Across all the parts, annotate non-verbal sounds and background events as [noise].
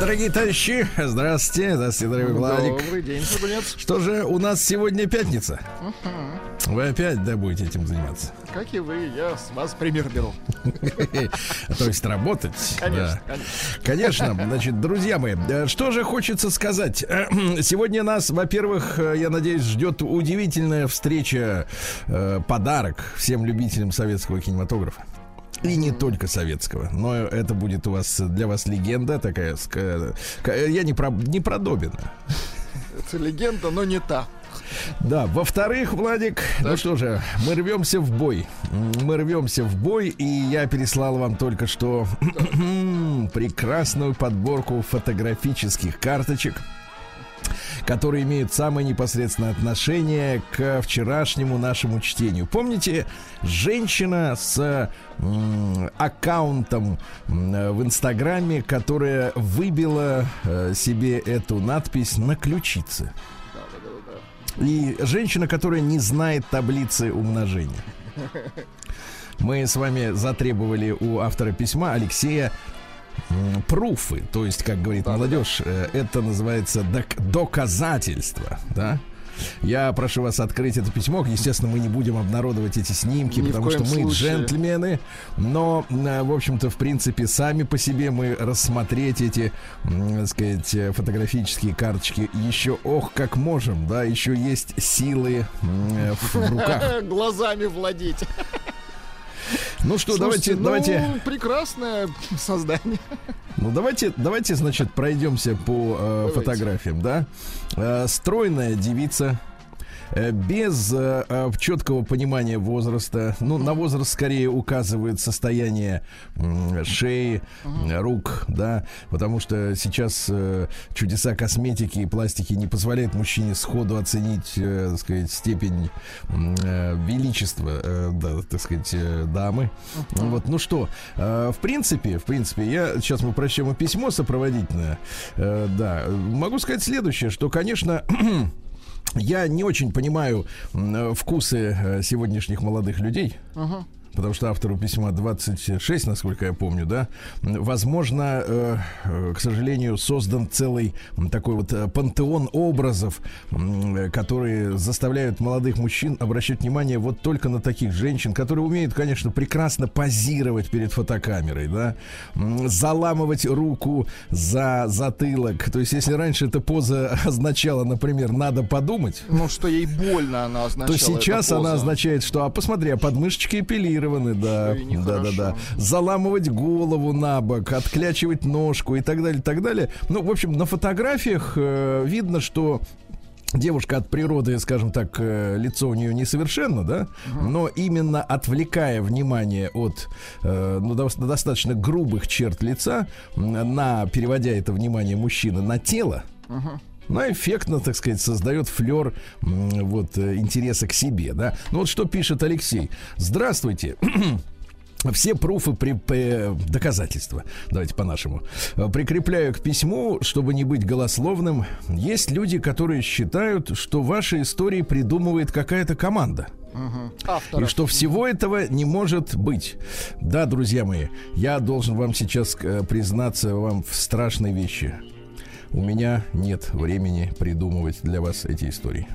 Дорогие товарищи, здравствуйте, здравствуйте, дорогой Владик. Добрый день, Шабунец. Что же, у нас сегодня пятница. Вы опять, да, будете этим заниматься? Как и вы, я с вас пример беру. [laughs] То есть работать? Конечно, конечно. Значит, друзья мои, э, что же хочется сказать? [clears throat] Сегодня нас, во-первых, э, я надеюсь, ждет удивительная встреча, э, подарок всем любителям советского кинематографа. И не только советского, но это будет у вас для вас легенда такая. ска- ка- Я не про не про Добина. Это легенда, но не та. Да, во-вторых, Владик, ну что же, мы рвемся в бой. Мы рвемся в бой, и я переслал вам только что [clears throat] прекрасную подборку фотографических карточек которые имеют самое непосредственное отношение к вчерашнему нашему чтению. Помните, женщина с аккаунтом м, в Инстаграме, которая выбила э, себе эту надпись на ключице. И женщина, которая не знает таблицы умножения. Мы с вами затребовали у автора письма Алексея пруфы, то есть, как говорит молодежь, э, это называется док- доказательство, да? Я прошу вас открыть это письмо. Естественно, мы не будем обнародовать эти снимки, Ни потому что мы случае. джентльмены. Но, э, в общем-то, в принципе, сами по себе мы рассмотреть эти, так сказать, э, фотографические карточки еще, ох, как можем, да, еще есть силы в руках. [laughs] Глазами владеть. Ну что, давайте, Слушайте, ну, давайте. прекрасное создание. Ну давайте, давайте, значит, пройдемся по э, Давайте. фотографиям, да. Э, стройная девица. Э, Без э, э, четкого понимания возраста, ну на возраст скорее указывает состояние шеи, рук, да, потому что сейчас чудеса косметики и пластики не позволяют мужчине сходу оценить, так сказать, степень величества, да, так сказать, дамы. Вот, ну что, в принципе, в принципе, я сейчас мы прочтем письмо сопроводительное. Да, могу сказать следующее, что, конечно. [clears throat] Я не очень понимаю э, вкусы э, сегодняшних молодых людей. Потому что автору письма 26, насколько я помню, да, возможно, э, э, к сожалению, создан целый такой вот э, пантеон образов, э, которые заставляют молодых мужчин обращать внимание вот только на таких женщин, которые умеют, конечно, прекрасно позировать перед фотокамерой, да, заламывать руку за затылок. То есть, если раньше эта поза [laughs] означала, например, надо подумать, Ну, что ей больно она означала. то сейчас она означает, что, а посмотри, а подмышечки эпилированы, да, да, да, да, заламывать голову на бок, отклячивать ножку и так далее, так далее. Ну, в общем, на фотографиях э, видно, что Девушка от природы, скажем так, э, лицо у нее несовершенно, да, но именно отвлекая внимание от э, ну, дос- достаточно грубых черт лица, на переводя это внимание мужчины на тело, ну, эффектно, так сказать, создает флер вот э, интереса к себе, да. Ну вот что пишет Алексей. Здравствуйте. [clears throat] Все пруфы при, э, доказательства, давайте по-нашему, э, прикрепляю к письму, чтобы не быть голословным. Есть люди, которые считают, что ваши истории придумывает какая-то команда. Автора. И что всего этого не может быть. Да, друзья мои, я должен вам сейчас э, признаться вам в страшной вещи. У меня нет времени придумывать для вас эти истории.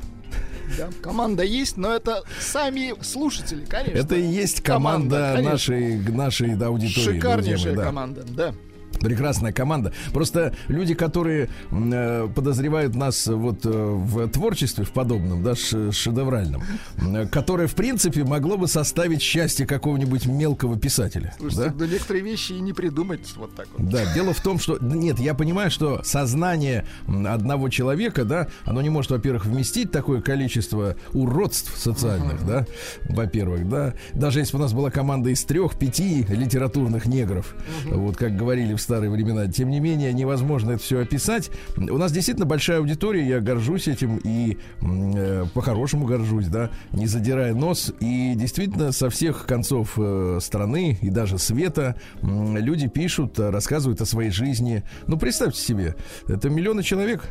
Да, Команда есть, но это сами слушатели, конечно. Это и есть команда, конечно. нашей, нашей аудитории. друзья Шикарнейшая мои, да. команда, да. Прекрасная команда. Просто люди, которые э, подозревают нас вот э, в творчестве, в подобном, да, шедевральном, э, которое, в принципе, могло бы составить счастье какого-нибудь мелкого писателя. Слушайте, да? да некоторые вещи и не придумать вот так вот. Да, дело в том, что нет, я понимаю, что сознание одного человека, да, оно не может, во-первых, вместить такое количество уродств социальных, да, во-первых, да. Даже если бы у нас была команда из трех-пяти литературных негров, вот как говорили в старые времена. Тем не менее, невозможно это все описать. У нас действительно большая аудитория, я горжусь этим и э, по-хорошему горжусь, да, не задирая нос. И действительно со всех концов э, страны и даже света э, люди пишут, рассказывают о своей жизни. Ну, представьте себе, это миллионы человек,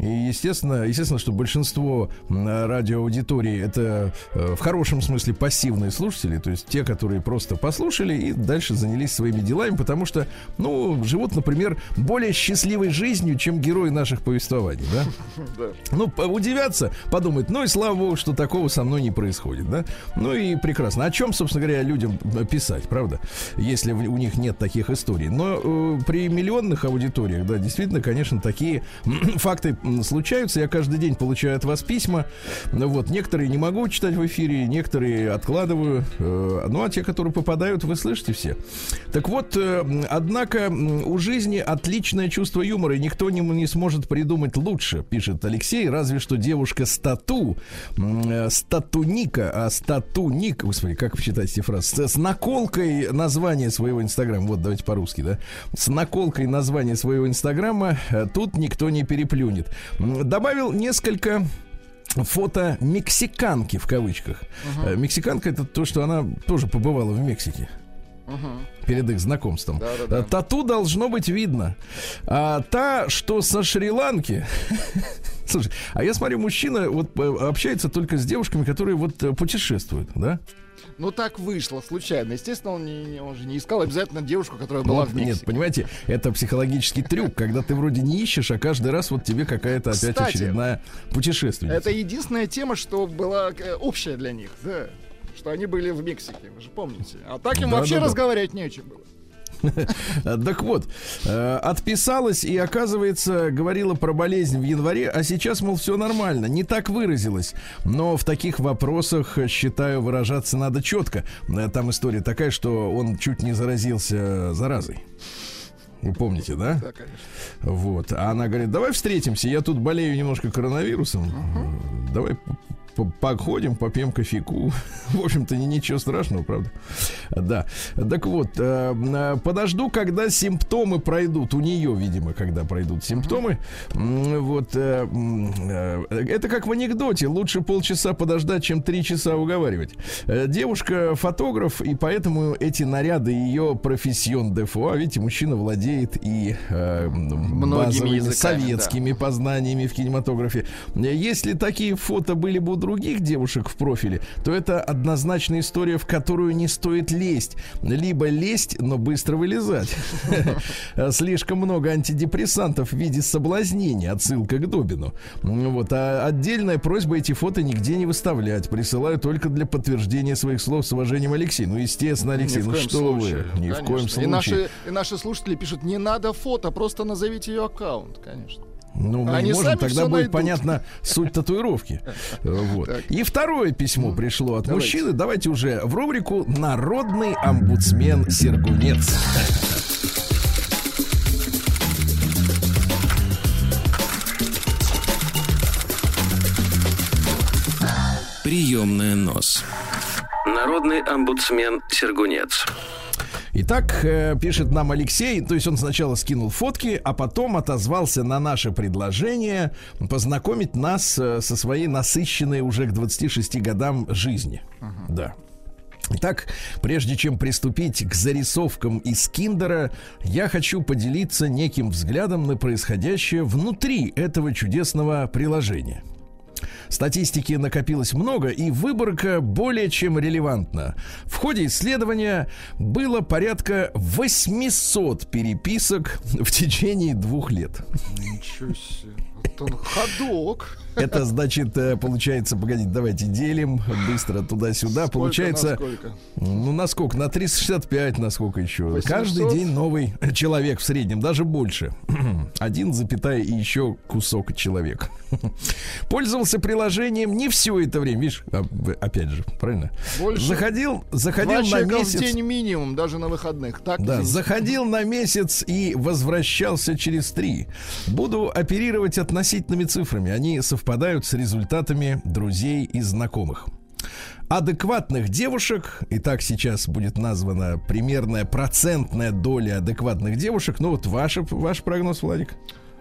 и естественно, естественно, что большинство радиоаудитории это э, в хорошем смысле пассивные слушатели, то есть те, которые просто послушали и дальше занялись своими делами, потому что, ну, живут, например, более счастливой жизнью, чем герои наших повествований, да? Ну, удивятся, подумают, ну и слава богу, что такого со мной не происходит, да? Ну и прекрасно. О чем, собственно говоря, людям писать, правда? Если у них нет таких историй. Но э, при миллионных аудиториях, да, действительно, конечно, такие [clears throat] факты случаются. Я каждый день получаю от вас письма. Вот, некоторые не могу читать в эфире, некоторые откладываю. Э, ну, а те, которые попадают, вы слышите все. Так вот, э, однако у жизни отличное чувство юмора, и никто не, не сможет придумать лучше, пишет Алексей, разве что девушка стату, э, статуника, а статуник, господи, как вы читаете эти фразы, с наколкой названия своего инстаграма, вот давайте по-русски, да, с наколкой названия своего инстаграма, тут никто не переплюнет. Добавил несколько фото мексиканки в кавычках. Uh-huh. Мексиканка это то, что она тоже побывала в Мексике. Uh-huh. Перед их знакомством. Да, да, да. Тату должно быть видно. А та, что со Шри-Ланки. [laughs] Слушай, а я смотрю, мужчина вот э, общается только с девушками, которые вот э, путешествуют, да? Ну так вышло случайно. Естественно, он, не, он же не искал обязательно девушку, которая была ну, в Мексике. Нет, понимаете, это психологический трюк, когда ты вроде не ищешь, а каждый раз вот тебе какая-то опять Кстати, очередная путешествие. Это единственная тема, что была э, общая для них, да. Что они были в Мексике, вы же помните. А так им да, вообще да, разговаривать да. не о чем было. [laughs] Так вот, э, отписалась и, оказывается, говорила про болезнь в январе, а сейчас, мол, все нормально. Не так выразилась. Но в таких вопросах, считаю, выражаться надо четко. Э, там история такая, что он чуть не заразился заразой. Вы помните, да? Да, конечно. Вот. А она говорит, давай встретимся. Я тут болею немножко коронавирусом. Uh-huh. Давай походим, попьем кофейку. [laughs] В общем-то, ничего страшного, правда? Да. Так вот, э, э, подожду, когда симптомы пройдут. У нее, видимо, когда пройдут симптомы. Вот. Э, это как в анекдоте. Лучше полчаса подождать, чем три часа уговаривать. Девушка фотограф, и поэтому эти наряды ее профессион дефо. А видите, мужчина владеет и базовыми языками, советскими да. познаниями в кинематографе. Если такие фото были бы других девушек в профиле, то это однозначная история, в которую не стоит лезть. Либо лезть, но быстро вылезать. [laughs] Слишком много антидепрессантов в виде соблазнения, отсылка к Добину. Вот. А отдельная просьба эти фото нигде не выставлять. Присылаю только для подтверждения своих слов с уважением Алексей. Ну, естественно, Алексей, ну что случае. вы? Ни конечно. в коем случае. И наши, и наши слушатели пишут, не надо фото, просто назовите ее аккаунт, конечно. Ну, мы Они не можем, тогда будет найдут. понятна суть татуировки. Вот. И второе письмо пришло от Давайте. мужчины. Давайте уже в рубрику «Народный омбудсмен Сергунец». Приемная нос. Народный омбудсмен Сергунец. Итак, э, пишет нам Алексей, то есть он сначала скинул фотки, а потом отозвался на наше предложение познакомить нас э, со своей насыщенной уже к 26 годам жизни. Uh-huh. Да. Итак, прежде чем приступить к зарисовкам из Киндера, я хочу поделиться неким взглядом на происходящее внутри этого чудесного приложения. Статистики накопилось много, и выборка более чем релевантна. В ходе исследования было порядка 800 переписок в течение двух лет. Ничего себе. Вот он ходок. Это значит, э, получается, погодите, давайте делим быстро туда-сюда. Сколько получается, на ну, на сколько? На 365, на сколько еще? 800? Каждый день новый человек в среднем, даже больше. [clears throat] Один запятая и еще кусок человек. [laughs] Пользовался приложением не все это время, видишь, а, опять же, правильно? Больше заходил, заходил на месяц. в день минимум, даже на выходных. Так, да, извините. заходил на месяц и возвращался через три. Буду оперировать относительными цифрами. Они совпадают с результатами друзей и знакомых. адекватных девушек, и так сейчас будет названа примерная процентная доля адекватных девушек. Ну вот ваш, ваш прогноз, Владик.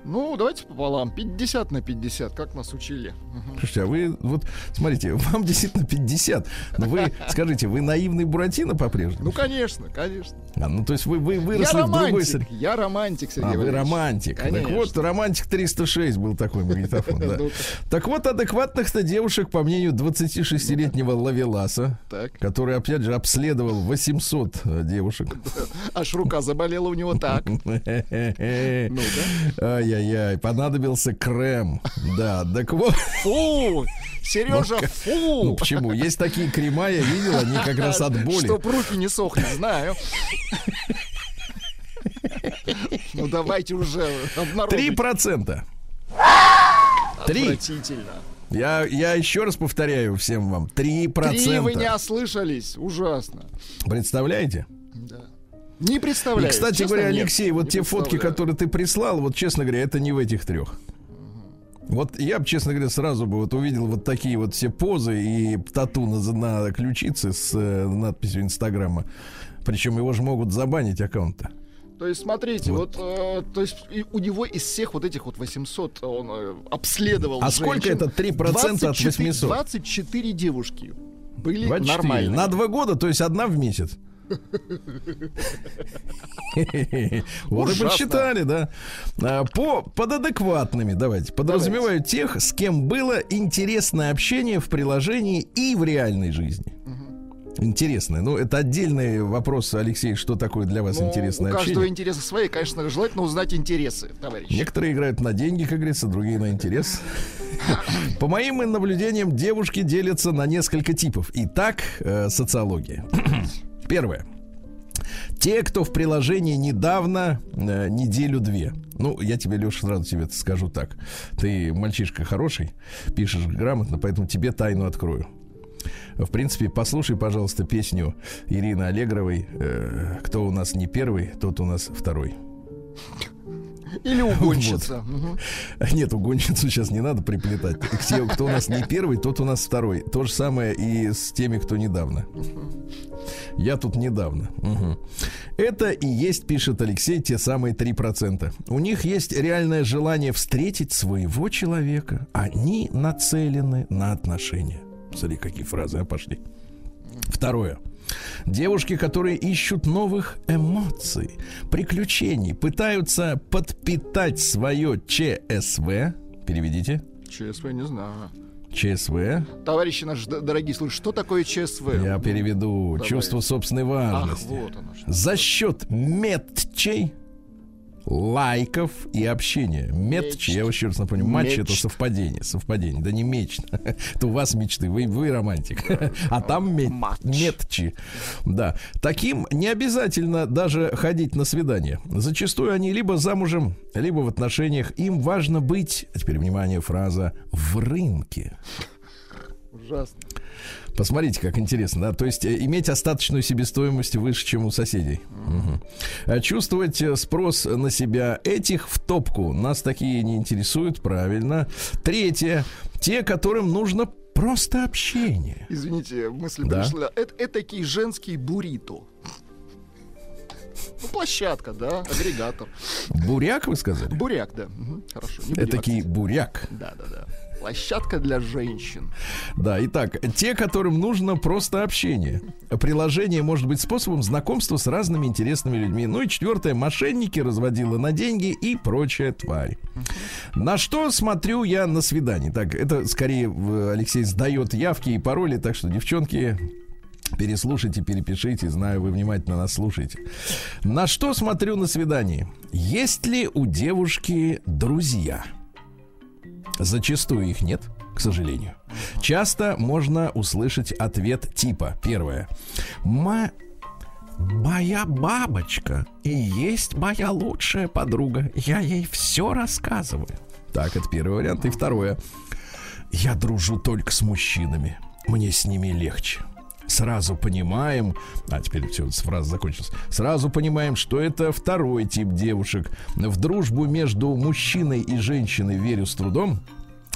Ну, давайте пополам. 50 на 50, как нас учили. Слушайте, а вы, вот, смотрите, [laughs] вам действительно 50. Но вы, скажите, вы наивный Буратино по-прежнему? Ну, конечно, конечно. А, ну, то есть вы, вы выросли я в другой среде. Я романтик, Сергей А, вы романтик. Конечно. Так вот, романтик 306 был такой магнитофон, да. [laughs] Так вот, адекватных-то девушек, по мнению 26-летнего Лавеласа, который, опять же, обследовал 800 э, девушек. [laughs] Аж рука заболела у него так. Ну-ка. Ай-яй-яй, понадобился крем. Да, так вот. Фу! Сережа, ну, фу! Ну почему? Есть такие крема, я видел, они как раз от боли. Чтоб руки не сохли, знаю. Ну давайте уже Три процента. Три. Я, я еще раз повторяю всем вам. Три процента. Три вы не ослышались. Ужасно. Представляете? Не представляю. И, кстати честно, говоря, Алексей, нет, вот те фотки, которые ты прислал, вот, честно говоря, это не в этих трех. Вот я бы, честно говоря, сразу бы вот увидел вот такие вот все позы и тату на, на ключице с э, надписью Инстаграма. Причем его же могут забанить аккаунта. То есть, смотрите, вот, вот э, то есть у него из всех вот этих вот 800 он э, обследовал А женщин, сколько это 3% 24, от 800? 24 девушки были 24. нормальные. На два года, то есть одна в месяц. [laughs] Вот и посчитали, да. А, по под адекватными, давайте. Подразумеваю тех, с кем было интересное общение в приложении и в реальной жизни. Интересное. Ну, это отдельный вопрос, Алексей, что такое для вас ну, интересное у общение? Каждого интересы свои, конечно, желательно узнать интересы, товарищи. Некоторые играют на деньги, как говорится, другие на интерес. По моим наблюдениям, девушки делятся на несколько типов. Итак, э, социология. Первое. Те, кто в приложении недавно, э, неделю-две. Ну, я тебе, Леша, сразу тебе скажу так. Ты мальчишка хороший, пишешь грамотно, поэтому тебе тайну открою. В принципе, послушай, пожалуйста, песню Ирины Аллегровой э, «Кто у нас не первый, тот у нас второй». Или угонщица. Вот. Нет, угонщицу сейчас не надо приплетать. Кто у нас не первый, тот у нас второй. То же самое и с теми, кто недавно. Я тут недавно. Угу. Это и есть, пишет Алексей, те самые 3%. У них есть реальное желание встретить своего человека. Они нацелены на отношения. Смотри, какие фразы, а пошли. Второе. Девушки, которые ищут новых эмоций, приключений, пытаются подпитать свое ЧСВ. Переведите. ЧСВ не знаю. ЧСВ. Товарищи наши дорогие слушатели, что такое ЧСВ? Я переведу. Давай. Чувство собственной важности. Ах, вот оно, что За счет метчей лайков и общения. Метч, я еще раз напомню, матч это совпадение. Совпадение. Да не меч. [laughs] это у вас мечты. Вы, вы романтик. [laughs] а там мет, метчи. Да. Таким не обязательно даже ходить на свидание. Зачастую они либо замужем, либо в отношениях. Им важно быть, теперь внимание, фраза в рынке. Ужасно. Посмотрите, как интересно, да? То есть э, иметь остаточную себестоимость выше, чем у соседей. Угу. Чувствовать э, спрос на себя этих в топку. Нас такие не интересуют, правильно. Третье. Те, которым нужно просто общение. Извините, мысль да? пришла. Это, это такие женские буррито. Ну, площадка, да, агрегатор. Буряк, вы сказали? Буряк, да. Угу, хорошо. Это такие буряк. Да, да, да. Площадка для женщин. Да, итак, те, которым нужно просто общение. Приложение может быть способом знакомства с разными интересными людьми. Ну и четвертое, мошенники, разводила на деньги и прочая тварь. На что смотрю я на свидание? Так, это скорее Алексей сдает явки и пароли, так что, девчонки, Переслушайте, перепишите, знаю, вы внимательно нас слушаете. На что смотрю на свидании? Есть ли у девушки друзья? Зачастую их нет, к сожалению. Часто можно услышать ответ типа. Первое. Ма... Моя бабочка и есть моя лучшая подруга. Я ей все рассказываю. Так, это первый вариант. И второе. Я дружу только с мужчинами. Мне с ними легче сразу понимаем, а теперь все, фраза закончилась, сразу понимаем, что это второй тип девушек. В дружбу между мужчиной и женщиной верю с трудом.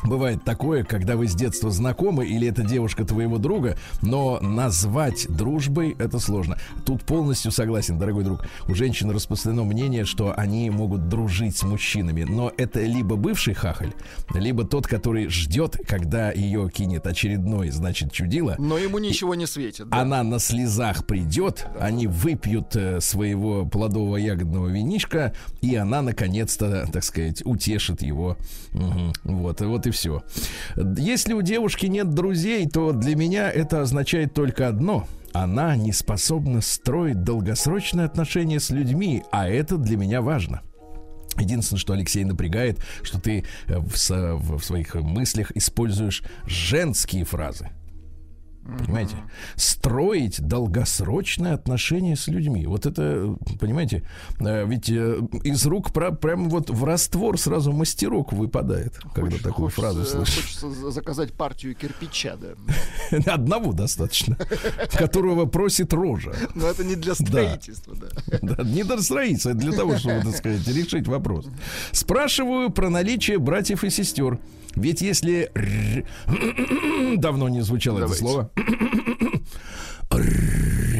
Бывает такое, когда вы с детства знакомы или это девушка твоего друга, но назвать дружбой это сложно. Тут полностью согласен, дорогой друг. У женщин распространено мнение, что они могут дружить с мужчинами, но это либо бывший хахаль, либо тот, который ждет, когда ее кинет очередной, значит, чудило. Но ему ничего не светит. Да? Она на слезах придет, да. они выпьют э, своего плодового ягодного винишка, и она наконец-то, так сказать, утешит его. Угу. Вот, вот и все. Если у девушки нет друзей, то для меня это означает только одно. Она не способна строить долгосрочные отношения с людьми, а это для меня важно. Единственное, что Алексей напрягает, что ты в, в своих мыслях используешь женские фразы. Понимаете? Строить долгосрочные отношения с людьми. Вот это, понимаете, э, ведь э, из рук про, прям вот в раствор сразу мастерок выпадает, когда такую хочется, фразу слышишь. Хочется заказать партию кирпича, да. [laughs] Одного достаточно, [laughs] которого просит рожа. Но это не для строительства, да. [laughs] да. Не для строительства, а для того, чтобы, так сказать, решить вопрос. Спрашиваю про наличие братьев и сестер. Ведь если давно не звучало Давайте. это слово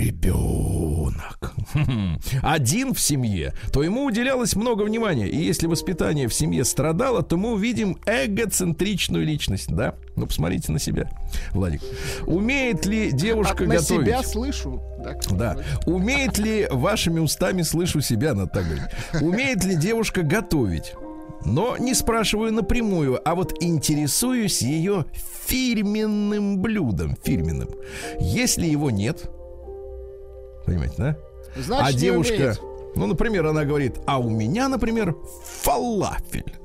ребенок один в семье, то ему уделялось много внимания. И если воспитание в семье страдало, то мы увидим эгоцентричную личность, да? Ну, посмотрите на себя, Владик. Умеет ли девушка От готовить? На себя слышу. Так, да. Умеет ли вашими устами слышу себя, надо так. Умеет ли девушка готовить? Но не спрашиваю напрямую, а вот интересуюсь ее фирменным блюдом, фирменным. Если его нет, понимаете, да? Значит, а девушка, ну, например, она говорит, а у меня, например, фалафель.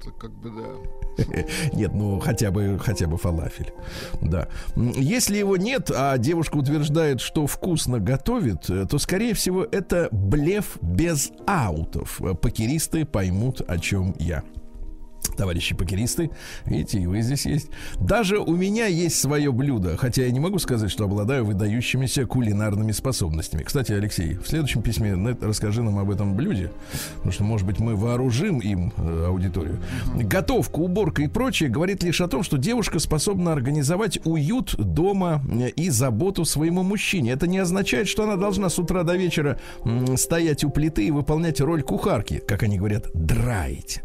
Это как бы да. [laughs] Нет, ну хотя бы, хотя бы фалафель. Да. Если его нет, а девушка утверждает, что вкусно готовит, то, скорее всего, это блеф без аутов. Покеристы поймут, о чем я товарищи покеристы. Видите, и вы здесь есть. Даже у меня есть свое блюдо, хотя я не могу сказать, что обладаю выдающимися кулинарными способностями. Кстати, Алексей, в следующем письме расскажи нам об этом блюде, потому что, может быть, мы вооружим им э, аудиторию. Готовка, уборка и прочее говорит лишь о том, что девушка способна организовать уют дома э, и заботу своему мужчине. Это не означает, что она должна с утра до вечера м, стоять у плиты и выполнять роль кухарки, как они говорят, драить.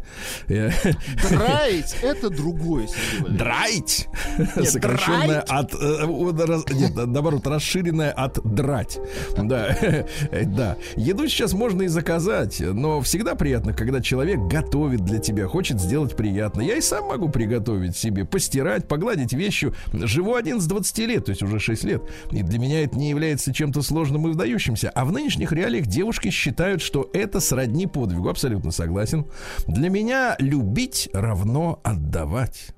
[laughs] Драить — это другое. Драть. [laughs] Сокращенное от... Э, нет, наоборот, расширенное от драть. Да, [laughs] да. Еду сейчас можно и заказать, но всегда приятно, когда человек готовит для тебя, хочет сделать приятно. Я и сам могу приготовить себе, постирать, погладить вещи. Живу один с 20 лет, то есть уже 6 лет. И для меня это не является чем-то сложным и выдающимся. А в нынешних реалиях девушки считают, что это сродни подвигу. Абсолютно согласен. Для меня любить равно отдавать.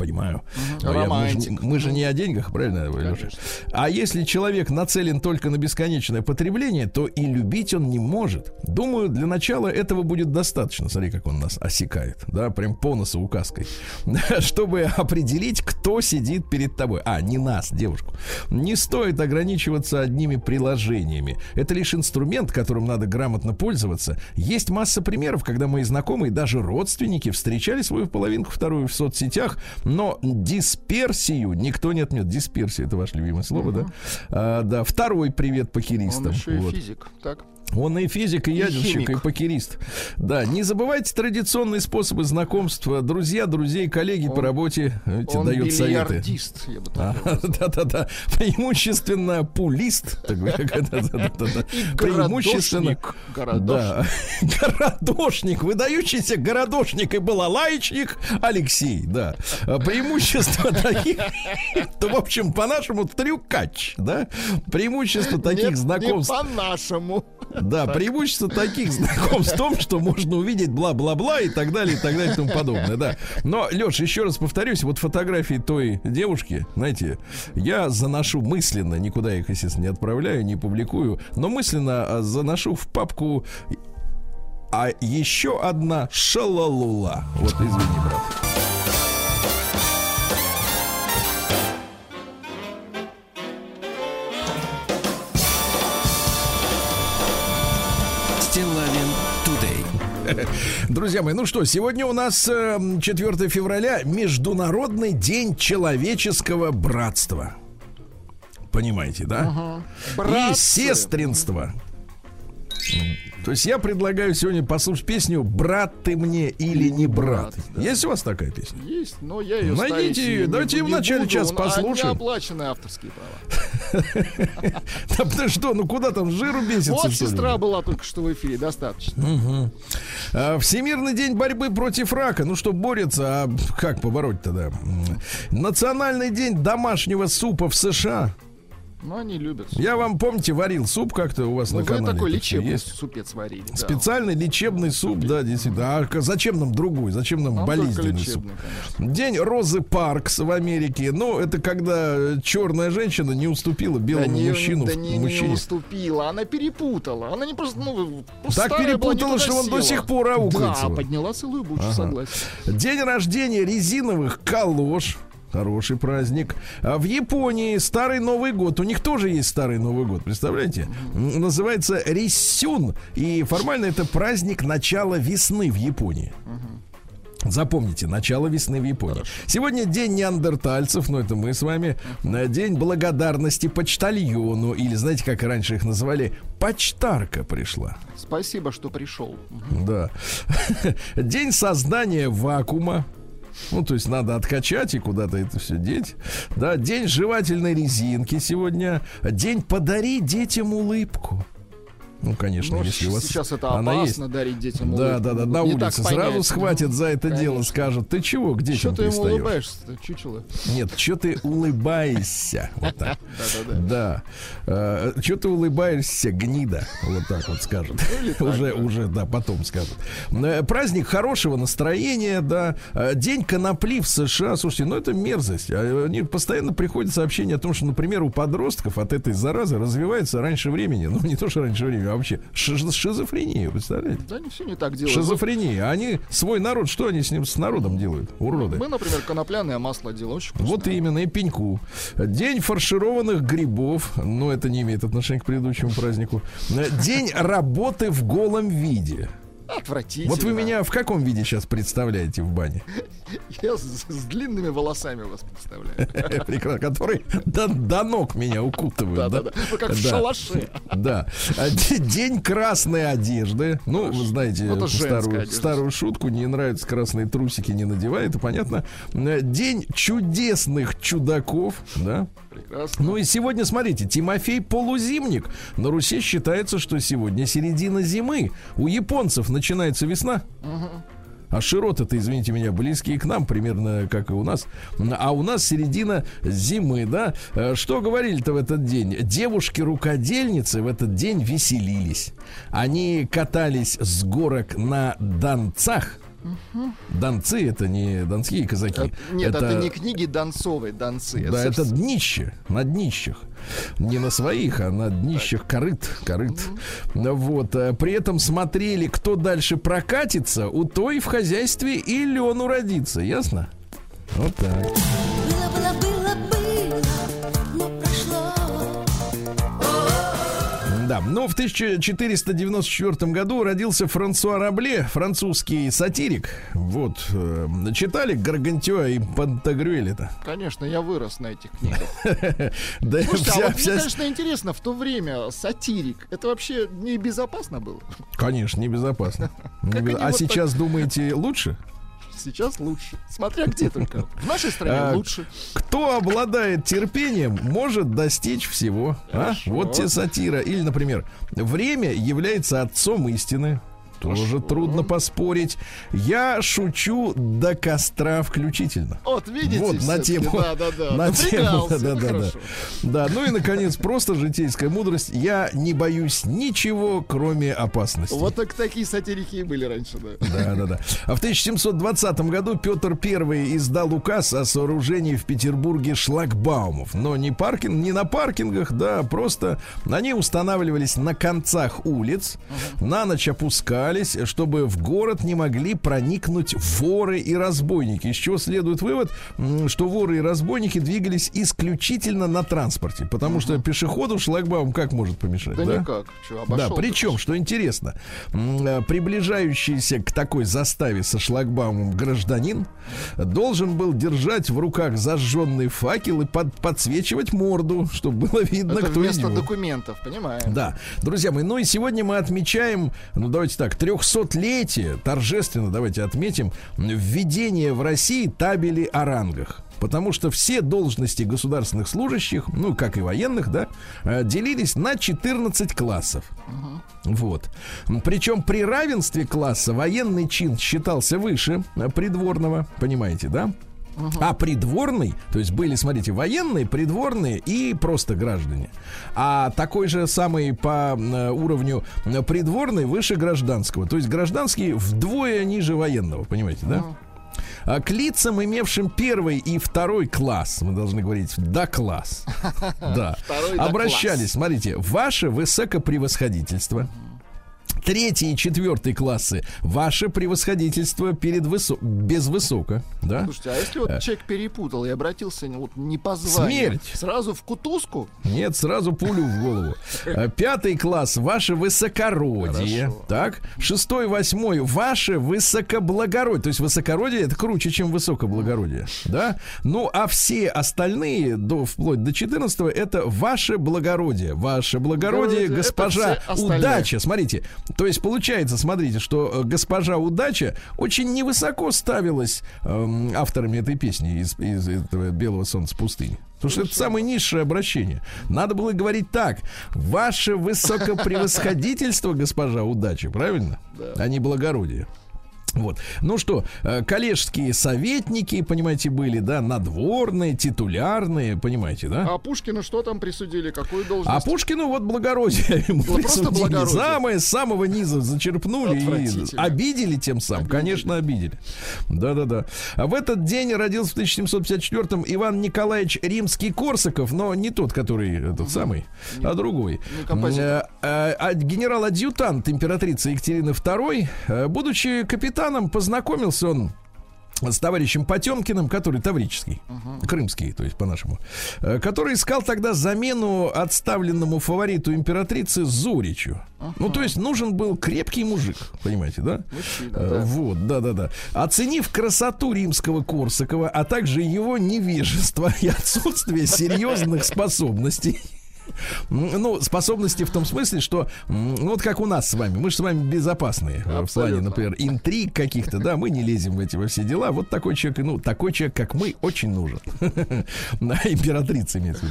Понимаю. Угу. Я, мы, же, мы же не о деньгах, правильно, Леша? А если человек нацелен только на бесконечное потребление, то и любить он не может. Думаю, для начала этого будет достаточно. Смотри, как он нас осекает, да, прям по носу указкой, [laughs] чтобы определить, кто сидит перед тобой. А, не нас, девушку. Не стоит ограничиваться одними приложениями. Это лишь инструмент, которым надо грамотно пользоваться. Есть масса примеров, когда мои знакомые, даже родственники, встречали свою половинку вторую в соцсетях, но дисперсию никто не отменит. Дисперсия это ваше любимое слово, угу. да? А, да. Второй привет покеристам. Он еще вот. и физик, так? Он и физик, и, и ядерщик, химик. и покерист. Да, не забывайте традиционные способы знакомства. Друзья, друзей, коллеги он, по работе эти он дают советы. я бы так [laughs] Да-да-да. Преимущественно пулист. [laughs] Преимущественно... Да. [laughs] Городошник. Выдающийся городошник и балалайчник Алексей, да. А преимущество таких... То, в общем, по-нашему, трюкач, да? Преимущество таких знакомств... по-нашему. Да, преимущество таких знакомств в том, что можно увидеть бла-бла-бла и так далее, и так далее, и тому подобное, да. Но, Леш, еще раз повторюсь, вот фотографии той девушки, знаете, я заношу мысленно, никуда их, естественно, не отправляю, не публикую, но мысленно а, заношу в папку а еще одна шалалула. Вот, извини, брат. [laughs] Друзья мои, ну что, сегодня у нас 4 эм, февраля Международный день человеческого братства. Понимаете, да? Ага. И сестринства. То есть я предлагаю сегодня послушать песню «Брат ты мне или не брат». брат да. Есть у вас такая песня? Есть, но я ее Найдите ее, давайте ее в начале час послушаем. оплаченные авторские права. [laughs] Да что, ну куда там жиру бесится? Вот сестра была только что в эфире, достаточно. А, Всемирный день борьбы против рака. Ну что, борется, а как побороть тогда? Национальный день домашнего супа в США. Ну, они любят. Суп. Я вам, помните, варил суп как-то у вас ну, на канале. Вы такой лечебный есть? супец варили. Да. Специальный лечебный суп, да, действительно. А зачем нам другой? Зачем нам, нам болезненный суп? Конечно. День Розы Паркс в Америке. Ну, это когда черная женщина не уступила белому да не, мужчину. Да не, мужчине. не уступила, она перепутала. Она не просто, ну, Так перепутала, что он до сих пор аукается. Да, подняла целую бучу, ага. согласен. День рождения резиновых калош. Хороший праздник. А в Японии Старый Новый год. У них тоже есть Старый Новый год, представляете? Называется Риссюн. И формально это праздник начала весны в Японии. Запомните, начало весны в Японии. Хорошо. Сегодня день неандертальцев, ну это мы с вами. День благодарности почтальону, или знаете, как раньше их называли, почтарка пришла. Спасибо, что пришел. Да. [laughs] День создания вакуума. Ну, то есть надо откачать и куда-то это все деть. Да, день жевательной резинки сегодня. День подари детям улыбку. Ну, конечно, Но если у вас сейчас это она опасно есть. дарить детям улыбку. Да, да, да, на улице сразу понять, схватит за это конечно. дело, скажет, ты чего, детям Что ты ему улыбаешься чучело? Нет, что ты улыбаешься? Вот так. [laughs] Да. да. Что ты улыбаешься, гнида? Вот так вот скажет. Уже, уже, да, потом скажет. Э, праздник хорошего настроения, да. Э, день конопли в США. Слушайте, ну это мерзость. А, они постоянно приходят сообщения о том, что, например, у подростков от этой заразы развивается раньше времени. Ну, не то, что раньше времени, а вообще шиз шизофрения, представляете? Да, они все не так делают. Шизофрения. Они свой народ, что они с ним с народом делают? Уроды. Мы, например, конопляное масло делаем очень вкусное. Вот именно, и пеньку. День фаршированных грибов. Но это не имеет отношения к предыдущему празднику. День работы в голом виде. Отвратительно. Вот вы меня в каком виде сейчас представляете в бане? [laughs] Я с, с длинными волосами вас представляю. [laughs] Прекрасно. Которые до, до ног меня укутывают. Да, да, да. Вы как в шалаше. Да. А день красной одежды. Ну, вы знаете старую, старую шутку. Не нравятся красные трусики, не надевай. Это понятно. День чудесных чудаков. Да. Прекрасно. Ну и сегодня, смотрите, Тимофей Полузимник. На Руси считается, что сегодня середина зимы. У японцев начинается весна. А широты-то, извините меня, близкие к нам, примерно как и у нас. А у нас середина зимы, да? Э, что говорили-то в этот день? Девушки-рукодельницы в этот день веселились. Они катались с горок на донцах. Угу. Донцы это не донские казаки. Это, нет, это, это не книги Донцовой, донцы. Да, это, это днище, на днищах. Не на своих, а на днищах корыт. корыт. Угу. Вот. А при этом смотрели, кто дальше прокатится, у той в хозяйстве и лен уродится. Ясно? Вот так. Было, было, было, Да, но в 1494 году родился Франсуа Рабле, французский сатирик. Вот, э, читали Гаргантюа и Пантагрюэль-то? Конечно, я вырос на этих книгах. [laughs] Да, Слушайте, а вот мне, конечно, интересно, в то время сатирик, это вообще небезопасно было? Конечно, небезопасно. А сейчас думаете лучше? Сейчас лучше. Смотря где только. В нашей стране а, лучше. Кто обладает терпением, может достичь всего. А? Вот те сатира. Или, например, время является отцом истины. Тоже Хорошо. трудно поспорить. Я шучу до костра включительно. Вот видите, вот на тему, да, да, да. на тему, да, да, да, да. Да, ну и наконец просто житейская мудрость. Я не боюсь ничего, кроме опасности. Вот так такие сатирики и были раньше, да. Да, да, да. А в 1720 году Петр I издал указ о сооружении в Петербурге шлагбаумов, но не паркинг, не на паркингах, да, просто они устанавливались на концах улиц, на ночь опускали держались, чтобы в город не могли проникнуть воры и разбойники. Из чего следует вывод, что воры и разбойники двигались исключительно на транспорте, потому что пешеходу шлагбаум как может помешать? Да, да? никак. Че, да, причем, что интересно, э, приближающийся к такой заставе со шлагбаумом гражданин должен был держать в руках зажженный факел и под, подсвечивать морду, чтобы было видно, Это кто вместо документов, понимаем. Да. Друзья мои, ну и сегодня мы отмечаем, ну давайте так, 300-летие, торжественно давайте отметим, введение в России табели о рангах. Потому что все должности государственных служащих, ну, как и военных, да, э, делились на 14 классов. Угу. Вот. Причем при равенстве класса военный чин считался выше э, придворного, понимаете, да? А придворный, то есть были, смотрите, военные, придворные и просто граждане. А такой же самый по э, уровню придворный выше гражданского. То есть гражданский вдвое ниже военного, понимаете, да? А к лицам, имевшим первый и второй класс, мы должны говорить до класс, [laughs] да, обращались, смотрите, ваше высокопревосходительство, третий и четвертый классы ваше превосходительство перед высо... без высока, да? Слушайте, а если вот э. человек перепутал и обратился вот не по званию, Смерть. сразу в кутузку? Нет, сразу пулю в голову. Э, пятый класс ваше высокородие, Хорошо. так? Шестой, восьмой ваше высокоблагородие, то есть высокородие это круче, чем высокоблагородие, да? Ну а все остальные до вплоть до 14 это ваше благородие, ваше благородие, госпожа удача. Смотрите, то есть получается, смотрите, что э, госпожа удача очень невысоко ставилась э, авторами этой песни из, из этого белого солнца пустыни. Потому что это самое низшее обращение. Надо было говорить так. Ваше высокопревосходительство, [laughs] госпожа удача, правильно? Да. А не благородие. Вот. Ну что, э, коллежские советники, понимаете, были, да, надворные, титулярные, понимаете, да? А Пушкину что там присудили? Какую должность? А Пушкину вот благородие [laughs] ему ну, присудили. Благородие. Самое, с самого низа зачерпнули и обидели тем самым. Обидели. Конечно, обидели. Да-да-да. В этот день родился в 1754-м Иван Николаевич Римский-Корсаков, но не тот, который этот угу. самый, не, а другой. А, генерал-адъютант императрицы Екатерины II, будучи капитаном капитаном познакомился он с товарищем Потемкиным, который таврический, uh-huh. крымский, то есть по-нашему, э, который искал тогда замену отставленному фавориту императрицы Зуричу. Uh-huh. Ну, то есть нужен был крепкий мужик, понимаете, да? Мужчина, э, да. Вот, да-да-да. Оценив красоту римского Корсакова, а также его невежество [laughs] и отсутствие серьезных способностей, ну, способности в том смысле, что ну, вот как у нас с вами, мы же с вами безопасные Абсолютно. в плане, например, интриг каких-то, да, мы не лезем в эти во все дела. Вот такой человек, ну, такой человек, как мы, очень нужен. [laughs] Императрице имеется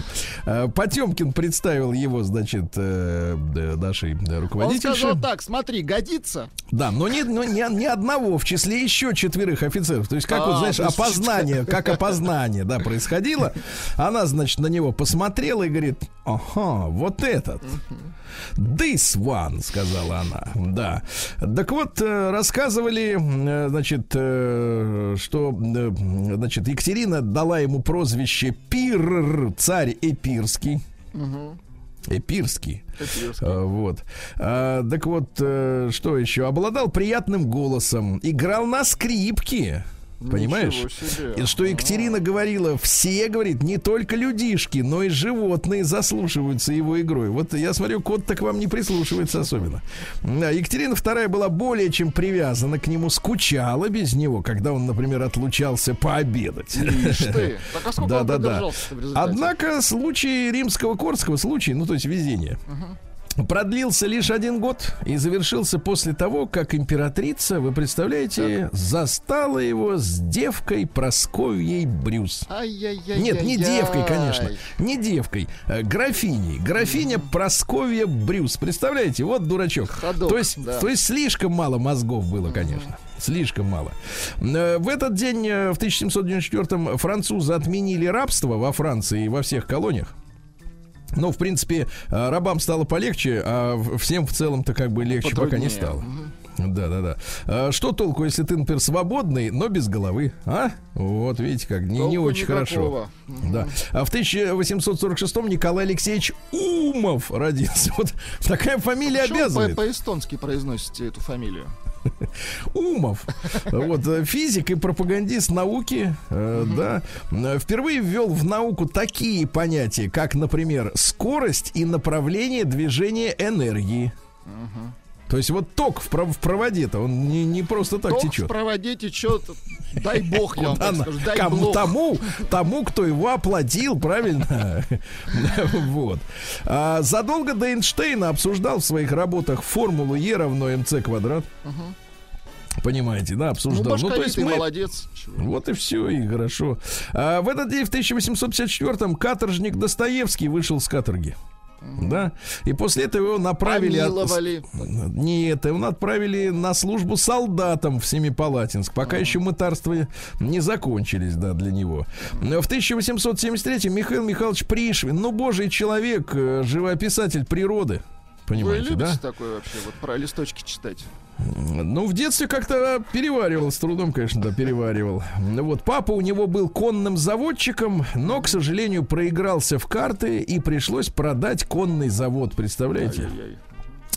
а, Потемкин представил его, значит, э, нашей руководительше. Он сказал так, смотри, годится. Да, но не, но не, не одного, в числе еще четверых офицеров. То есть, как а, вот, знаешь, опознание, как опознание, да, происходило. Она, значит, на него посмотрела и говорит, ага, вот этот. This one, сказала она. Да. Так вот, э, рассказывали, э, значит, э, что, значит, Екатерина дала ему прозвище Пир, царь Эпирский. Эпирский. Эпирский. А, вот. А, так вот, что еще? Обладал приятным голосом, играл на скрипке. Понимаешь? И что Екатерина говорила, все, говорит, не только людишки, но и животные заслушиваются его игрой. Вот я смотрю, кот так вам не прислушивается особенно. Да, Екатерина II была более чем привязана к нему, скучала без него, когда он, например, отлучался пообедать. Да, да, да. Однако случай римского Корского, случай, ну то есть везение. Uh-huh продлился лишь один год и завершился после того, как императрица, вы представляете, застала его с девкой Просковьей Брюс. Нет, не девкой, конечно, не девкой, а графиней. Графиня Просковья Брюс. Представляете, вот дурачок. Ходок, то, есть, да. то есть слишком мало мозгов было, конечно. Слишком мало. Э, в этот день, э, в 1794-м, французы отменили рабство во Франции и во всех колониях. Ну, в принципе, э, рабам стало полегче, а всем в целом-то как бы легче пока не стало. Да, да, да. А, что толку, если ты, например, свободный, но без головы? А? Вот, видите, как не, не очень никакого. хорошо. Да. А в 1846-м Николай Алексеевич Умов родился. [laughs] Вот такая фамилия Почему обязывает. По- по-эстонски произносите эту фамилию. Умов. Вот, э, физик и пропагандист науки, э, да, впервые ввел в науку такие понятия, как, например, скорость и направление движения энергии. То есть вот ток в, в проводе-то, он не, не просто так ток течет. в проводе течет, дай бог, я вам скажу, дай кому. Тому, тому, кто его оплатил, правильно? [laughs] вот. А, задолго до Эйнштейна обсуждал в своих работах формулу Е равно МЦ квадрат. Понимаете, да, обсуждал. Ну, ну то есть мы... молодец. Вот и все, и хорошо. А, в этот день, в 1854-м, каторжник Достоевский вышел с каторги. Да. И после этого его направили... Помиловали. От... Нет, его отправили на службу солдатам в Семипалатинск. Пока uh-huh. еще мытарства не закончились, да, для него. В 1873 Михаил Михайлович Пришвин, ну, божий человек, э, живописатель природы. Понимаете, Вы любите да? такое вообще, вот про листочки читать? Ну, в детстве как-то переваривал, с трудом, конечно, да, переваривал. Вот, папа у него был конным заводчиком, но, к сожалению, проигрался в карты и пришлось продать конный завод, представляете? Ай-яй-яй.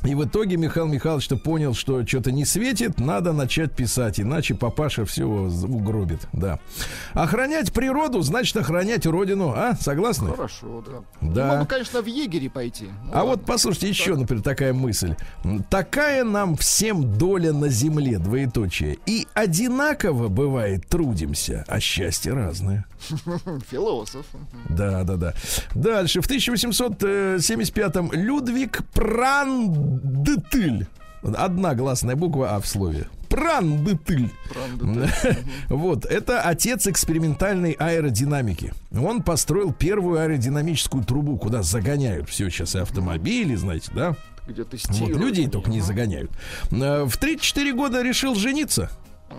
И в итоге Михаил Михайлович-то понял, что что-то не светит, надо начать писать, иначе папаша все угробит, да. Охранять природу, значит охранять родину, а? Согласны? Хорошо, да. Да. Ну, конечно, в егере пойти. Ну, а ладно. вот послушайте еще, например, такая мысль. Такая нам всем доля на земле, двоеточие. И одинаково бывает трудимся, а счастье разное. [laughs] Философ. Да, да, да. Дальше. В 1875-м Людвиг Прандетыль. Одна гласная буква А в слове. Прандетыль. [laughs] Вот, это отец экспериментальной аэродинамики. Он построил первую аэродинамическую трубу, куда загоняют все сейчас и автомобили, знаете, да? Где тестируют. Вот, людей только не загоняют. Э, в 34 года решил жениться.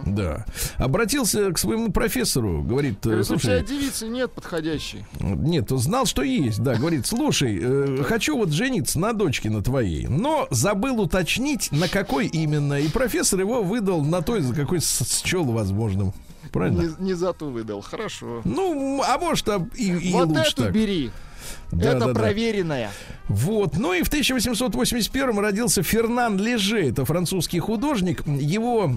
Да. Обратился к своему профессору, говорит, говорит слушай... У тебя девицы нет подходящей. Нет, он знал, что есть, да. Говорит, слушай, э, хочу вот жениться на дочке на твоей, но забыл уточнить, на какой именно. И профессор его выдал на той, за какой счел возможным. Правильно? Не, не за ту выдал, хорошо. Ну, а может, а и, и вот лучше эту так. бери. Да, это да, проверенная. Да. Вот. Ну и в 1881 родился Фернан Леже. Это французский художник. Его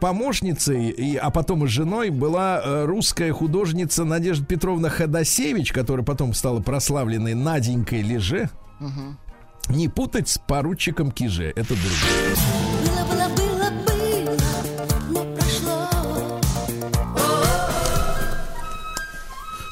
помощницей, и, а потом и женой была э, русская художница Надежда Петровна Ходосевич, которая потом стала прославленной Наденькой Леже. Угу. Не путать с поручиком Киже. Это другое.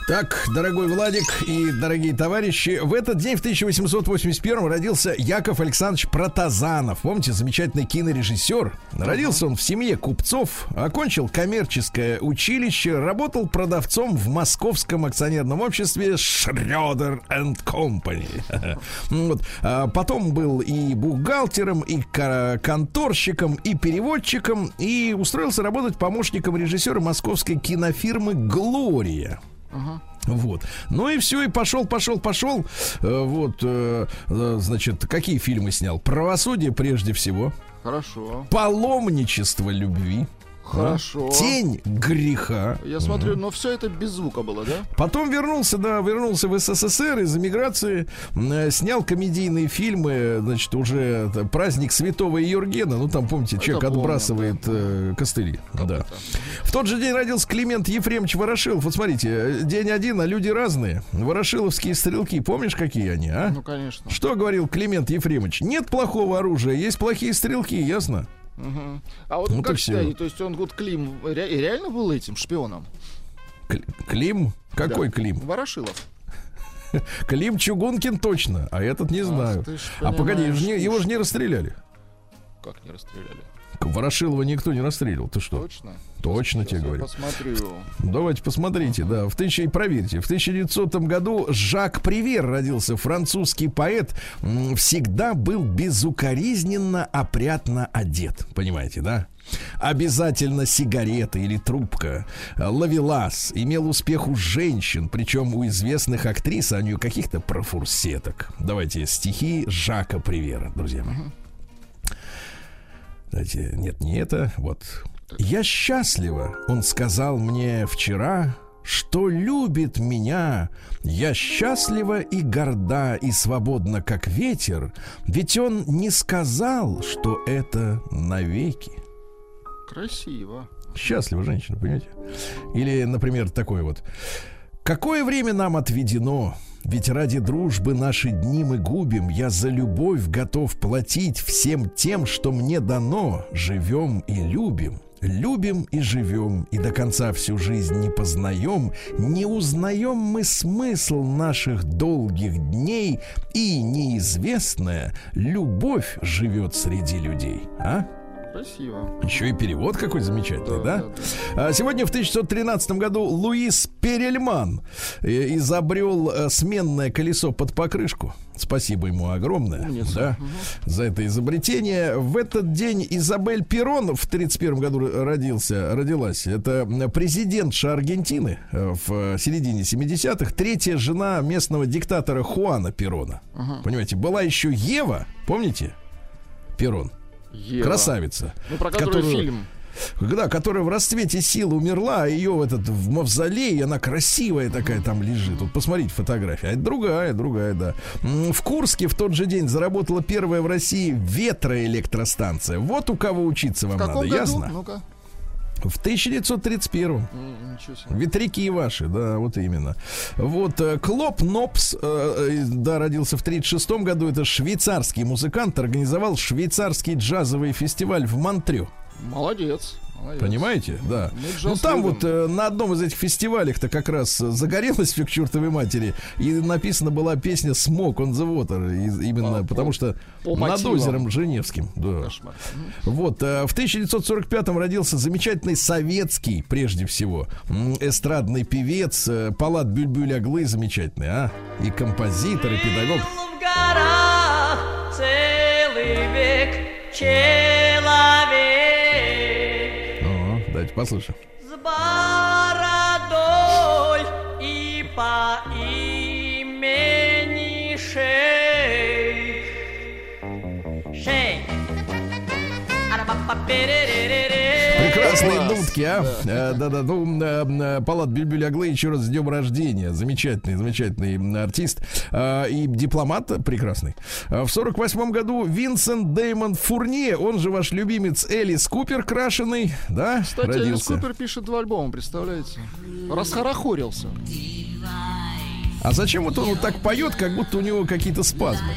Так, дорогой Владик и дорогие товарищи, в этот день, в 1881 родился Яков Александрович Протазанов. Помните, замечательный кинорежиссер. Родился он в семье купцов, окончил коммерческое училище, работал продавцом в московском акционерном обществе Шредер энд Компани. [laughs] Вот. А потом был и бухгалтером, и конторщиком, и переводчиком, и устроился работать помощником режиссера московской кинофирмы «Глория». Вот. Ну и все, и пошел, пошел, пошел. Э, вот, э, э, значит, какие фильмы снял? Правосудие прежде всего. Хорошо. Паломничество любви. Хорошо. Тень греха. Я смотрю, но все это без звука было, да? Потом вернулся, да, вернулся в СССР из эмиграции, э, снял комедийные фильмы, значит, уже праздник Святого Юргена, ну там, помните, это человек помню, отбрасывает да. э, костыли. Как да. Это? В тот же день родился Климент Ефремович Ворошилов. Вот смотрите, день один, а люди разные. Ворошиловские стрелки, помнишь, какие они, а? Ну, конечно. Что говорил Климент Ефремович? Нет плохого оружия, есть плохие стрелки, ясно? Угу. А вот ну, как считаете, то есть он вот Клим ре- реально был этим шпионом? Клим? Какой да. Клим? Ворошилов. [laughs] Клим Чугункин точно, а этот не знаю. А погоди, его же не расстреляли. Как не расстреляли? Ворошилова никто не расстреливал. Ты что? Точно? Точно тебе говорю. посмотрю. Давайте посмотрите, да. В тысячи, проверьте. В 1900 году Жак Привер родился. Французский поэт. Всегда был безукоризненно опрятно одет. Понимаете, да? Обязательно сигарета или трубка. Лавелас имел успех у женщин, причем у известных актрис, а не у каких-то профурсеток. Давайте стихи Жака Привера, друзья мои. Знаете, нет, не это. Вот. Я счастлива, он сказал мне вчера, что любит меня. Я счастлива и горда и свободна, как ветер, ведь он не сказал, что это навеки. Красиво. Счастлива женщина, понимаете? Или, например, такой вот. Какое время нам отведено? Ведь ради дружбы наши дни мы губим. Я за любовь готов платить всем тем, что мне дано. Живем и любим. Любим и живем, и до конца всю жизнь не познаем, не узнаем мы смысл наших долгих дней, и неизвестная любовь живет среди людей. А? Красиво. Еще и перевод какой замечательный, да? да? да, да. Сегодня в 1913 году Луис Перельман э, изобрел э, сменное колесо под покрышку. Спасибо ему огромное да, угу. за это изобретение. В этот день Изабель Перон в 1931 году родился, родилась. Это президентша Аргентины э, в середине 70-х. Третья жена местного диктатора Хуана Перона. Угу. Понимаете, была еще Ева, помните? Перон. Ева. Красавица. Ну, про которую, которую фильм. Да, которая в расцвете сил умерла, а ее в этот в мавзолее, она красивая такая там лежит. Вот посмотрите фотография. А это другая, другая, да. В Курске в тот же день заработала первая в России ветроэлектростанция. Вот у кого учиться вам в надо, году? ясно? Ну-ка. В 1931 Ветряки ваши, да, вот именно. Вот э, Клоп Нопс, э, э, да, родился в 36 году. Это швейцарский музыкант, организовал швейцарский джазовый фестиваль в Монтрё. Молодец. Молодец. Понимаете? Да. Ну, там вот э, на одном из этих фестивалях-то как раз загорелась к чертовой матери. И написана была песня Smoke on the Water. И, именно а, потому по, что по над мотивам. озером Женевским. Да. Кошмар. Вот. Э, в 1945-м родился замечательный советский, прежде всего, эстрадный певец э, Палат Бюльбюль Аглы замечательный, а? И композитор, и педагог. Целый век послушаем. С бородой и по имени Шейх. Прекрасные дудки, а? Да-да, ну, э, Палат Бюльбюль Аглы еще раз с днем рождения. Замечательный, замечательный артист. И дипломат прекрасный. В сорок восьмом году Винсент Деймон Фурне, он же ваш любимец Элис Купер крашеный, да, Кстати, родился. Элис Купер пишет два альбома, представляете? Расхорохорился. А зачем вот он вот так поет, как будто у него какие-то спазмы?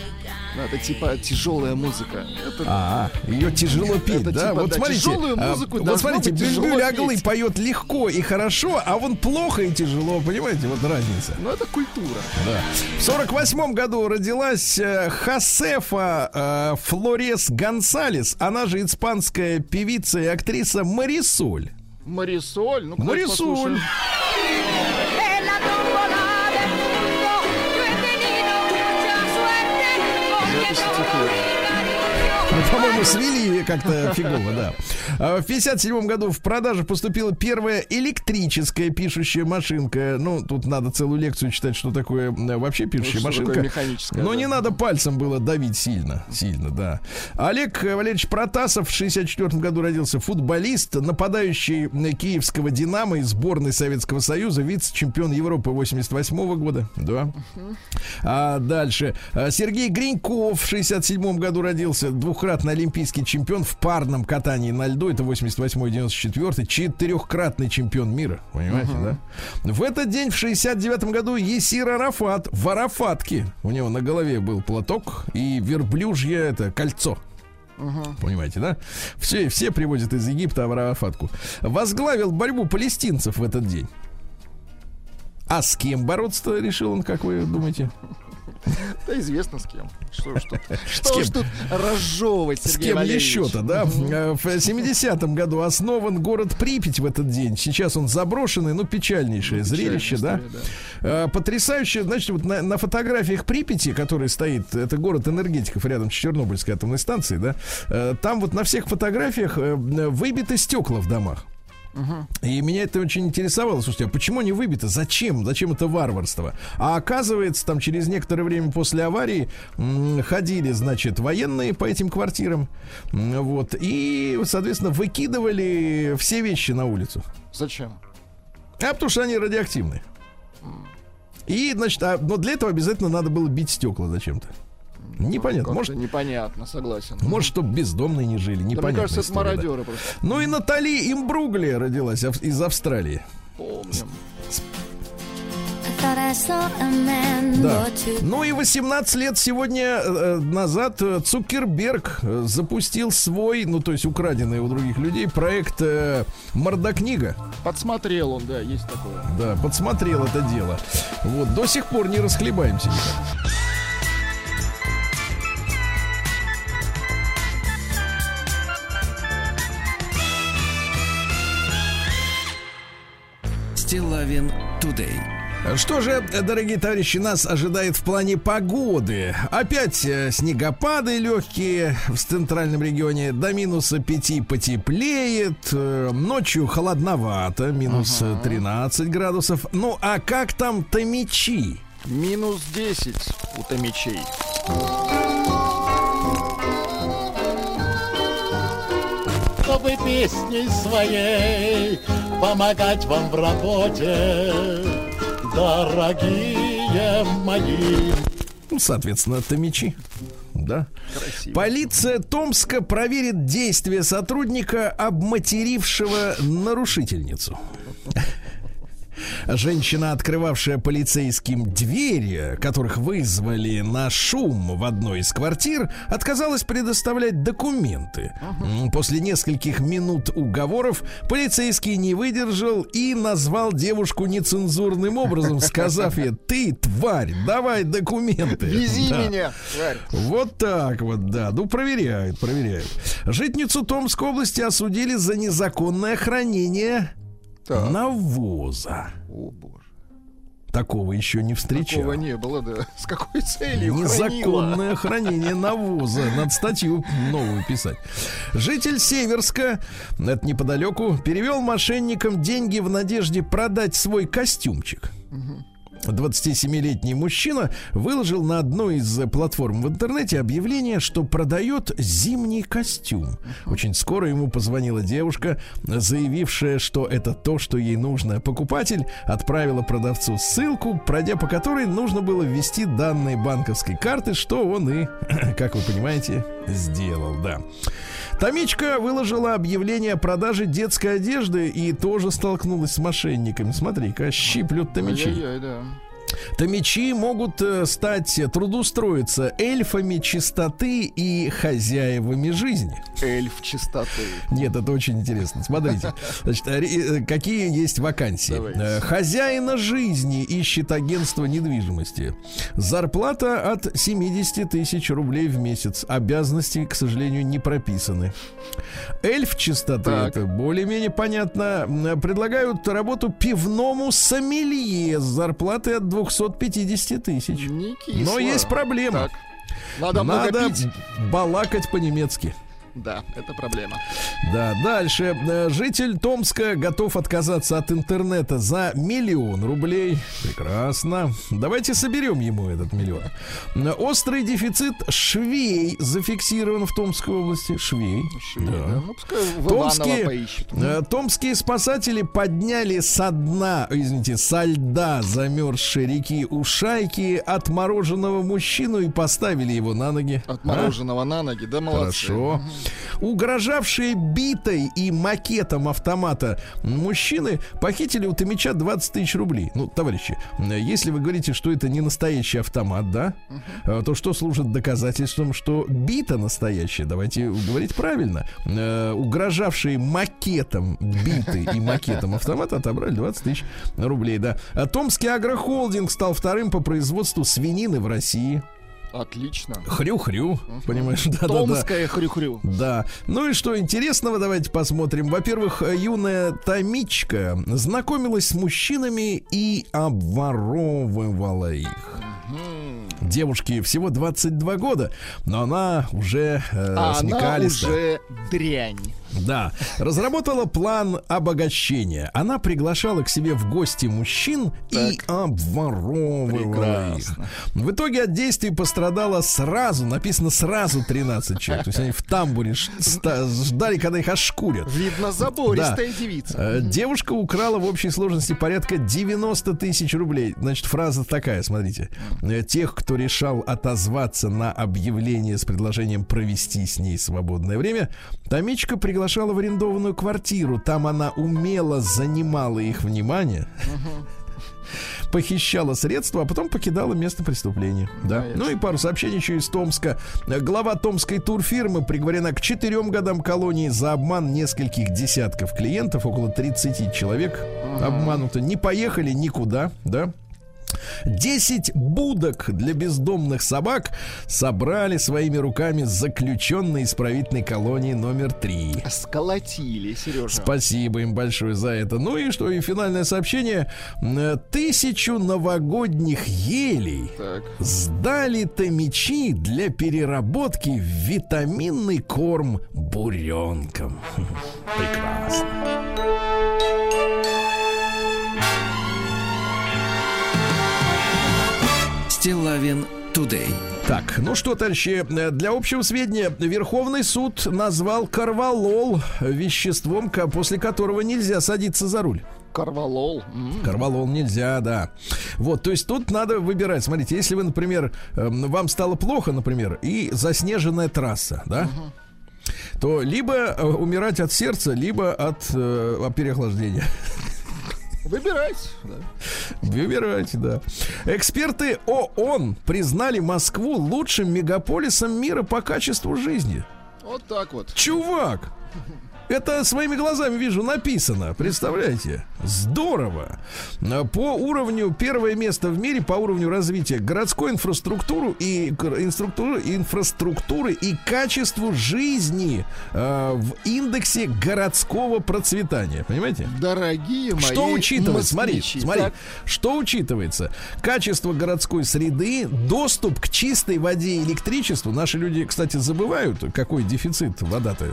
Ну, это типа тяжелая музыка. Это... А, ее тяжело петь, это, да? Типа, вот да, смотрите, музыку а, вот смотрите, Бюльбюль Аглы поет легко и хорошо, а он плохо и тяжело, понимаете? Вот разница. Ну, это культура. Да. В сорок восьмом году родилась э, Хосефа э, Флорес Гонсалес, она же испанская певица и актриса Марисоль. Марисоль? Ну, Марисоль. По-моему, свели как-то фигово, да. А в 57 году в продажу поступила первая электрическая пишущая машинка. Ну, тут надо целую лекцию читать, что такое вообще пишущая ну, машинка. Механическая, Но да. не надо пальцем было давить сильно. Сильно, да. Олег Валерьевич Протасов в 64 году родился. Футболист, нападающий киевского «Динамо» из сборной Советского Союза, вице-чемпион Европы 88 года. Да. А дальше. Сергей Гриньков в 67 году родился. Двух двухкратный олимпийский чемпион в парном катании на льду, это 88-94, четырехкратный чемпион мира, понимаете, uh-huh. да? В этот день, в 69 году, Есир Арафат в Арафатке, у него на голове был платок и верблюжье это кольцо. Угу. Понимаете, да? Все, все приводят из Египта в Арафатку. Возглавил борьбу палестинцев в этот день. А с кем бороться-то решил он, как вы думаете? [laughs] Да известно с кем. Что ж тут, [laughs] что ж тут разжевывать, С кем еще-то, да? Э, в 70-м году основан город Припять в этот день. Сейчас он заброшенный, ну, печальнейшее ну, зрелище, да? да? Потрясающее, значит, вот на, фотографиях Припяти, который стоит, это город энергетиков рядом с Чернобыльской атомной станцией, да? Э, там вот на всех фотографиях э, выбиты стекла в домах. И меня это очень интересовало. Слушайте, а почему они выбиты? Зачем? Зачем это варварство? А оказывается, там через некоторое время после аварии м, ходили, значит, военные по этим квартирам. м, Вот. И, соответственно, выкидывали все вещи на улицу. Зачем? А потому что они радиоактивны. И, значит, а, но для этого обязательно надо было бить стекла зачем-то. Непонятно. Как-то Может, непонятно, согласен. может, чтобы бездомные не жили. Да, мне Непонятно. кажется, это мародеры просто. Ну и Натали Имбруглия родилась из Австралии. Помним. Да. Ну и 18 лет сегодня э, назад э, Цукерберг э, запустил свой, ну то есть украденный у других людей, проект Мордокнига. Подсмотрел он, да, есть такое. Да, подсмотрел это дело. Вот, до сих пор не расхлебаемся. никак. Стилавин Тудей. Что же, дорогие товарищи, нас ожидает в плане погоды? Опять э, снегопады легкие в центральном регионе. До минуса 5 потеплеет. э, Ночью холодновато, минус э, 13 градусов. Ну, а как там Томичи? Минус 10 у томичей. чтобы песней своей помогать вам в работе, дорогие мои. Ну, соответственно, Томичи. Да. Красиво. Полиция Томска проверит действия сотрудника, обматерившего нарушительницу. Женщина, открывавшая полицейским двери, которых вызвали на шум в одной из квартир, отказалась предоставлять документы. После нескольких минут уговоров полицейский не выдержал и назвал девушку нецензурным образом, [laughs] сказав ей «Ты, тварь, давай документы». Вези Да. меня, тварь. Вот так вот, да. Ну, проверяют, проверяют. Житницу Томской области осудили за незаконное хранение Так. навоза. О, боже. Такого еще не встречал. Такого не было, да. С какой целью хранила? Незаконное хранение навоза. Надо статью новую писать. Житель Северска, это неподалеку, перевел мошенникам деньги в надежде продать свой костюмчик. 27-летний мужчина выложил на одной из э, платформ в интернете объявление, что продает зимний костюм. Очень скоро ему позвонила девушка, заявившая, что это то, что ей нужно. Покупатель отправила продавцу ссылку, пройдя по которой нужно было ввести данные банковской карты, что он и, [clears throat] как вы понимаете, сделал, да. Томичка выложила объявление о продаже детской одежды и тоже столкнулась с мошенниками. Смотри-ка, щиплют томичи. Ай-яй-яй, да. Томичи могут э, стать, э, трудоустроиться эльфами чистоты и хозяевами жизни. Эльф чистоты. Нет, это очень интересно. Смотрите, [laughs] значит, ре- э, какие есть вакансии. Давайте. Хозяина жизни ищет агентство недвижимости. Зарплата от 70 тысяч рублей в месяц. Обязанности, к сожалению, не прописаны. Эльф чистоты, Так. это более-менее понятно. Предлагают работу пивному сомелье с зарплатой от 250 тысяч. Но есть проблема. Так. Надо, Надо балакать по-немецки. Да, это проблема. Да, дальше. Э, Житель Томска готов отказаться от интернета за миллион рублей. Прекрасно. Давайте соберем ему этот миллион. Э, Острый дефицит швей зафиксирован в Томской области. Швей. Швей, Да. да. Ну, пускай Томские, э, томские спасатели подняли со дна, извините, со льда замерзшей реки Ушайки отмороженного мужчину и поставили его на ноги. От А? на ноги, да молодцы. Хорошо. Угрожавшие битой и макетом автомата мужчины похитили у Томича 20 тысяч рублей. Ну, товарищи, если вы говорите, что это не настоящий автомат, да, э, то что служит доказательством, что бита настоящая? Давайте говорить правильно. Э, Угрожавшие макетом биты и макетом автомата отобрали 20 тысяч рублей, да. Томский агрохолдинг стал вторым по производству свинины в России. Отлично. Хрю-хрю, понимаешь? Да-да-да. Томская хрю-хрю. Да. Ну и что интересного, давайте посмотрим. Во-первых, э, юная Томичка знакомилась с мужчинами и обворовывала их. Девушке всего 22 года, но она уже э, А она смекалиста. уже дрянь. Да, разработала план обогащения. Она приглашала к себе в гости мужчин и обворовывала их. В итоге от действий пострадало сразу, написано сразу 13 человек. То есть они в тамбуре ждали, когда их ошкурят. Видно, забористая девица. Э, Девушка украла в общей сложности порядка 90 тысяч рублей. Значит, фраза такая, смотрите. Э, Тех, кто решал отозваться на объявление с предложением провести с ней свободное время, Томичка приглашала в арендованную квартиру. Там она умело занимала их внимание. Похищала средства, а потом покидала место преступления. Да. Конечно. Ну и пару сообщений еще из Томска. Глава томской турфирмы приговорена к четырем годам колонии за обман нескольких десятков клиентов, около 30 человек обмануто. Не поехали никуда, да. 10 будок для бездомных собак собрали своими руками заключенные исправительной колонии номер 3. Сколотили, Сережа. Спасибо им большое за это. Ну и что, и финальное сообщение. Тысячу новогодних елей Так. сдали томичи для переработки в витаминный корм буренкам. [laughs] Прекрасно. Стилавин Today. Так, ну что, товарищи, э, для общего сведения, Верховный суд назвал карвалол веществом, после которого нельзя садиться за руль. Карвалол. Карвалол нельзя, да. Вот, то есть тут надо выбирать. Смотрите, если вы, например, эм, вам стало плохо, например, и заснеженная трасса, да, то либо э, умирать от сердца, либо от э, переохлаждения. Выбирайте. да. Выбирайте, да. Эксперты ООН признали Москву лучшим мегаполисом мира по качеству жизни. Вот так вот. Чувак! Это своими глазами вижу написано. Представляете? Здорово. По уровню первое место в мире по уровню развития городской инфраструктуры и инструктуры, инфраструктуры и качеству жизни а, в индексе городского процветания. Понимаете? Дорогие мои Что учитывается? Смотри, смотри, Так, что учитывается? Качество городской среды, доступ к чистой воде и электричеству. Наши люди, кстати, забывают, какой дефицит вода-то, э,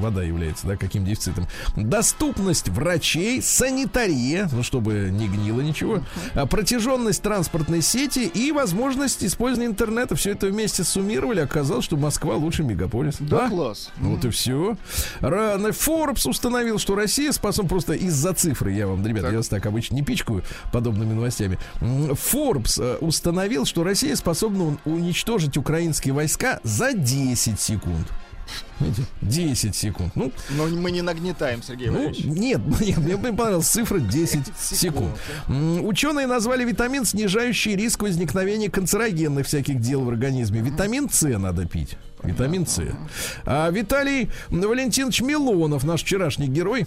вода является, да, каким дефицитом. Доступность врачей, санитария, ну, чтобы не гнило ничего, а, протяженность транспортной сети и возможность использования интернета. Все это вместе суммировали, оказалось, что Москва лучший мегаполис. Да, класс. Вот и все. Рано Forbes установил, что Россия способна просто из-за цифры, я вам, ребята, я вас так обычно не пичкаю подобными новостями. Forbes э, установил, что Россия способна уничтожить украинские войска за 10 секунд. Знаете, 10 секунд. Ну, Но мы не нагнетаем, Сергей ну, Валерьевич. нет, [laughs] мне, мне понравилась цифра 10 [laughs] секунд. М, Ученые назвали витамин, снижающий риск возникновения канцерогенных всяких дел в организме. Витамин С надо пить. Витамин С. А Виталий Валентинович Милонов, наш вчерашний герой,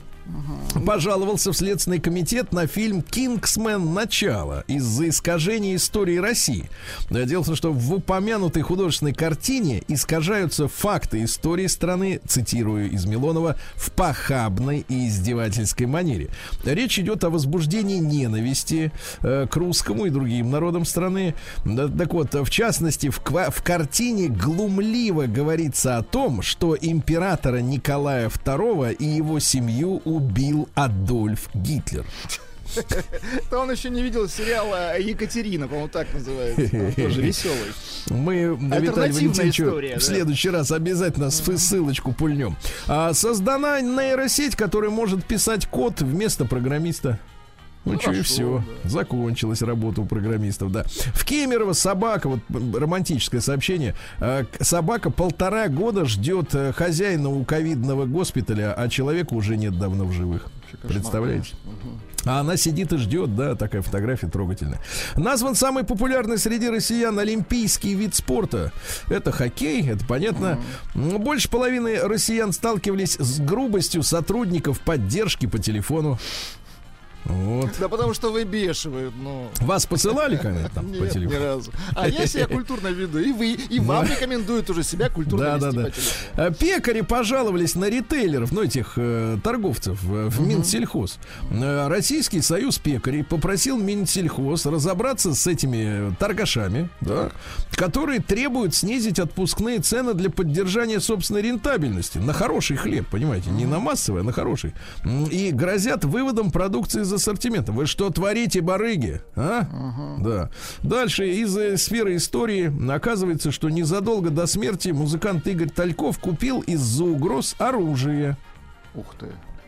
пожаловался в Следственный комитет на фильм «Кингсмен. Начало» из-за искажения истории России. Дело в том, что в упомянутой художественной картине искажаются факты истории страны, цитирую из Милонова, в похабной и издевательской манере. Речь идет о возбуждении ненависти э, к русскому и другим народам страны. Так вот, в частности, в, в картине глумливо говорится о том, что императора Николая II и его семью убил Адольф Гитлер. [laughs] Это он еще не видел сериала Екатерина, по-моему, так называется. Он тоже [laughs] веселый. Мы, Виталий Альтернативная Валентиновичу, история, в следующий раз обязательно ссылочку пульнем. А, создана нейросеть, которая может писать код вместо программиста. Ну, что и все. Закончилась работа у программистов, да. В Кемерово собака, вот романтическое сообщение. к- Собака полтора года ждет э, хозяина у ковидного госпиталя, а человека уже нет давно в живых. Представляете? А она сидит и ждет, да, такая фотография трогательная. Назван самый популярный среди россиян олимпийский вид спорта. Это хоккей, это понятно. М, Больше половины россиян сталкивались с грубостью сотрудников поддержки по телефону. Вот. Да потому что выбешивают, ну. Вас посылали когда-то там по Нет, ни телефону? разу. А я себя культурно веду. И вы, и вам рекомендуют уже себя культурно Да, да, да. по. А Пекари пожаловались на ритейлеров, ну, этих э, торговцев э, в Минсельхоз. Э, Российский союз пекарей попросил Минсельхоз разобраться с этими торгашами, да, которые требуют снизить отпускные цены для поддержания собственной рентабельности на хороший хлеб, понимаете, не на массовый, а на хороший. И грозят выводом продукции из ассортимента. Вы что творите, барыги? А? Да. Дальше из э, сферы истории оказывается, что незадолго до смерти музыкант Игорь Тальков купил из-за угроз оружие. Ух ты.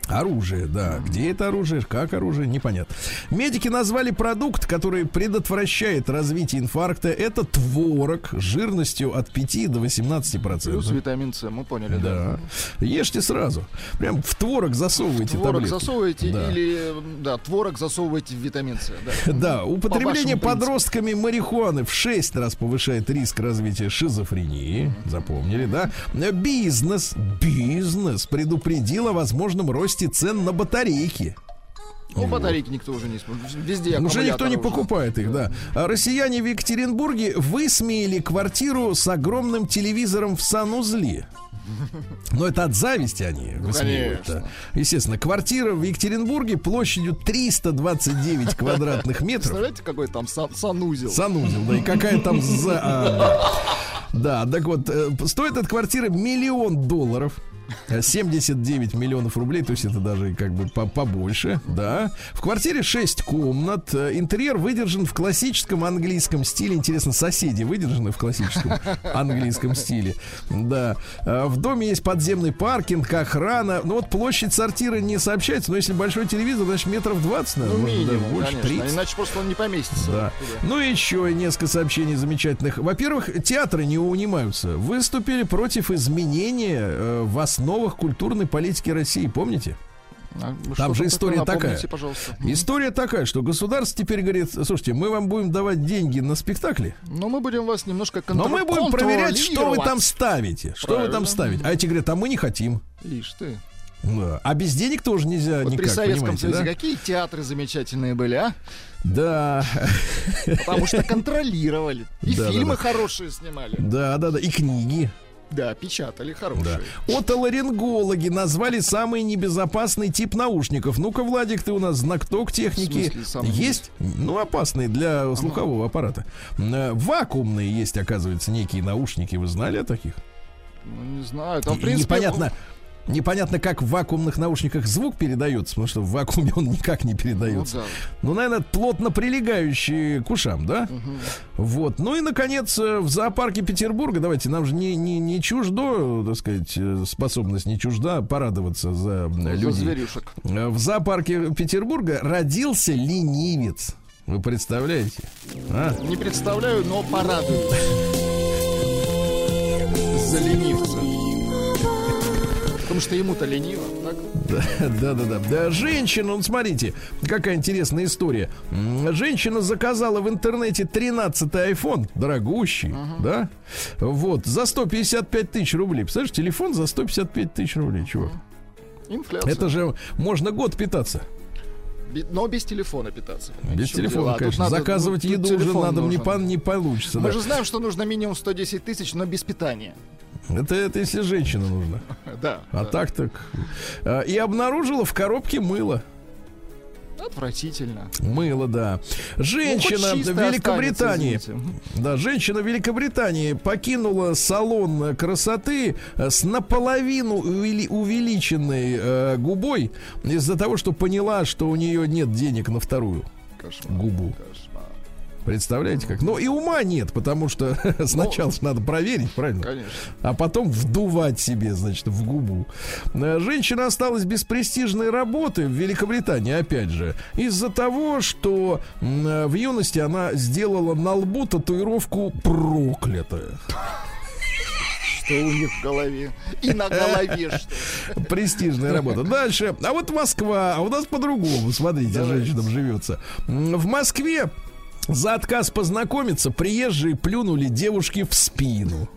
Оружие, да. Где это оружие, как оружие, непонятно. Медики назвали продукт, который предотвращает развитие инфаркта. Это творог с жирностью от 5 до 18 Плюс процентов. витамин С, мы поняли, да. Да. Ешьте сразу. Прям в творог засовывайте Творог таблетки. засовываете Да. или, да, творог засовываете в витамин С, да. [laughs] Да, употребление По подростками марихуаны в 6 раз повышает риск развития шизофрении. Запомнили, да? Бизнес, бизнес предупредил о возможном росте цен на батарейки. Ну, батарейки никто уже не сможет. Везде Уже никто не покупает их, да. А россияне в Екатеринбурге высмеяли квартиру с огромным телевизором в санузле. Но это от зависти они высмеивают. конечно. Естественно, квартира в Екатеринбурге площадью 329 квадратных метров. Представляете, какой там сан- санузел? Санузел, да, и какая там за... а, Да, так вот, э, стоит эта квартира миллион долларов. Э, 79 миллионов рублей, то есть это даже как бы по- побольше, да. В квартире 6 комнат. Интерьер выдержан в классическом английском стиле. Интересно, соседи выдержаны в классическом английском стиле. Да. Э, В доме есть подземный паркинг, охрана. Ну вот площадь сортира не сообщается, но если большой телевизор, значит метров 20, Ну, наверное, даже минимум, больше, конечно. 30. Иначе просто он не поместится. Да. Ну и еще несколько сообщений замечательных. Во-первых, театры не унимаются. Выступили против изменения э, в основах культурной политики России. Помните? А, Там же история такая. Пожалуйста. История такая, что государство теперь говорит, слушайте, мы вам будем давать деньги на спектакли, Но мы будем вас немножко но мы будем проверять, что вы там контролировать. ставите. Что вы там Правильно. ставите. А эти говорят, а мы не хотим. Ишь ты. Да. А без денег тоже нельзя Вот никак, при Советском Союзе да? какие театры замечательные были, а? Да, Потому что контролировали. И Да, да, фильмы да. хорошие снимали. да, да, да, и книги. Да, печатали Да. хорошие. Отоларингологи назвали самый небезопасный тип наушников. Ну-ка, Владик, ты у нас знаток техники. В смысле, есть? Ну, опасные для слухового аппарата. Э, Вакуумные есть, оказывается, некие наушники. Вы знали о таких? Ну, не знаю. Там, в принципе, непонятно, непонятно, как в вакуумных наушниках звук передается, потому что в вакууме он никак не ну, передается. да. Ну, наверное, плотно прилегающие к ушам, да? Вот. Ну и, наконец, э, в зоопарке Петербурга, давайте, нам же не, не, не чуждо, так сказать, э, способность не чужда порадоваться за За людей. зверюшек. Э, В зоопарке Петербурга родился ленивец. Вы представляете? А? Не представляю, но порадуюсь. За ленивца. Потому что ему-то лениво, так? Да, да, да, да. Женщина, ну смотрите, какая интересная история. Женщина заказала в интернете 13-й iPhone, дорогущий, да? Вот, за 155 тысяч рублей. Представляешь, телефон за 155 тысяч рублей, чувак. Инфляция. Это же можно год питаться. Но без телефона питаться. понимаете, Без телефона, дело? А тут конечно. надо- Заказывать тут еду уже надо, не, пон- не получится. Мы да. же знаем, что нужно минимум 110 тысяч, но без питания. Это, это если женщина нужна. [laughs] Да. А да. так так. А, И обнаружила в коробке мыло. Отвратительно. Мыло, да. Ну, Женщина хоть в Великобритании. останется. Да, женщина в Великобритании покинула салон красоты э, с наполовину увели- увеличенной э, губой из-за того, что поняла, что у нее нет денег на вторую Кошмар. губу. Кошмар. Представляете как? Но и ума нет, потому что [laughs] сначала ж надо проверить, правильно? Конечно. а потом вдувать себе, значит, в губу. Э, Женщина осталась без престижной работы в Великобритании, опять же, из-за того, что э, в юности она сделала на лбу татуировку проклятая. Что у них в голове? И на голове [laughs] что? Престижная работа. Дальше. А вот Москва. А у нас по-другому. Смотрите, Давайте. женщинам живется. В Москве за отказ познакомиться приезжие плюнули девушке в спину.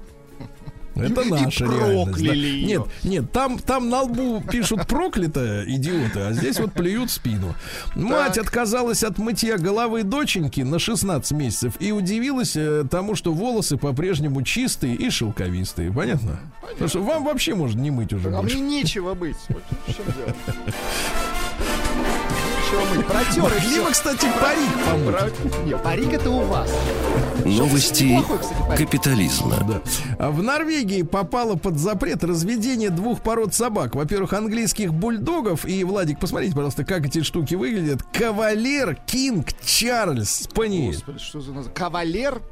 Это И- и наша реальность. да. Нет, нет, там, там на лбу пишут проклято, идиоты, а здесь вот плюют в спину. Мать отказалась от мытья головы доченьки на 16 месяцев и удивилась э, тому, что волосы по-прежнему чистые и шелковистые. Понятно? Потому что вам вообще можно не мыть уже А больше. мне нечего быть. Вот в чем дело. Нечего мыть. Протер и всё. Либо, кстати, парик помыть. Парик это у вас. Новости капитализма. А в Норвегии попало под запрет разведение двух пород собак. Во-первых, английских бульдогов. И, Владик, посмотрите, пожалуйста, как эти штуки выглядят. Кавалер Кинг Чарльз Спаниель. Господи, что за название? Кавалер?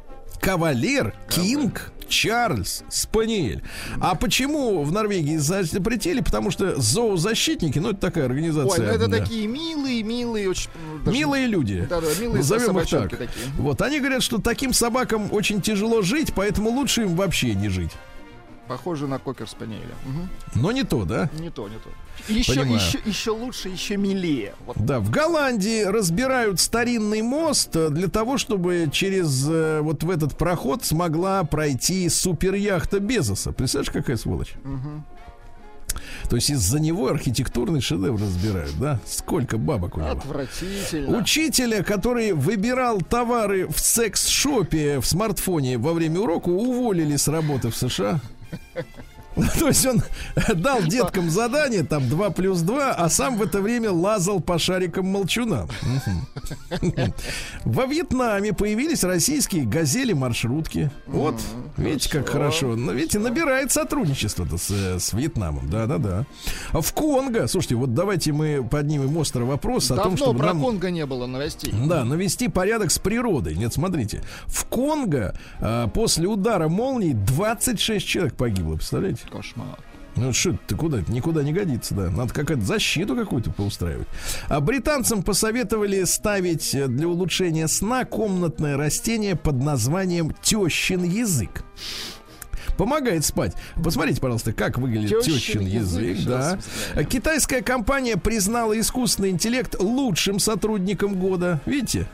Кавалер Кинг Чарльз Спаниель. А почему в Норвегии запретили? Потому что зоозащитники, ну, это такая организация. Ой, ну это да, такие милые, милые, очень... даже- Милые люди. Да-да, милые Назовем их так. такие. Вот, они говорят, что таким собакам очень тяжело жить, поэтому лучше им вообще не жить. Похоже на кокер спаниеля. Мгм. Но не то, да? Не то, не то. Еще, Понимаю. еще, еще лучше, еще милее. Вот. Да, в Голландии разбирают старинный мост э, для того, чтобы через э, вот в этот проход смогла пройти суперяхта Безоса. Представляешь, какая сволочь? То есть из-за него архитектурный шедевр разбирают, да? Сколько бабок у него? Отвратительно. Учителя, который выбирал товары в секс-шопе в смартфоне во время урока, уволили с работы в США. То есть он дал деткам задание, там 2 плюс 2, а сам в это время лазал по шарикам молчуна. Во Вьетнаме появились российские газели-маршрутки. Вот, видите, как хорошо. Ну, видите, набирает сотрудничество-то с, Вьетнамом. Да-да-да. В Конго, слушайте, вот давайте мы поднимем острый вопрос о том, чтобы про. Конго не было новостей. Да, навести порядок с природой. Нет, смотрите. В Конго а, после удара молнии 26 человек погибло, представляете? Кошмар. Ну что ты куда? Это никуда не годится, да. Надо какую-то защиту какую-то поустраивать. А британцам посоветовали ставить для улучшения сна комнатное растение под названием тещин язык. Помогает спать. Посмотрите, пожалуйста, как выглядит Тещин язык. язык, да. Китайская компания признала искусственный интеллект лучшим сотрудником года. Видите?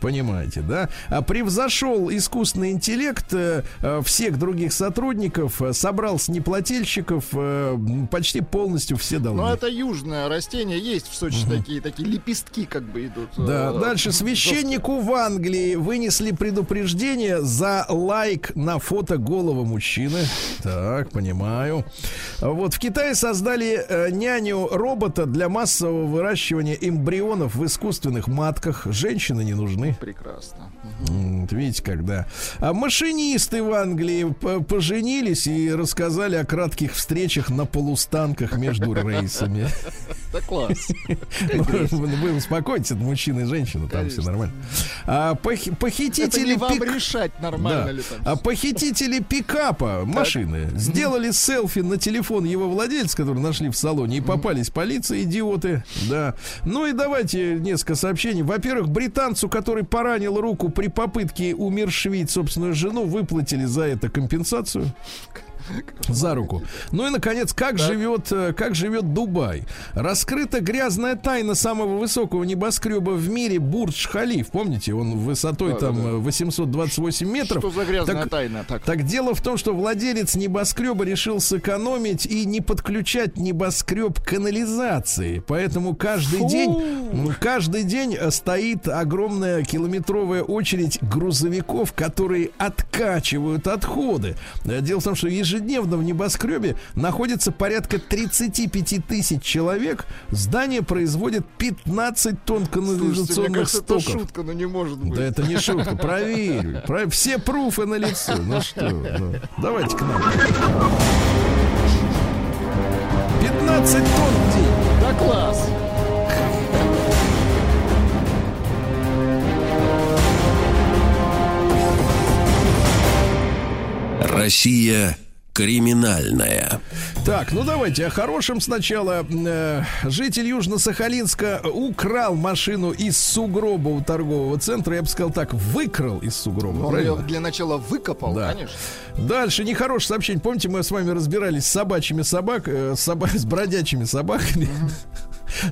Понимаете, да? А превзошел искусственный интеллект э, э, всех других сотрудников, э, собрал с неплательщиков почти полностью все долги. Ну, это южное растение. Есть в Сочи такие, такие лепестки как бы идут. Да, дальше священнику в Англии вынесли предупреждение за лайк на фото голого мужчины. Так, понимаю. Вот в Китае создали э, няню робота для массового выращивания эмбрионов в искусственных матках. Женщины не нужны. Прекрасно. М, вот Видите, когда. А машинисты в Англии поженились и рассказали о кратких встречах на полустанках между рейсами. [laughs] Это класс. [laughs] Ну, Вы успокойтесь, это мужчина и женщина, там все нормально. А похитители вам решать, нормально Да. ли там. А похитители пикапа машины сделали селфи на телефон его владельца, который нашли в салоне, и попались полиции, идиоты. Да. Ну и давайте несколько сообщений. Во-первых, британцу, который поранил руку при попытке умершвить собственную жену, выплатили за это компенсацию. За руку. Ну и наконец, как живет, э, как живет Дубай? Раскрыта грязная тайна самого высокого небоскреба в мире Бурдж Халиф. Помните, он высотой Да, там да, да. э, 828 метров. Что за грязная Так- тайна? Так, Так дело в том, что владелец небоскреба решил сэкономить и не подключать небоскреб к канализации. Поэтому каждый Фу. день, м, каждый день э, стоит огромная километровая очередь грузовиков, которые откачивают отходы. Дело в том, что ежедневно в небоскребе находится порядка 35 тысяч человек. Здание производит 15 тонн слушайте, мне канализационных это стоков. шутка, но не может быть. Да это не шутка, проверь. Про- Все пруфы на лицо. Ну что, ну, давайте к нам. 15 тонн в день. Да класс. Россия криминальная. Так, ну давайте о хорошем сначала. Э, житель Южно-Сахалинска украл машину из сугроба у торгового центра. Я бы сказал так, выкрал из сугроба. Он правильно? ее для начала выкопал, Да. конечно. Дальше нехорошее сообщение. Помните, мы с вами разбирались с собачьими собак, э, с, соба- [laughs] с бродячими собаками.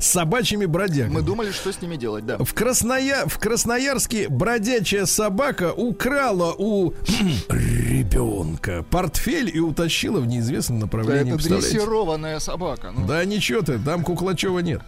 С собачьими бродягами. Мы думали, что с ними делать, да. В, Красноя... в Красноярске бродячая собака украла у ребенка портфель и утащила в неизвестном Да, направлении. это Представляете? дрессированная собака. ну. Да ничего ты, там Куклачева нет.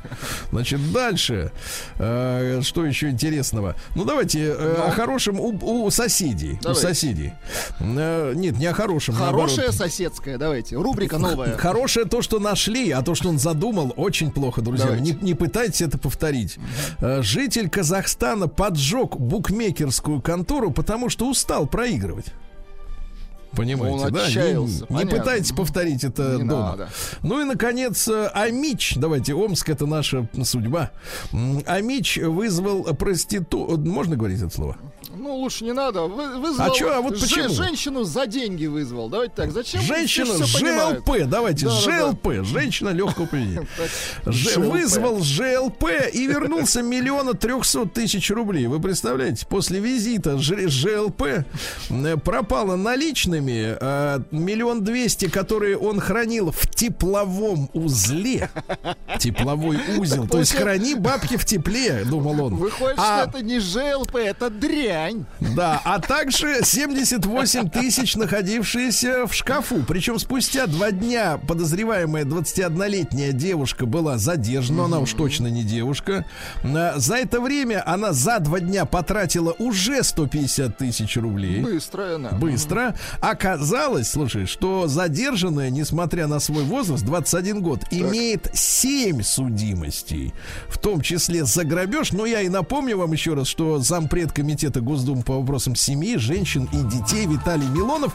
Значит, дальше. Э, что еще интересного? Ну, давайте э, о хорошем у, у соседей. Давайте. У соседей. Э, нет, не о хорошем. Хорошая наоборот. соседская, давайте. Рубрика новая. Хорошее то, что нашли, а то, что он задумал, очень плохо, друзья. Давайте. Не, не пытайтесь это повторить. Э, Житель Казахстана поджег букмекерскую контору, потому что устал проигрывать. Понимаете, Он да? Не- отчаялся, Не, понятно. пытайтесь повторить это Не дома. надо. Ну и, наконец, э, Амич. Давайте, Омск это наша судьба. Амич вызвал проститу... Можно говорить это слово? Ну, лучше не надо. Вы, вызвал А чё, а вот почему? женщину за деньги вызвал. Давайте так. Зачем? Женщина Все понимают. ЖЛП. Давайте, Да, да, да. ЖЛП. Женщина легкого поведения. [laughs] ЖЛП. вызвал ЖЛП и вернулся миллиона трехсот тысяч рублей. Вы представляете, после визита ЖЛП э, пропало наличными э, миллион двести, которые он хранил в тепловом узле. Тепловой узел. То есть храни бабки в тепле, думал он. Выходит, А- что это не ЖЛП, это дрянь. Да, а также 78 тысяч, находившиеся в шкафу. Причем спустя два дня подозреваемая 21-летняя девушка была задержана. Она уж точно не девушка. А, За это время она за два дня потратила уже 150 тысяч рублей. Быстро она. Быстро. Оказалось, слушай, что задержанная, несмотря на свой возраст, 21 год, имеет 7 судимостей. В том числе за грабеж. Но я и напомню вам еще раз, что зампред комитета Госдумы по вопросам семьи, женщин и детей Виталий Милонов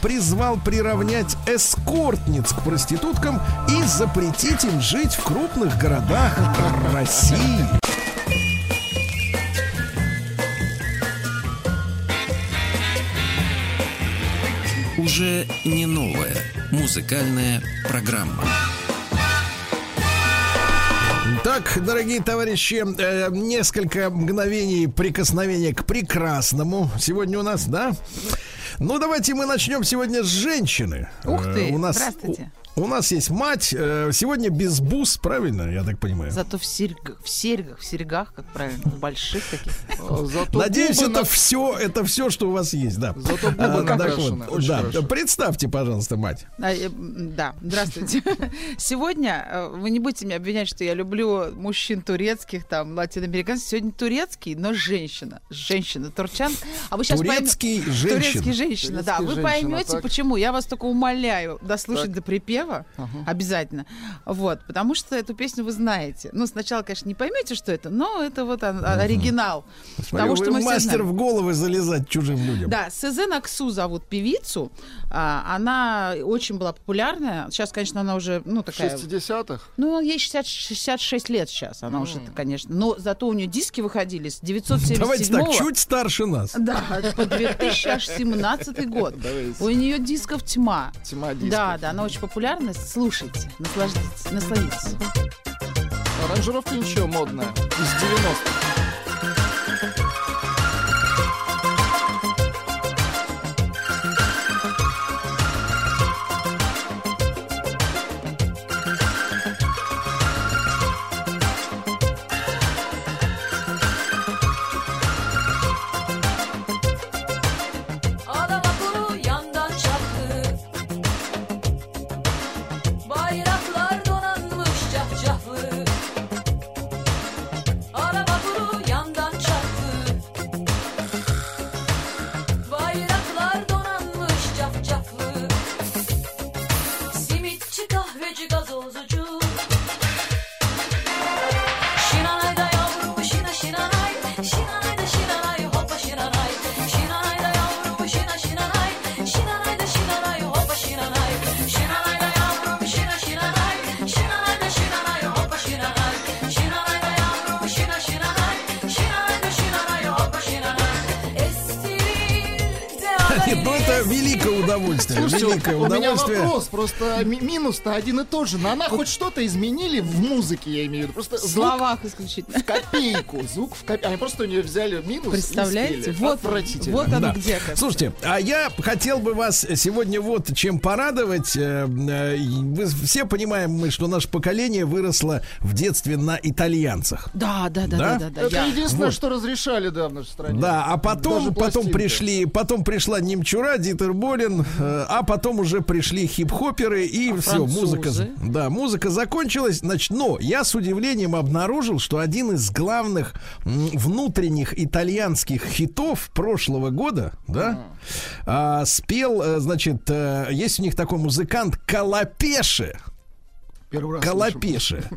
призвал приравнять эскортниц к проституткам и запретить им жить в крупных городах России. Уже не новая музыкальная программа. Так, дорогие товарищи, э, несколько мгновений прикосновения к прекрасному. Сегодня у нас, да? Ну, давайте мы начнем сегодня с женщины. Ух Э, ты, у нас, здравствуйте. У, нас есть мать. э, сегодня без бус, правильно, я так понимаю? Зато в серьгах, в серьгах, в серьгах, как правильно, в больших таких. Зато Надеюсь, это на- все, это все, что у вас есть, да. Зато губы А, накрашены. вот, Очень да, хорошо. представьте, пожалуйста, мать. А, э, Да, здравствуйте. [laughs] Сегодня э, вы не будете меня обвинять, что я люблю мужчин турецких, там, латиноамериканцев. Сегодня турецкий, но женщина. Женщина, турчан. А вы сейчас Турецкий женщин. Турецкий женщина, да. Турецкий Вы женщина, поймете, так. почему. Я вас только умоляю дослушать Так. до припева. Обязательно. Вот. Потому что эту песню вы знаете. Ну, сначала, конечно, не поймете, что это, но это вот он- оригинал. Смотрю, того, вы что мы мастер в головы залезать чужим людям. Да, Сезен Аксу зовут певицу. А, она очень была популярная. Сейчас, конечно, она уже, ну, В такая... 60-х. Ну, ей 60, 66 лет сейчас. Она уже, конечно. Но зато у нее диски выходили с 977 Давайте так, чуть старше нас. Да, по 2017 год. У нее дисков тьма. Тьма дисков. Да, да, она очень популярна. Слушайте, наслаждайтесь, насладитесь. Аранжировка ничего модная. Из 90-х. Просто ми- минус-то один и тот же. Но она хоть что-то изменили в музыке, я имею в виду. Просто В звук словах исключительно. в копейку. Звук в копейку. Они просто у нее взяли минус и Представляете? Вот, Отвратительно. вот оно Да. где как. Слушайте, а я хотел бы вас сегодня вот чем порадовать. Э, э, Вы все понимаем, мы, что наше поколение выросло в детстве на итальянцах. Да, да, да, Да? да, да, да. Это я- единственное, Вот. что разрешали, да, в нашей стране. Да, а потом, Даже потом пришли, потом пришла Немчура, Дитер Болин, э, а потом уже пришли хип-хоперы и все, французы? музыка, да, музыка закончилась. Значит, но я с удивлением обнаружил, что один из главных внутренних итальянских хитов прошлого года, да, а, спел, э, значит, э, есть у них такой музыкант Калапеше. Первый раз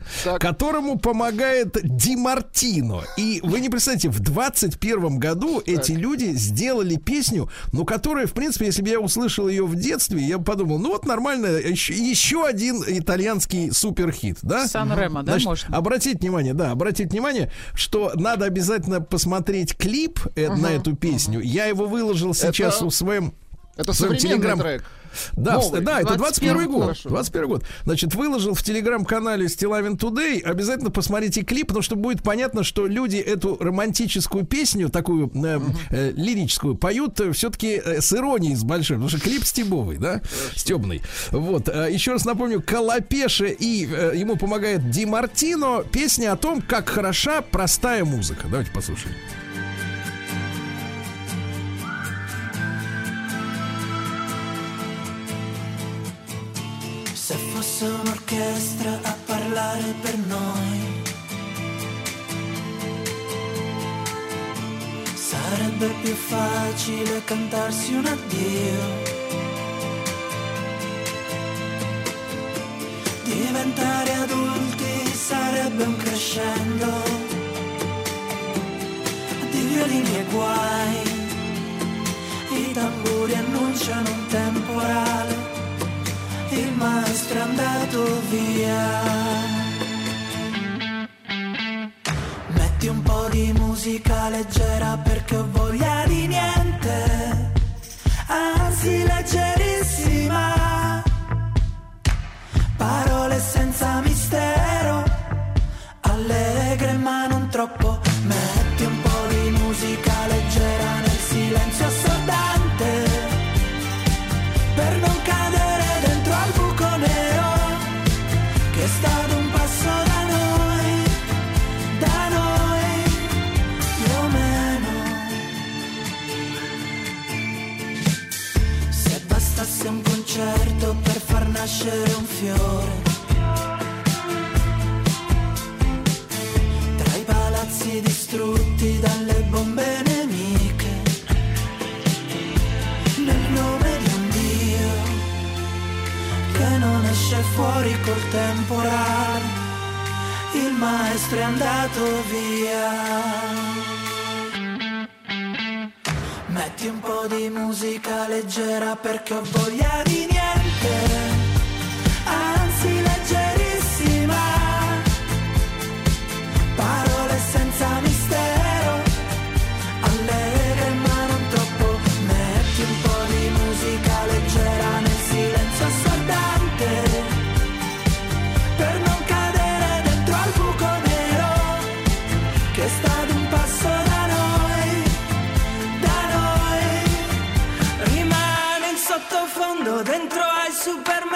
[laughs] Так. которому помогает Ди Мартино. И вы не представляете, в 21 году эти люди сделали песню, ну, которая, в принципе, если бы я услышал ее в детстве, я бы подумал, ну, вот нормально, еще, еще один итальянский суперхит, да? Сан-Ремо, да, Значит, можно? Обратите внимание, да, обратите внимание, что надо обязательно посмотреть клип э, на эту песню. Я его выложил сейчас Это- в своем Это современный телеграм- трек. Да, Новый. да, это 21 21 год. Хорошо. 21 год. Значит, выложил в телеграм-канале Стилавин Today. Обязательно посмотрите клип, потому что будет понятно, что люди эту романтическую песню, такую э, э, лирическую, поют все-таки с иронией, с большой, потому что клип стебовый, да, стебный. Вот. э, еще раз напомню, Калапеше и э, ему помогает Ди Мартино. Песня о том, как хороша простая музыка. Давайте послушаем. Se fosse un'orchestra a parlare per noi, sarebbe più facile cantarsi un addio. Diventare adulti sarebbe un crescendo di violini e guai. I tamburi annunciano un temporale il maestro è andato via. Metti un po' di musica leggera perché ho voglia di niente, anzi leggerissima. Parole nascere un fiore. Tra i palazzi distrutti dalle bombe nemiche nel nome di un Dio che non esce fuori col temporale. Il maestro è andato via. Metti un po' di musica leggera perché ho voglia di niente, Dentro al Superman.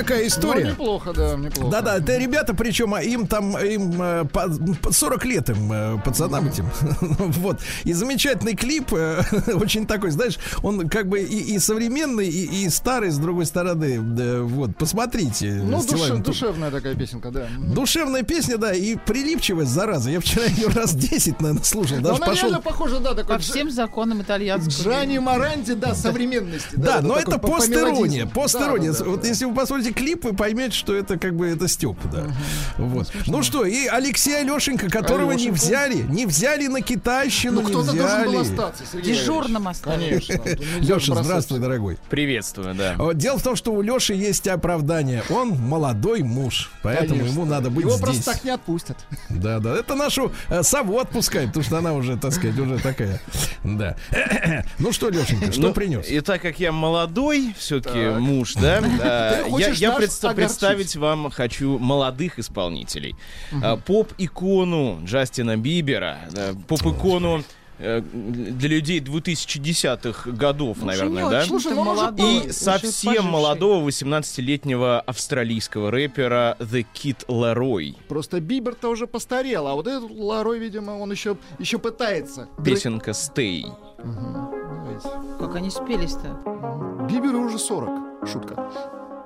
Такая Ну, история. неплохо, да, неплохо. Да-да, это ребята, причем а, им там им э, по, по 40 лет им э, пацанам этим. [laughs] вот. И замечательный клип, э, [laughs] очень такой, знаешь, он как бы и, и современный, и, и старый, с другой стороны. Да, вот, посмотрите. Ну, душе- душевная такая песенка, да. Душевная песня, да, и прилипчивая, зараза. Я вчера ее раз 10, наверное, слушал. Но Даже она пошел реально похожа, да, такой По всем законам итальянского. Джани Маранти, да, современности. Да, но такой это по- по постерония, постерония. Да, да, да, вот да. если вы посмотрите клип, вы поймете, что это как бы это Степ, да. Вот. Ну что, и Алексей Алешенко, которого не Алешеньку. взяли, не взяли на китайщину, Ну, не кто-то должен был взяли. остаться, Сергей Дежурным нельзя [laughs] Леша, здравствуй, дорогой. Приветствую, да. Дело в том, что у Леши есть оправдание. Он молодой муж, поэтому Конечно. ему надо быть Его здесь. просто так не отпустят. Да, да. Это нашу э, сову отпускает, потому что она уже, так сказать, уже такая. Да. [clears throat] Ну что, Лешенька, что Ну, принес? И так как я молодой, все-таки Так. муж, да, [laughs] я, хочешь я огорчить? представить вам хочу молодых исполнителей. Э, Поп-икону Джастина Бибера, поп-икону э, для людей 2010-х годов, Ну, наверное, не да? Слушай, ну, молодой, И совсем поживший. молодого 18-летнего австралийского рэпера The Kid Laroi. Просто Бибер-то уже постарел, а вот этот Ларой, видимо, он еще, еще пытается. Песенка Stay. Как они спелись-то. Биберу уже 40. Шутка.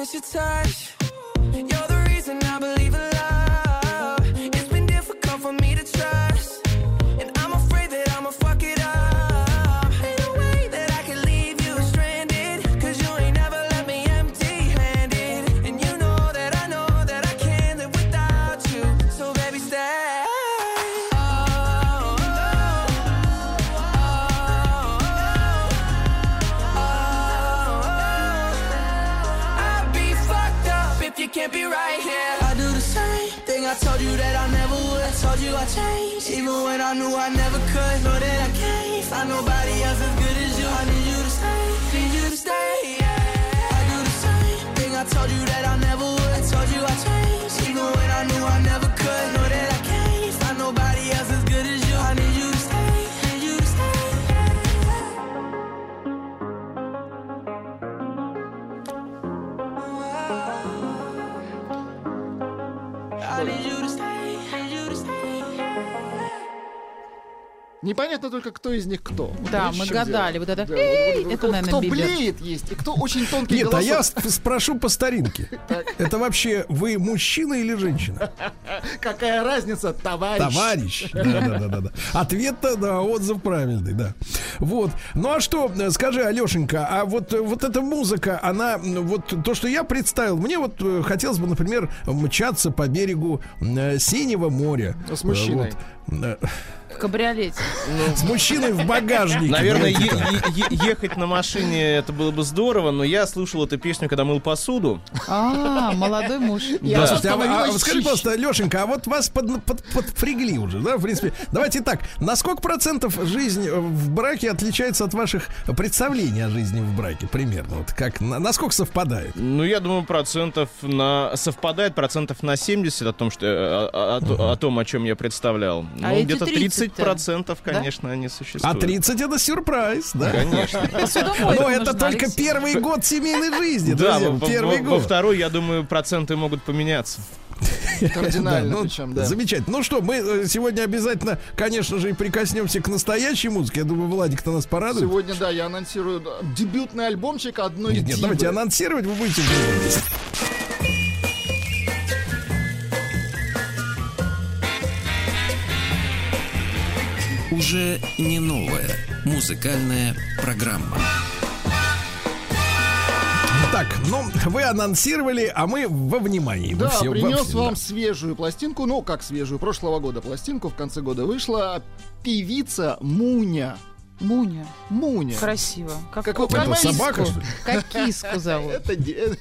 miss your touch. You're I knew I never could. Know that I can't find nobody else as good as you. I need you to stay, need you to stay. Yeah. I do the same thing. I told you that I Непонятно только, кто из них кто. Да, мы гадали. дело? Вот это Да, «Эй!» вот- вот- это, кто- наверное, Кто Бибер. блеет есть, и кто очень тонкий Нет, а я спрошу по старинке. Это вообще вы мужчина или женщина? [laughs] Какая разница, товарищ? Товарищ. Да, да, да, да, да. Ответ-то, да, отзыв правильный, да. Вот. Ну а что, э, скажи, Алешенька, а вот, э, вот эта музыка, она, вот то, что я представил, мне вот э, хотелось бы, например, мчаться по берегу э, Синего моря. С мужчиной. Э, вот. В кабриолете. С мужчиной в багажнике. Наверное, ехать на машине это было бы здорово, но я слушал эту песню, когда мыл посуду. А, молодой муж. Я Да. Слушайте, а, а скажи, пожалуйста, Лешенька, а вот вас под, под, подфригли уже, да, в принципе. Давайте так, на сколько процентов жизнь в браке отличается от ваших представлений о жизни в браке, примерно? Вот как, на, насколько совпадает? Ну, я думаю, процентов на... совпадает процентов на 70 о том, что, э, о, о- о- о том, о чем я представлял. А Ну, эти где-то 30 30-то? процентов, Да? конечно, они А существуют. 30 это сюрприз, да? Конечно. [laughs] Но это только первый год семейной жизни, Да, первый во- во год. второй, я думаю, проценты могут поменяться. [laughs] Кардинально, ну, причем, да. Замечательно. Ну что, мы э, сегодня обязательно, конечно же, и прикоснемся к настоящей музыке. Я думаю, Владик-то нас порадует. Сегодня, да, я анонсирую да, дебютный альбомчик одной Нет, нет, дивы. давайте анонсировать, вы будете Уже не новая музыкальная программа. Так, ну, вы анонсировали, а мы во внимании. Да, все во принес всем, вам да. свежую пластинку, ну, как свежую, прошлого года пластинку, в конце года вышла певица Муня. Муня. Муня. Красиво. Как, Как вы понимаете, собака, что ли? Как киску зовут. Это де-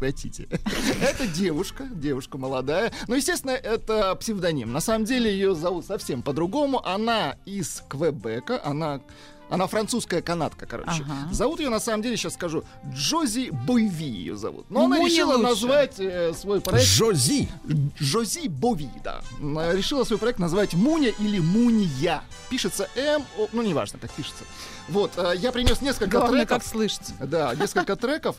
Прекратите. [laughs] Это девушка, девушка молодая. Ну, естественно, это псевдоним. На самом деле ее зовут совсем по-другому. Она из Квебека, она она французская канадка, короче. Ага. Зовут ее, на самом деле, сейчас скажу, Джози Бойви ее зовут. Но Ну, она решила лучше. назвать э, свой проект Жози. Жози Бови, да. Решила свой проект назвать Муня или Мунья. Пишется М, о, ну неважно, как пишется. Вот, э, я принес несколько Главное, треков. как слышите. Да, несколько треков.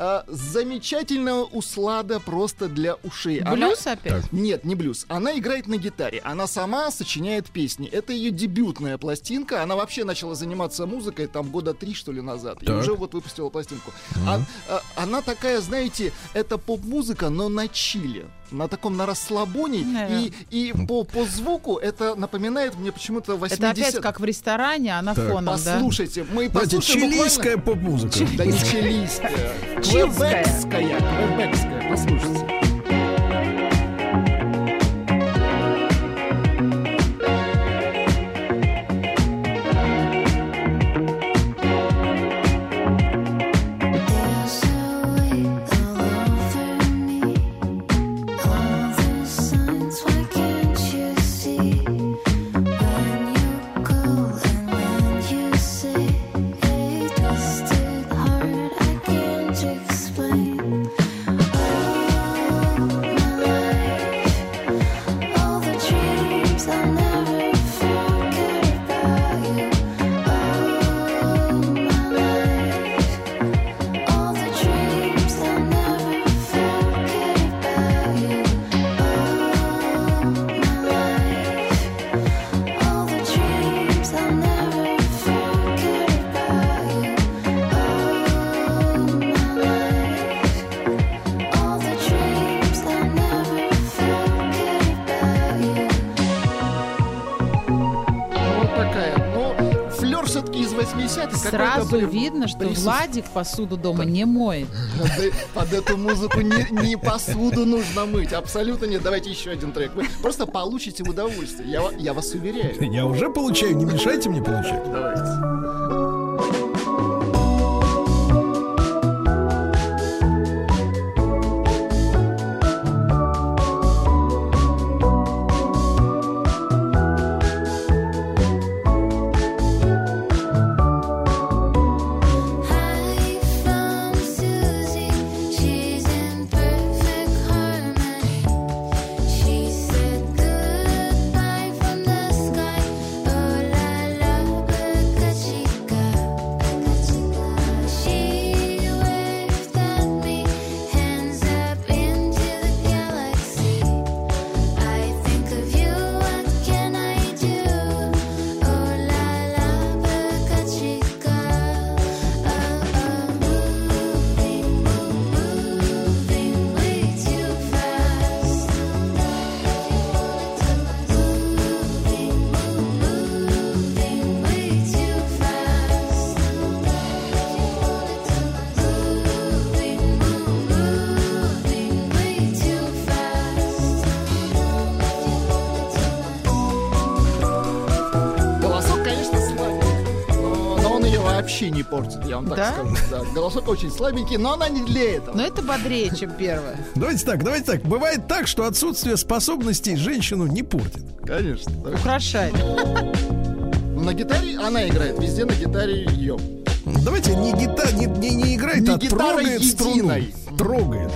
А, Замечательная услада просто для ушей. Она- Блюз опять? Нет, не блюз. Она играет на гитаре. Она сама сочиняет песни. Это ее дебютная пластинка. Она вообще начала заниматься музыкой там года три, что ли, назад. И Так. уже вот выпустила пластинку. А- а- она такая, знаете, это поп-музыка, но на чиле. На таком, на расслабоне. И, и по, по звуку это напоминает мне почему-то 80 Это опять как в ресторане, а на Так. фоном, да? Послушайте, мы Знаете, послушаем буквально- чилийская поп-музыка. да не чилийская. Квебекская. Квебекская. Послушайте. 60-х. Сразу видно, что прису... Владик посуду дома не моет. Под эту музыку не, посуду нужно мыть. Абсолютно нет. Давайте еще один трек. Вы просто получите удовольствие. Я, я вас уверяю. Я уже получаю. Не мешайте мне получать. Давайте. Портит, я вам так Да? скажу. Да, голосок очень слабенький, но она не для этого. Но это бодрее, чем первое. Давайте так, давайте так. Бывает так, что отсутствие способностей женщину не портит. Конечно. да. Украшает. На гитаре она играет, везде на гитаре ее. Давайте не гитара, не, не, не играет, Не а гитара трогает струну. единой. Трогает.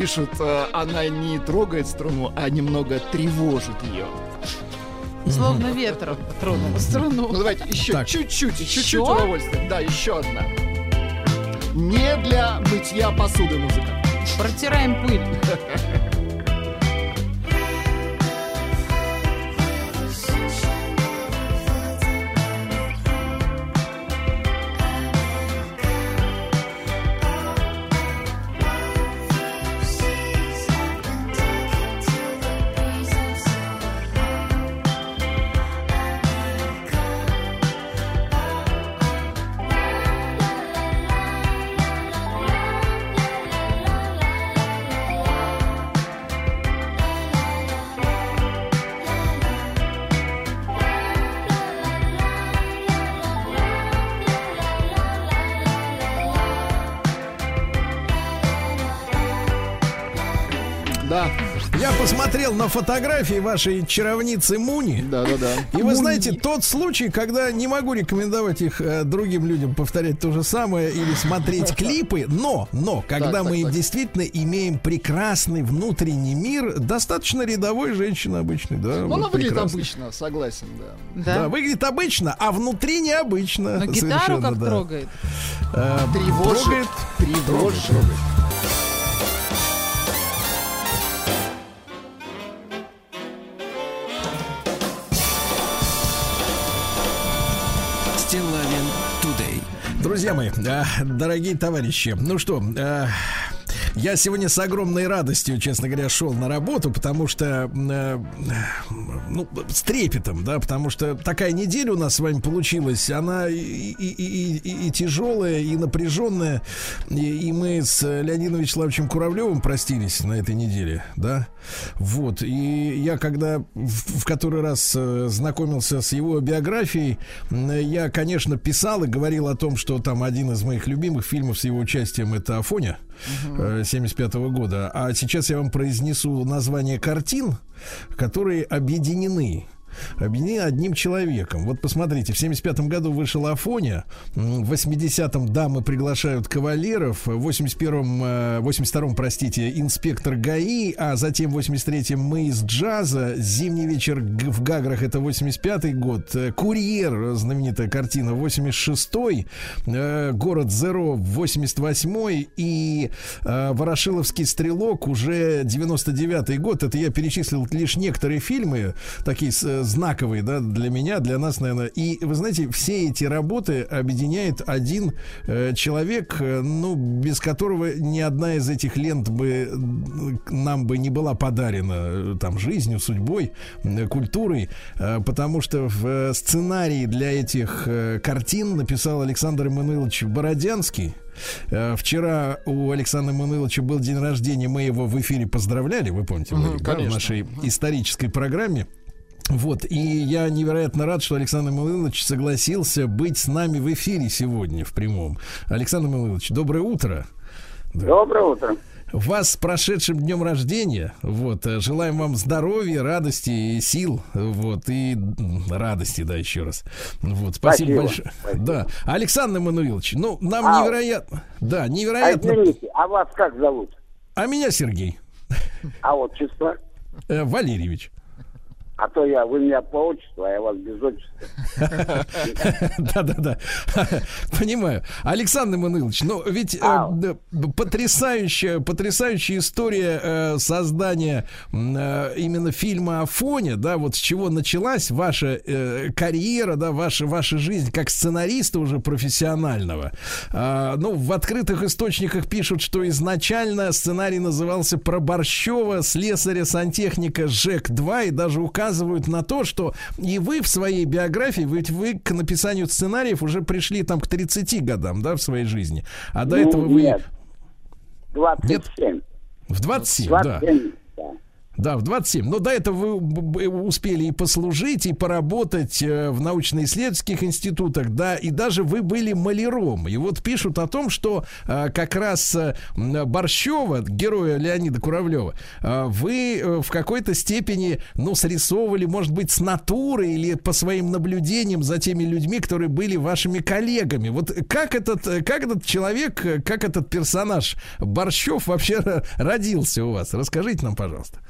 Пишут, э, она не трогает струну, а немного тревожит ее. Словно ветром тронула струну. Ну давайте еще Так. чуть-чуть, чуть-чуть Еще? удовольствия. Да, еще одна. Не для мытья посуды музыка. Протираем пыль. На фотографии вашей чаровницы Муни. да, да, да. И вы знаете, тот случай, когда не могу рекомендовать их э, другим людям повторять то же самое или смотреть клипы, но, но, когда Так, мы так, так. действительно имеем прекрасный внутренний мир, достаточно рядовой женщины обычной, да. Ну, вот она выглядит прекрасный. обычно, согласен, да. Да, Да. выглядит обычно, а внутри необычно. Но гитару как да. трогает. Э, Тревожит. трогает. Тревожит. Дорогие товарищи, ну что, а, я сегодня с огромной радостью, честно говоря, шел на работу, потому что, э, ну, с трепетом, да, потому что такая неделя у нас с вами получилась, она и, и, и, и- тяжелая, и напряженная, и, и мы с Леонидом Вячеславовичем Куравлевым простились на этой неделе, да, вот, и я когда в, в который раз э, знакомился с его биографией, я, конечно, писал и говорил о том, что там один из моих любимых фильмов с его участием это Афоня. 75 года. А сейчас я вам произнесу название картин, которые объединены. Объединены одним человеком. Вот посмотрите, в 75 году вышел Афоня, в 80-м дамы приглашают кавалеров, в 81-м, э, 82-м, простите, инспектор ГАИ, а затем в 83-м мы из джаза, зимний вечер в Гаграх, это 85-й год, э, Курьер, знаменитая картина, 86-й, э, город Зеро, 88-й и э, Ворошиловский стрелок уже 99-й год. Это я перечислил лишь некоторые фильмы, такие с- знаковые, да, для меня, для нас, наверное. И вы знаете, все эти работы объединяет один э, человек, э, ну, без которого ни одна из этих лент бы нам бы не была подарена э, там жизнью, судьбой, э, культурой, э, потому что в э, сценарии для этих э, картин написал Александр Эммануилович Бородянский. Э, Вчера у Александра Мануиловича был день рождения, мы его в эфире поздравляли, вы помните, Мгм, Владик, да, в нашей исторической программе. Вот, и я невероятно рад, что Александр Мануилович согласился быть с нами в эфире сегодня в прямом. Александр Мануилович, доброе утро. Доброе утро. Вас с прошедшим днем рождения. Вот, э, желаем вам здоровья, радости и сил. Вот, и радости, да, еще раз. Вот, спасибо, Спасибо, большое. спасибо. Да. Александр Мануилович, ну, нам Ау. невероятно. Да, А невероятно. извините, а вас как зовут? А меня Сергей А отчество? э, Валерьевич. А то я, вы меня по отчеству, а я вас без отчества. [laughs] Да-да-да. [laughs] Понимаю. Александр Мануилович, ну ведь э, потрясающая, потрясающая история э, создания э, именно фильма Афоня, да, вот с чего началась ваша карьера, да, ваша, ваша жизнь как сценариста уже профессионального. А, ну, в открытых источниках пишут, что изначально сценарий назывался про Борщева, слесаря-сантехника ЖЭК-2, и даже указывают на то, что и вы в своей биографии, ведь вы к написанию сценариев уже пришли там к 30 годам, да, в своей жизни. А до Ну, этого вы Нет. 27. в 27, да. 27, да. Да, в 27. Но до этого вы успели и послужить, и поработать э, в научно-исследовательских институтах, да, и даже вы были маляром. И вот пишут о том, что э, как раз э, Борщева, героя Леонида Куравлева, вы в какой-то степени, ну, срисовывали, может быть, с натуры или по своим наблюдениям за теми людьми, которые были вашими коллегами. Вот как этот, как этот человек, как этот персонаж Борщев вообще [laughs] родился у вас? Расскажите нам, пожалуйста.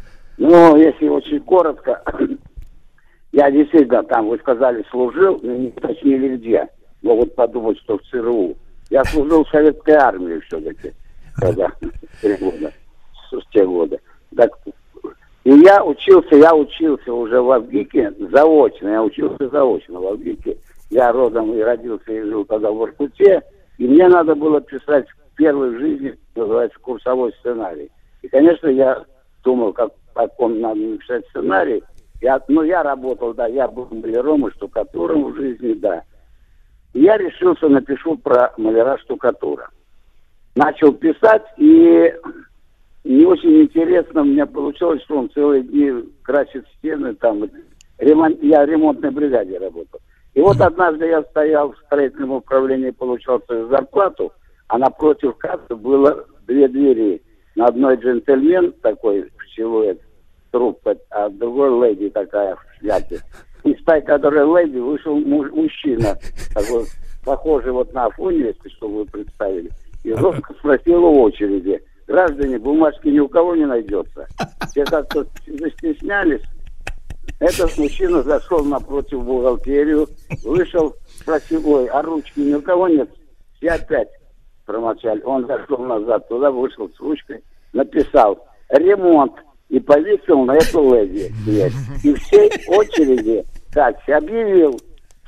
Ну, если очень коротко, [clears throat] я действительно там, вы сказали, служил, но не уточнили где. Могут подумать, что в ЦРУ. Я служил в советской армии все-таки, когда в те годы, с те годы. Так, и я учился, я учился уже в Авгике заочно, я учился заочно в Авгике. Я родом и родился и жил тогда в Иркуте, и мне надо было писать первый в жизни, называется, курсовой сценарий. И, конечно, я думал, как, как он надо написать сценарий. Я, ну, я работал, да, я был маляром и штукатуром в жизни, да. Я решился, напишу про маляра штукатура. Начал писать, и не очень интересно у меня получилось, что он целые дни красит стены, там, ремонт, я в ремонтной бригаде работал. И вот однажды я стоял в строительном управлении, получал свою зарплату, а напротив кассы было две двери. На одной джентльмен такой силуэт, трубка, а другой леди такая в шляпе. Из той, которой леди, вышел муж- мужчина, такой, похожий вот на если что вы представили, и жестко спросил в очереди, граждане, бумажки ни у кого не найдется. Все как-то застеснялись, этот мужчина зашел напротив бухгалтерию, вышел, спросил, ой, а ручки ни у кого нет? Все опять промолчали. Он зашел назад, туда вышел с ручкой, написал ремонт и повесил на эту леди. И всей очереди такси объявил,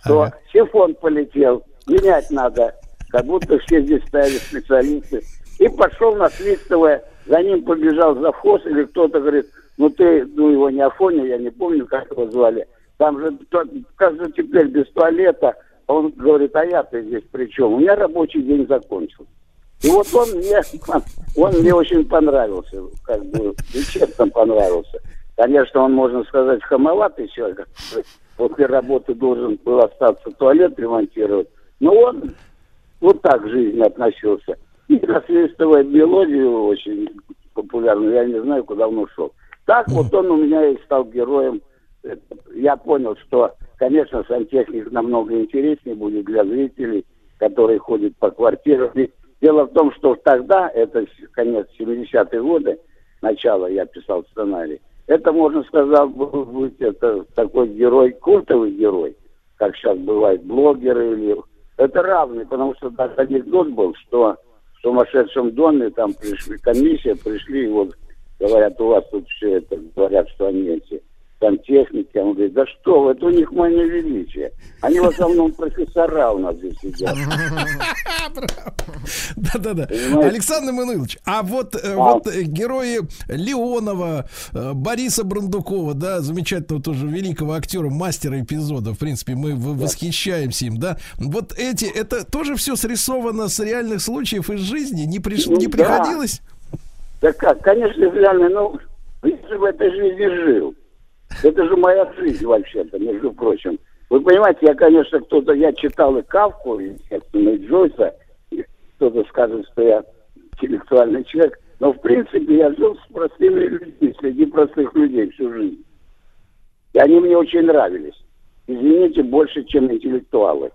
что Ага. сифон полетел, менять надо, как будто все здесь стояли специалисты. И пошел насвистывая, за ним побежал завхоз или кто-то говорит, ну ты, ну его не Афоня, я не помню, как его звали. Там же, же теперь без туалета? Он говорит, а я-то здесь при чем? У меня рабочий день закончился. И вот он мне, он мне очень понравился, как бы, честно понравился. Конечно, он, можно сказать, хамоватый человек. После работы должен был остаться туалет ремонтировать. Но он вот так к жизни относился. И насвистывая мелодию очень популярную, я не знаю, куда он ушел. Так вот он у меня и стал героем. Я понял, что, конечно, сантехник намного интереснее будет для зрителей, которые ходят по квартирам. Ведь Дело в том, что тогда, это конец 70-е годы, начало я писал сценарий, это, можно сказать, был быть это такой герой, культовый герой, как сейчас бывают блогеры или... Это равный, потому что даже анекдот был, что в сумасшедшем доме там пришли, комиссия, пришли, и вот говорят, у вас тут все это, говорят, что они эти сантехники. Он говорит, да что вы, это у них мания величия. Они в основном профессора у нас здесь сидят. [laughs] Да-да-да. Александр Мануилович, а вот, э, Да. вот э, герои Леонова, э, Бориса Брандукова, да, замечательного тоже великого актера, мастера эпизода, в принципе, мы восхищаемся им, да. Вот эти, это тоже все срисовано с реальных случаев из жизни? Не, приш- Ну не приходилось? Да как, конечно, реально, ну, же в этой жизни жил. Это же моя жизнь вообще-то, между прочим. Вы понимаете, я, конечно, кто-то, я читал и Кавку, и, и Джойса, и кто-то скажет, что я интеллектуальный человек, но, в принципе, я жил с простыми людьми, среди простых людей всю жизнь. И они мне очень нравились. Извините, больше, чем интеллектуалы.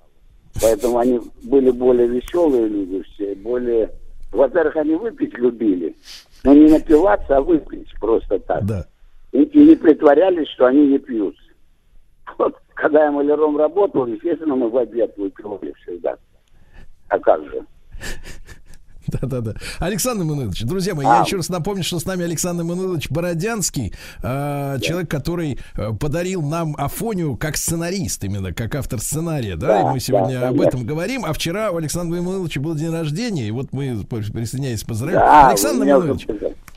Поэтому они были более веселые люди все, более... Во-первых, они выпить любили, но не напиваться, а выпить просто так. Да. И, и не притворялись, что они не пьют. Вот, когда я маляром работал, естественно, мы в обед выпивали всегда. А как же? [laughs] Да-да-да. Александр Мануилович, друзья мои, А. я еще раз напомню, что с нами Александр Мануилович Бородянский, э, человек, который э, подарил нам Афонию как сценарист, именно как автор сценария, да, Да, и мы сегодня да, об этом говорим, а вчера у Александра Мануиловича был день рождения, и вот мы присоединяемся, поздравляем. Да, Александр Мануилович,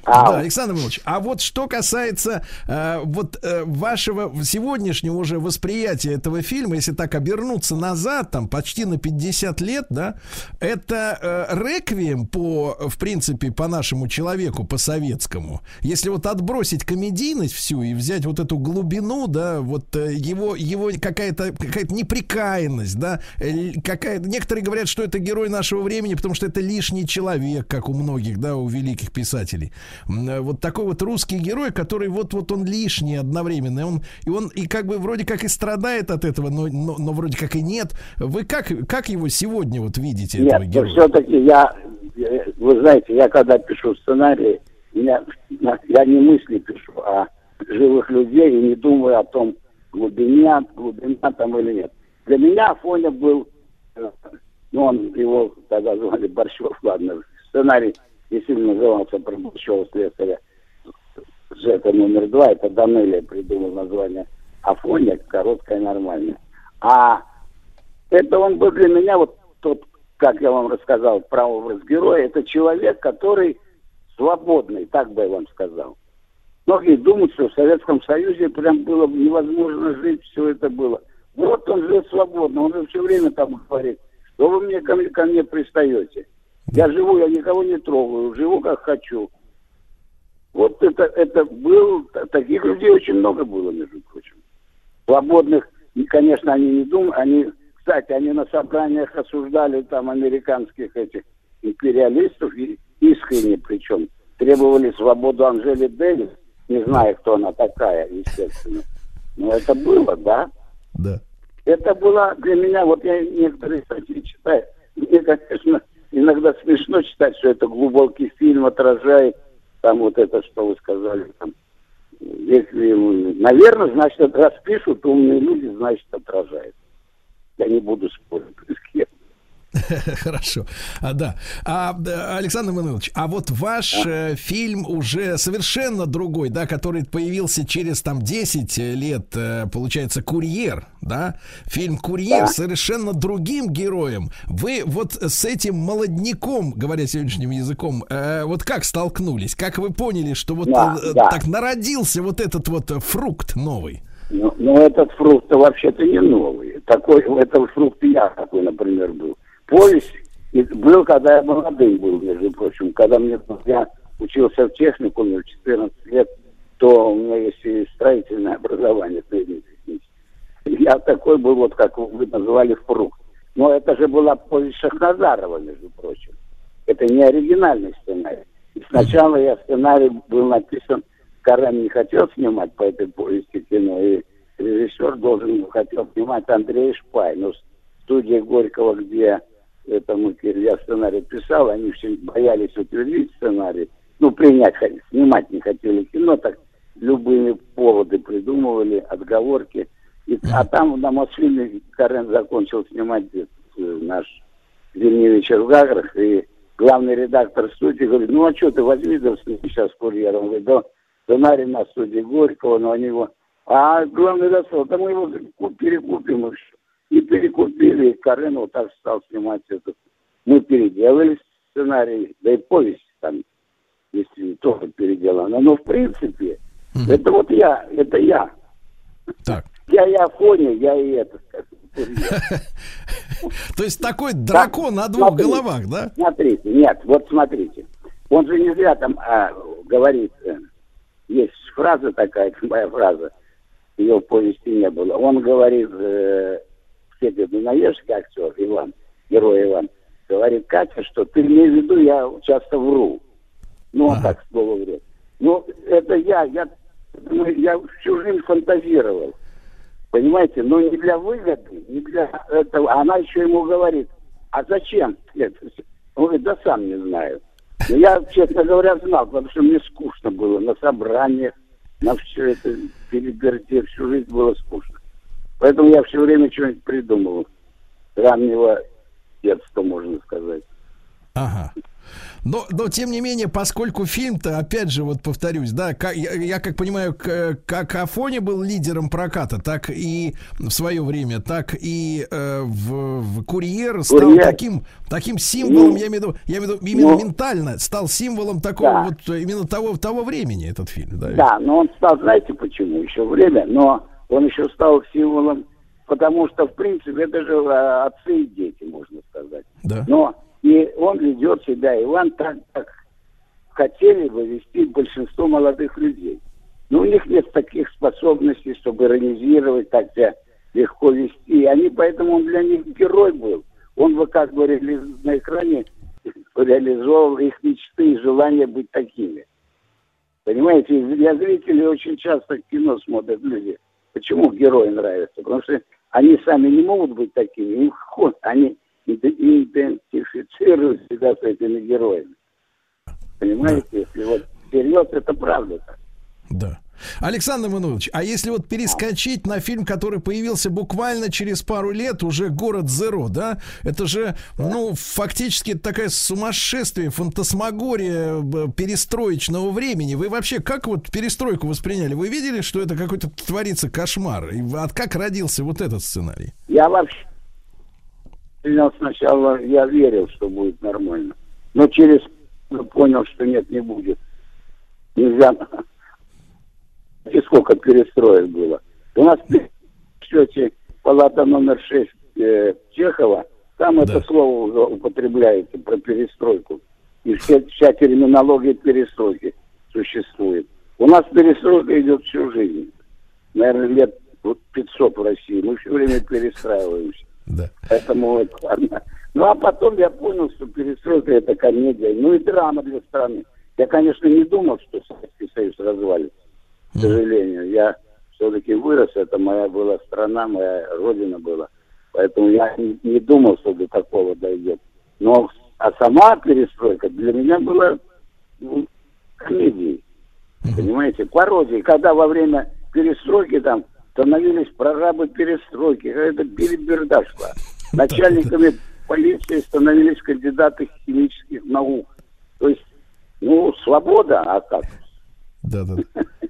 Да, Александр Иванович, а вот что касается э, вот э, вашего сегодняшнего уже восприятия этого фильма, если так обернуться назад, там почти на 50 лет, да, это э, реквием по, в принципе, по нашему человеку, по советскому. Если вот отбросить комедийность всю и взять вот эту глубину, да, вот э, его, его какая-то какая неприкаянность, да, э, какая некоторые говорят, что это герой нашего времени, потому что это лишний человек, как у многих, да, у великих писателей. Э, Вот такой вот русский герой, который вот вот он лишний одновременно, он и он и как бы вроде как и страдает от этого, но но, но вроде как и нет. Вы как как его сегодня вот видите этого Нет, героя? все-таки я, э, вы знаете, я когда пишу сценарий, я, я не мысли пишу, а живых людей и не думаю о том, глубина, глубина там или нет. Для меня Афоня был, э, ну, он его тогда звали Борщев, ладно, сценарий действительно назывался про Борщева слесаря. Жека номер два, это Данелия придумал название Афоня, короткое нормальное. А это он был для меня вот тот, как я вам рассказал, про образ героя, это человек, который свободный, так бы я вам сказал. Многие думают, что в Советском Союзе прям было невозможно жить, все это было. Вот он живет свободно, он же все время там говорит, что вы мне ко, мне ко мне пристаете. Я живу, я никого не трогаю, живу как хочу. Вот это, это был, таких людей очень много было, между прочим. Свободных, конечно, они не думают, они, кстати, они на собраниях осуждали там американских этих империалистов, и искренне причем, требовали свободу Анжели Дэвис, не зная, кто она такая, естественно. Но это было, да? Да. Это было для меня, вот я некоторые статьи читаю, мне, конечно, иногда смешно читать, что это глубокий фильм отражает там вот это, что вы сказали, там, если, наверное, значит, распишут умные люди, значит, отражает. Я не буду спорить с кем. [laughs] Хорошо. А, да. А, Александр Иванович, а вот ваш э, фильм уже совершенно другой, да, который появился через там 10 лет, э, получается, «Курьер», да? Фильм «Курьер» Да. совершенно другим героем. Вы вот с этим молодняком, говоря сегодняшним языком, э, вот как столкнулись? Как вы поняли, что вот Да, э, да. так народился вот этот вот фрукт новый? Ну, ну, этот фрукт вообще-то не новый. Такой, это фрукт я такой, например, был. И был, когда я молодым был, между прочим. Когда мне, я учился в техникуме в 14 лет, то у меня есть и строительное образование среднетехническое. Я такой был, вот как вы называли, фрукт. Но это же была повесть Шахназарова, между прочим. Это не оригинальный сценарий. Сначала я сценарий был написан, Карен не хотел снимать по этой повести кино, и режиссер должен хотел снимать Андрей Шпай. Но студия Горького, где это мы, я сценарий писал, они все боялись утвердить сценарий, ну, принять, снимать не хотели кино, так любые поводы придумывали, отговорки. И, а там на Мосфильме Карен закончил снимать э, наш «Зимний вечер в Гаграх», и главный редактор студии говорит, ну а что ты возьми да, сейчас курьер? Он говорит, да, сценарий на студии Горького, но они его... А главный редактор, да мы его ку- перекупим и всё. И перекупили, и Карен вот так стал снимать это. Мы переделали сценарий, да и повесть там, если тоже переделана. Но в принципе, это вот я, это я. Так. Я и Афоня, я и это. [laughs] То есть такой дракон на двух головах, да? Смотрите, нет, вот смотрите. Он же не зря там а, говорит, э, есть фраза такая, [laughs] моя фраза, ее в повести не было. Он говорит, э, Федя Дунаевский актер, Иван, герой Иван, говорит, Катя, что ты имей в виду, я часто вру. Ну, он так слово врет. Ну, это я, я, ну, я всю жизнь фантазировал. Понимаете, но не для выгоды, не для этого. Она еще ему говорит, а зачем это? Он говорит, да сам не знаю. Но я, честно говоря, знал, потому что мне скучно было на собраниях, на все это переберде, всю жизнь было скучно. Поэтому я все время что-нибудь придумывал. Раннего детства, можно сказать. Ага. Но, но тем не менее, поскольку фильм-то, опять же, вот повторюсь, да, ка- я, я как понимаю, как Афоне был лидером проката, так и в свое время, так и э, в, в Курьер стал «Курьер». таким, таким символом, Ну, я имею в виду, я имею в виду именно ну, ментально стал символом такого да. вот именно того, того времени этот фильм, да? ведь? Да, но он стал, знаете почему? Еще время, но он еще стал символом, потому что, в принципе, это же э, отцы и дети, можно сказать. Да. Но и он ведет себя, Иван, так, как хотели бы вести большинство молодых людей. Но у них нет таких способностей, чтобы иронизировать, так себя легко вести. И они, поэтому он для них герой был. Он бы как бы на экране реализовал их мечты и желание быть такими. Понимаете, для зрителей очень часто кино смотрят люди. Почему герои нравятся? Потому что они сами не могут быть такими. Им ход, они иде- идентифицируют себя с этими героями. Понимаете, если вот всерьез, это правда. Да. Александр Манулович, а если вот перескочить на фильм, который появился буквально через пару лет, уже «Город Зеро», да? Это же, ну, фактически такая сумасшествие, фантасмагория б- перестроечного времени. Вы вообще как вот перестройку восприняли? Вы видели, что это какой-то творится кошмар? И от как родился вот этот сценарий? Я вообще сначала я верил, что будет нормально. Но через понял, что нет, не будет. Нельзя. И сколько перестроек было. У нас в счете палата номер 6 э, Чехова, там Да. это слово уже употребляется про перестройку. И вся, вся терминология перестройки существует. У нас перестройка идет всю жизнь. Наверное, лет вот 500 в России. Мы все время перестраиваемся. Да. Поэтому ладно. Ну, а потом я понял, что перестройка это комедия, ну и драма для страны. Я, конечно, не думал, что Советский Союз развалится, к сожалению. Я все-таки вырос, это моя была страна, моя родина была. Поэтому я не, не думал, что до такого дойдет. Но а сама перестройка для меня была ну, комедией. Понимаете, пародией. Когда во время перестройки там становились прорабы перестройки, это переберда шла. [laughs] Начальниками полиции становились кандидаты химических наук. То есть, ну, свобода, а как? Да, да. [laughs]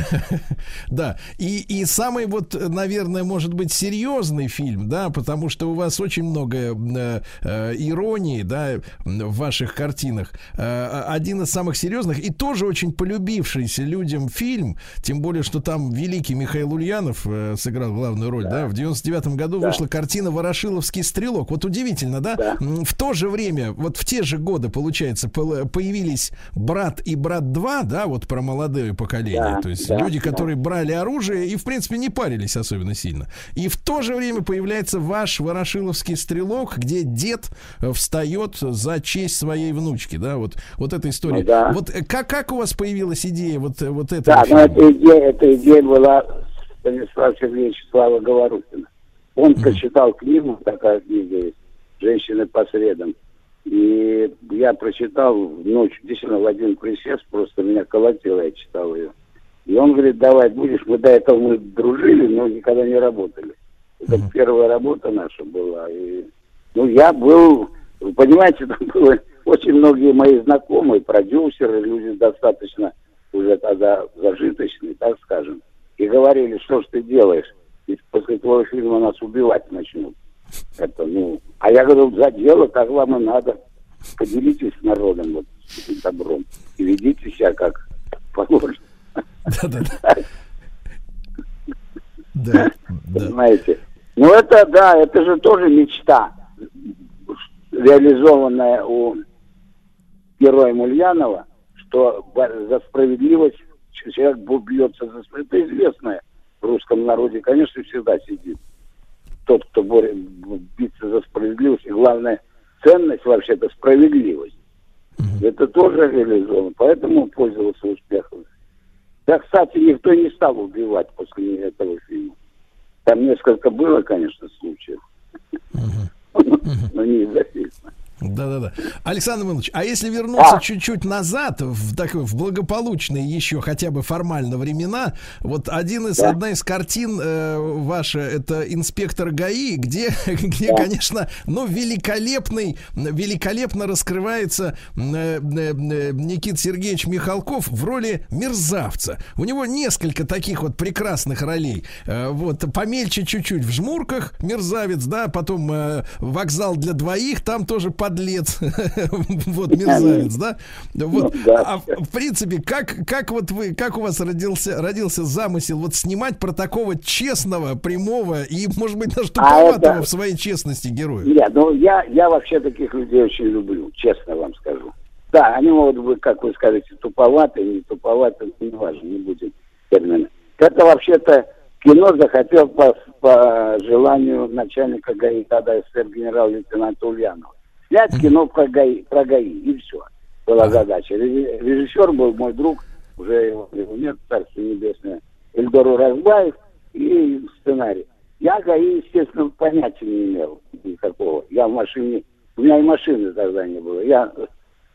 да. [laughs] Да, и, и самый вот, наверное, может быть, серьезный фильм, да, потому что у вас очень много э, э, иронии, да, в ваших картинах. Э, один из самых серьезных и тоже очень полюбившийся людям фильм, тем более, что там великий Михаил Ульянов э, сыграл главную роль, да, в 99 году вышла картина «Ворошиловский стрелок». Вот удивительно, да? Да. В то же время, вот в те же годы, получается, пол- появились «Брат» и «Брат 2», да, вот про молодое поколение, Да, то есть да, люди, которые брали оружие и, в принципе, не парились особенно сильно. И в то же время появляется ваш «Ворошиловский стрелок», где дед э, встает за честь своей внучки, да, вот, вот эта история. Ну да. Вот э, как, как у вас появилась идея вот, э, вот этого Да, но фильма? эта идея, эта идея была Станислава Сергеевича Слава Говорухина. Он прочитал книгу, такая книга есть, «Женщины по средам». И я прочитал ночью, действительно, в один присест, просто меня колотило, я читал ее. И он говорит, давай будешь, мы до этого мы дружили, но никогда не работали. Это первая работа наша была. И, ну, я был, вы понимаете, [laughs] там было очень многие мои знакомые, продюсеры, люди достаточно уже тогда зажиточные, так скажем, и говорили, что ж ты делаешь, ведь после твоего фильма нас убивать начнут. Это, ну, а я говорил, за дело, так вам и надо. Поделитесь с народом вот этим добром и ведите себя как положено. Да-да-да. Да. Понимаете? Ну это да, это же тоже мечта, реализованная у героя Ульянова, что за справедливость человек бьется за справедливость. Это известное в русском народе, конечно, всегда сидит. Тот, кто борет, биться за справедливость, и главная ценность вообще-то справедливость. Это тоже реализовано, поэтому пользовался успехом. Да, кстати, никто не стал убивать после этого фильма. Там несколько было, конечно, случаев. [laughs] Но не из-за фильма. Да-да-да. Александр Иванович, а если вернуться А. чуть-чуть назад, в, такой, в благополучные еще хотя бы формально времена, вот один из, одна из картин э, ваша, это инспектор ГАИ, где, [laughs] где конечно, ну, великолепный, великолепно раскрывается э, э, э, Никит Сергеевич Михалков в роли мерзавца. У него несколько таких вот прекрасных ролей. Э, вот, помельче чуть-чуть в жмурках мерзавец, да, потом э, вокзал для двоих, там тоже подлец, [laughs] вот мерзавец, да. Вот, Ну, а в, принципе, как как вот вы, как у вас родился родился замысел вот снимать про такого честного, прямого и, может быть, даже туповатого А это- в своей честности героя? Нет, ну я, я вообще таких людей очень люблю, честно вам скажу. Да, они могут быть, как вы скажете, туповатые, не туповатые, не важно, не будет термина. Это вообще-то кино захотел по, по желанию начальника ГАИ тогда СССР генерал-лейтенанта Ульянова. Снять кино про ГАИ, про ГАИ, и все. Была задача. Реж- Режиссер был мой друг, уже его, его нет, царство небесное, Эльдору Разбаев, и сценарий. Я ГАИ, естественно, понятия не имел никакого. Я в машине, у меня и машины тогда не было. Я,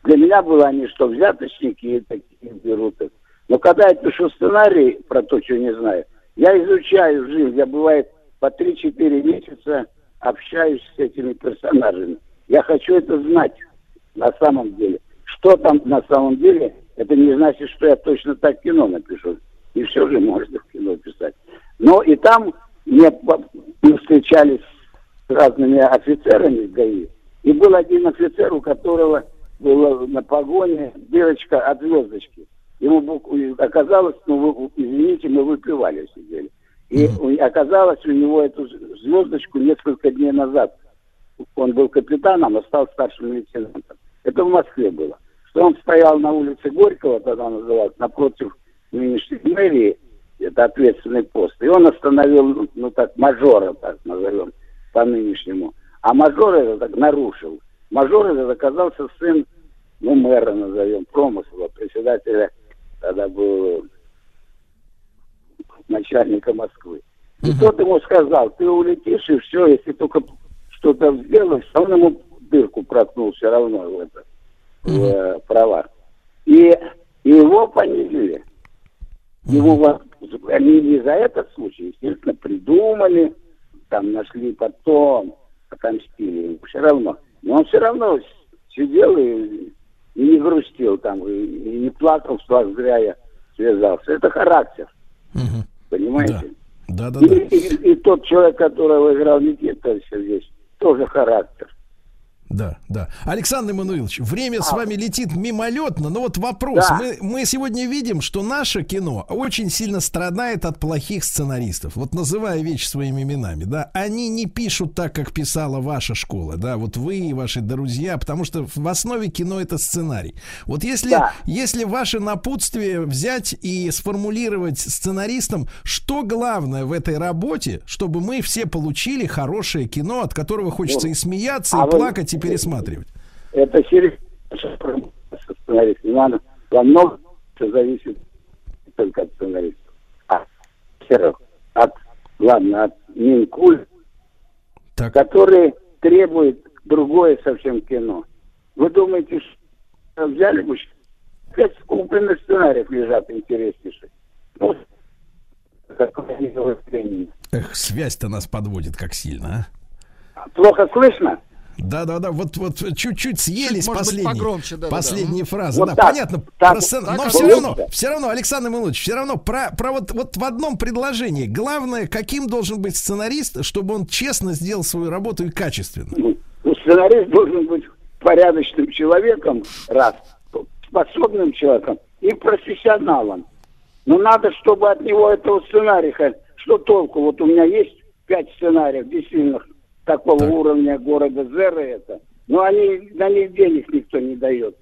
для меня было они что, взяточники и такие берут их. Но когда я пишу сценарий про то, что не знаю, я изучаю жизнь. Я, бывает, по 3-4 месяца общаюсь с этими персонажами. Я хочу это знать на самом деле. Что там на самом деле, это не значит, что я точно так кино напишу. И все же можно в кино писать. Но и там мне встречались с разными офицерами в ГАИ. И был один офицер, у которого была на погоне дырочка от звездочки. Ему оказалось, ну, вы- извините, мы выпивали сидели. И оказалось, у него эту звездочку несколько дней назад. Он был капитаном, а стал старшим лейтенантом. Это в Москве было. Что он стоял на улице Горького, тогда называлось, напротив нынешней мэрии, это ответственный пост. И он остановил, ну так, мажора, так назовем, по нынешнему. А мажор это так нарушил. Мажор этот оказался сын, ну, мэра назовем, промысла, председателя, тогда был начальника Москвы. И тот ему сказал, ты улетишь, и все, если только что-то сделаешь, он ему дырку проткнул все равно в это, в э, права. И, и его понизили. Его они не за этот случай, естественно, придумали, там нашли потом, отомстили все равно. Но он все равно сидел и, и не грустил там, и, и не плакал, что зря я связался. Это характер, Мгм. понимаете? Да, да, И, да. и- и тот человек, которого играл Никита Сергеевич, тоже характер. Да, да. Александр Эммануилович, время с А. вами летит мимолетно, но вот вопрос. Да. Мы, мы сегодня видим, что наше кино очень сильно страдает от плохих сценаристов. Вот называя вещи своими именами, да, они не пишут так, как писала ваша школа, да, вот вы и ваши друзья, потому что в основе кино это сценарий. Вот если, Да. если ваше напутствие взять и сформулировать сценаристам, что главное в этой работе, чтобы мы все получили хорошее кино, от которого хочется и смеяться, А и вы- плакать, и пересматривать. Это серьезно со сценаристом. Надо, во многом все зависит не только от сценаристов. А от, ладно, от Минкуль, Так. который требует другое совсем кино. Вы думаете, что взяли бы пять купленных сценариев лежат интереснейших? Ну. Эх, связь-то нас подводит как сильно, а. Плохо слышно? Да, да, да. Вот, вот чуть-чуть съелись Чуть, может быть, последние, погромче, да, да, да. последние фразы. Вот да, так, понятно. так, про сцен- так, но так, все равно, все равно, Александр Милович, все равно про, про вот, вот в одном предложении. Главное, каким должен быть сценарист, чтобы он честно сделал свою работу и качественно. Ну, сценарист должен быть порядочным человеком, раз, способным человеком и профессионалом. Но надо, чтобы от него этого сценария, что толку? Вот у меня есть пять сценариев, действительно, такого Так. уровня города Зера это. Но они, на них денег никто не дает.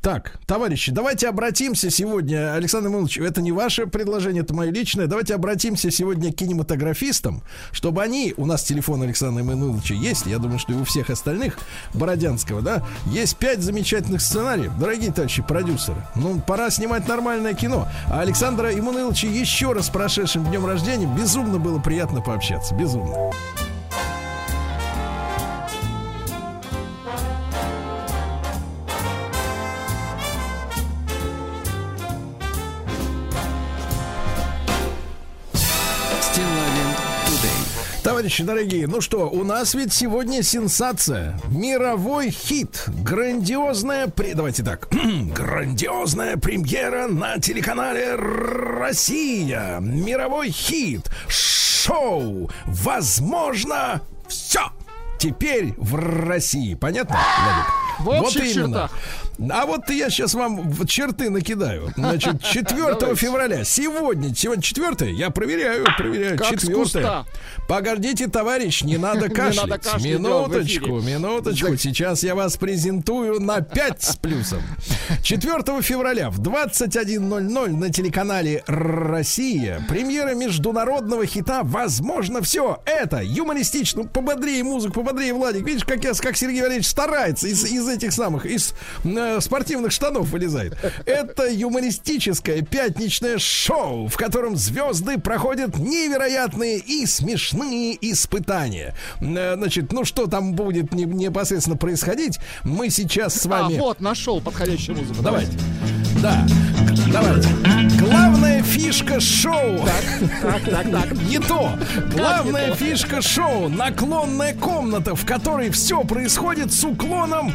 Так, товарищи, давайте обратимся сегодня, Александр Иванович, это не ваше предложение, это мое личное. Давайте обратимся сегодня к кинематографистам, чтобы они, у нас телефон Александра Ивановича есть, я думаю, что и у всех остальных, Бородянского, да, есть пять замечательных сценариев. Дорогие товарищи продюсеры, ну, пора снимать нормальное кино. А Александра Иммануиловича еще раз с прошедшим днем рождения. Безумно было приятно пообщаться, безумно. Товарищи дорогие, ну что, у нас ведь сегодня сенсация. Мировой хит. Грандиозная... При... Давайте так. [clears throat] Грандиозная премьера на телеканале «Россия». Мировой хит. Шоу. Возможно, все. Теперь в России. Понятно, Владик? В общих чертах. А вот я сейчас вам черты накидаю. Значит, [laughs] 4 февраля, сегодня, сегодня 4 я проверяю, проверяю, Как с 4 куста. Погодите, товарищ, не надо [laughs] Не кашлять. надо кашлять, минуточку, минуточку. Сейчас я вас презентую на 5 с плюсом. 4 февраля в 21.00 на телеканале «Россия» премьера международного хита «Возможно все». Это юмористично. Пободрее музыку, пободрее, Владик. Видишь, как, я, как Сергей Валерьевич старается из, из этих самых, из э, спортивных штанов вылезает. Это юмористическое пятничное шоу, в котором звезды проходят невероятные и смешные испытания. Э, Значит, ну что там будет не- непосредственно происходить, мы сейчас с А, вами... вот, нашел подходящую музыку. Давайте. Да, давайте. Главная фишка шоу. Так, так, так. Не то. Главная фишка шоу наклонная комната, в которой все происходит с уклоном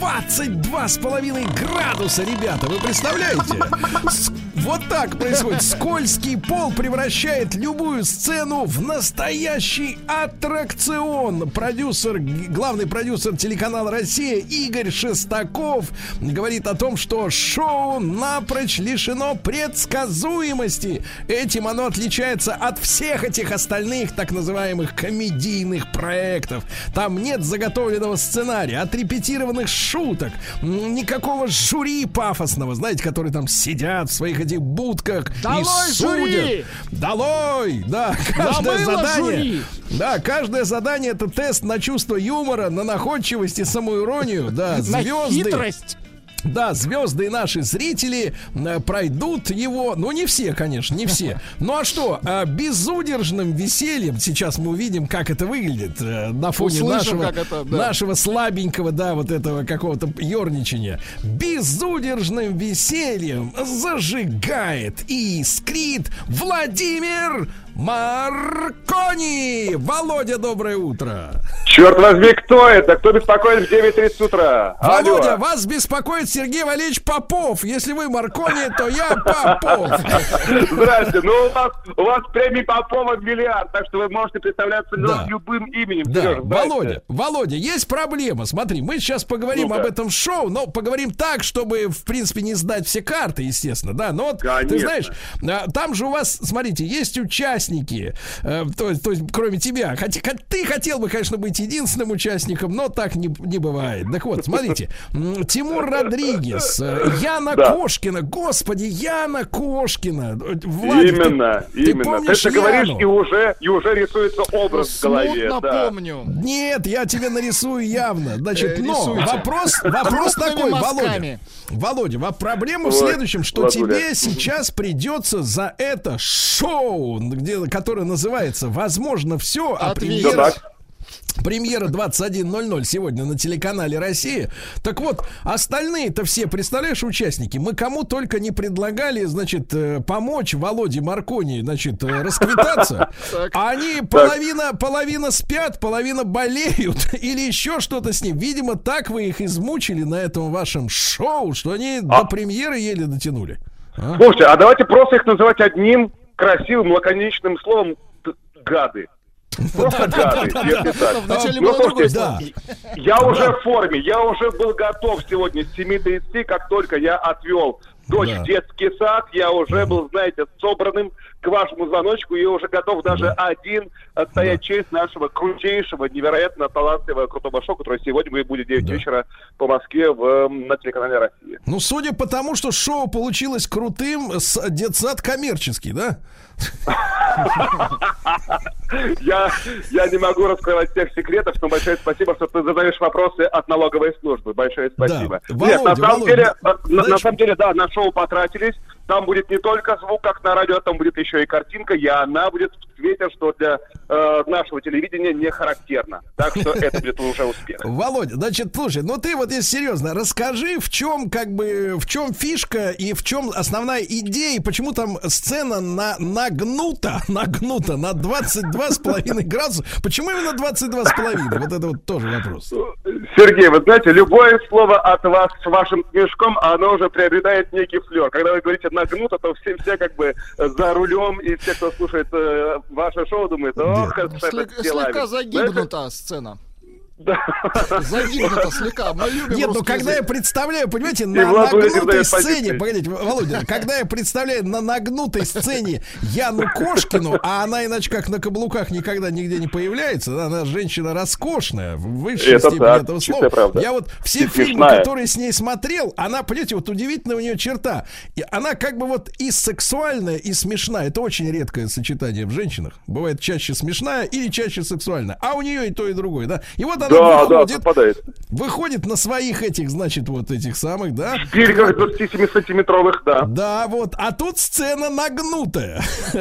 22,5 градуса, ребята. Вы представляете? С- Вот так происходит. Скользкий пол превращает любую сцену в настоящий аттракцион. Продюсер, главный продюсер телеканала Россия Игорь Шестаков говорит о том, что шоу напрочь лишено предсказуемости. Этим оно отличается от всех этих остальных так называемых комедийных проектов. Там нет заготовленного сценария, отрепетированных шуток, никакого жюри пафосного, знаете, которые там сидят в своих этих будках Долой и судят. жюри! Долой! Да, [laughs] каждое Намыло задание. жюри! Да, каждое задание это тест на чувство юмора, на находчивость и самоиронию. Да, [laughs] На звезды. хитрость. Да, звезды наши зрители э, пройдут его, ну не все, конечно, не все. [laughs] Ну а что, э, безудержным весельем сейчас мы увидим, как это выглядит э, на фоне Услышим, нашего, это, да. нашего слабенького, да, вот этого какого-то ерничания. Безудержным весельем зажигает и искрит Владимир Маркони. Володя, доброе утро. Черт возьми, кто это? Кто беспокоит в 9.30 утра? Алло. Володя, вас беспокоит Сергей Валерьевич Попов. Если вы Маркони, то я Попов. Здрасте. Ну, у вас, у вас премии Попова миллиард, так что вы можете представляться ну, Да. любым именем. Да, здрасте. Володя, Володя, есть проблема. Смотри, мы сейчас поговорим Ну-ка. об этом в шоу, но поговорим так, чтобы, в принципе, не сдать все карты, естественно, да. Но вот, ты Конечно. знаешь, а, там же у вас, смотрите, есть участники, э, то, то есть, кроме тебя. Хотя ты хотел бы, конечно, быть единственным участником, но так не, не бывает. Так вот, смотрите, Тимур Родригес, э, Яна Да. Кошкина, господи, Яна Кошкина. Владик, ты- Именно, ты именно. Ты, помнишь говоришь, Яну? и уже, и уже рисуется образ в голове. Смутно да. помню. Нет, я тебе нарисую явно. Значит, Э, но рисуйте. вопрос, [laughs] вопрос такой, Володя. Володя, во- проблема в Ой, следующем, что Владуля. тебе сейчас придется за это шоу, где, которое называется «Возможно все», а премьера, премьера 21.00 сегодня на телеканале «Россия». Так вот, остальные-то все, представляешь, участники, мы кому только не предлагали, значит, э, помочь Володе Маркони, значит, э, расквитаться, [laughs] а они половина, половина спят, половина болеют [laughs] или еще что-то с ним. Видимо, так вы их измучили на этом вашем шоу, что они до премьеры еле дотянули. А? Слушайте, а давайте просто их называть одним красивым, лаконичным словом гады. Просто гады, если так. Вначале Ну, слово. Я уже в форме, я уже был готов сегодня с 7.30, как только я отвел дочь в детский сад, я уже был, знаете, собранным к вашему звоночку и уже готов даже один отстоять честь нашего крутейшего, невероятно талантливого, крутого шоу, который сегодня будет будет 9 Да. вечера по Москве в, эм, на телеканале «Россия». Ну, судя по тому, что шоу получилось крутым, с детсад коммерческий, да? Я, я не могу раскрывать всех секретов, но большое спасибо, что ты задаешь вопросы от налоговой службы. Большое спасибо. Да. Нет, на Володя, самом Володя, деле, да, э, на, на знаешь- самом деле, да, на шоу потратились. Там будет не только звук, как на радио, там будет еще и картинка, и она будет в цвете, что для э, нашего телевидения не характерно. Так что это будет уже успех. [laughs] Володя, значит, слушай, ну ты вот если серьезно, расскажи, в чем как бы, в чем фишка и в чем основная идея, почему там сцена на, нагнута, [laughs] нагнута на 22,5 градуса. Почему именно 22,5? Вот это вот тоже вопрос. Сергей, вы знаете, любое слово от вас с вашим смешком, оно уже приобретает некий флер. Когда вы говорите нагнуто, то все, все как бы э, за рулем, и все, кто слушает э, ваше шоу, думают, ох, это Слег- делами». Слегка загибнута сцена. Да. Загибнута [laughs] слегка. Мы любим Нет, ну русский когда я язык. представляю, понимаете, И на Влад нагнутой сцене, погодите, Володя, когда я представляю на нагнутой сцене Яну Кошкину, а она иначе как на каблуках никогда нигде не появляется, да, она женщина роскошная, в высшей Это степени так, этого слова. правда. Я вот все И фильмы, смешная. которые с ней смотрел, она, понимаете, вот удивительная у нее черта. И она как бы вот и сексуальная, и смешная. Это очень редкое сочетание в женщинах. Бывает чаще смешная или чаще сексуальная. А у нее и то, и другое, да? И вот она Да, да, выходит, совпадает. выходит на своих этих, значит, вот этих самых, да? Шпильках 27-сантиметровых, да. Да, вот. А тут сцена нагнутая. [laughs]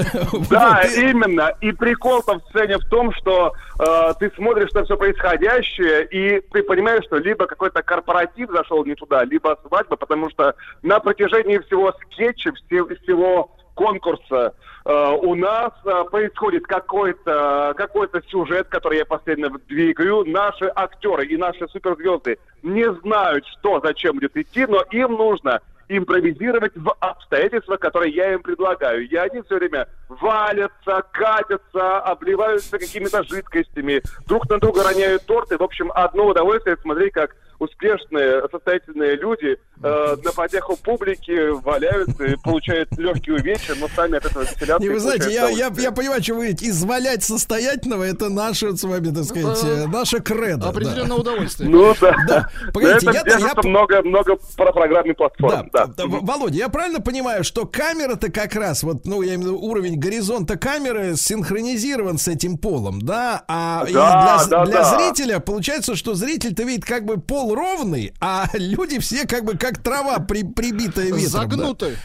Да, Вот, именно. И прикол-то в сцене в том, что э, ты смотришь на все происходящее, и ты понимаешь, что либо какой-то корпоратив зашел не туда, либо свадьба, потому что на протяжении всего скетча, все- всего конкурса у нас э, происходит какой-то какой-то сюжет, который я постоянно двигаю. Наши актеры и наши суперзвезды не знают, что зачем будет идти, но им нужно импровизировать в обстоятельствах, которые я им предлагаю. И они все время валятся, катятся, обливаются какими-то жидкостями, друг на друга роняют торты. В общем, одно удовольствие смотреть, как успешные, состоятельные люди э, на потеху публики валяются и получают легкие увечья, но сами от этого веселятся. И и вы знаете, я, я, я понимаю, что вы говорите, извалять состоятельного, это наше, с вами, так сказать, да. э, наше кредо. да. Определенное удовольствие. Ну да. Да. Но Погодите, это я- я- много, много программных Да, платформ. Да. да, Володя, я правильно понимаю, что камера-то как раз, вот, ну, я имею в виду уровень горизонта камеры синхронизирован с этим полом, да? А и Да, для, да, для да. зрителя получается, что зритель-то видит как бы пол ровный, а люди все как бы как трава при, прибитая ветром. да. Загнутый.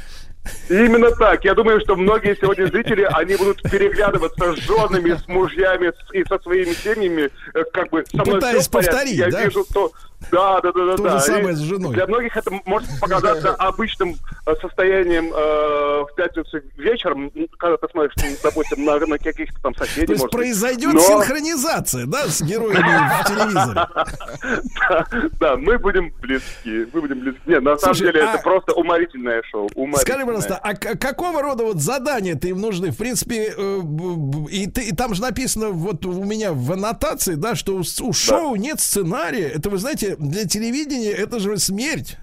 Именно так. Я думаю, что многие сегодня зрители, они будут переглядываться с женами, с мужьями и со своими семьями, э, как бы со мной Пытаясь всё в порядке. повторить, Я да? вижу, что... Да, да, да, да. То да. же самое И с женой. Для многих это может показаться [laughs] обычным э, состоянием э, в пятницу вечером, когда ты смотришь, допустим, на, на каких-то там соседей. То есть может произойдет Но- синхронизация, да, с героями в телевизоре. [laughs] Да, мы будем близки. Мы будем близки. Нет, на самом деле а- это просто уморительное шоу. Скажи, пожалуйста, а какого рода вот задания-то им нужны? В принципе, э, и, ты- там же написано вот у меня в аннотации, да, что у шоу нет сценария. Это, вы знаете, для телевидения это же смерть.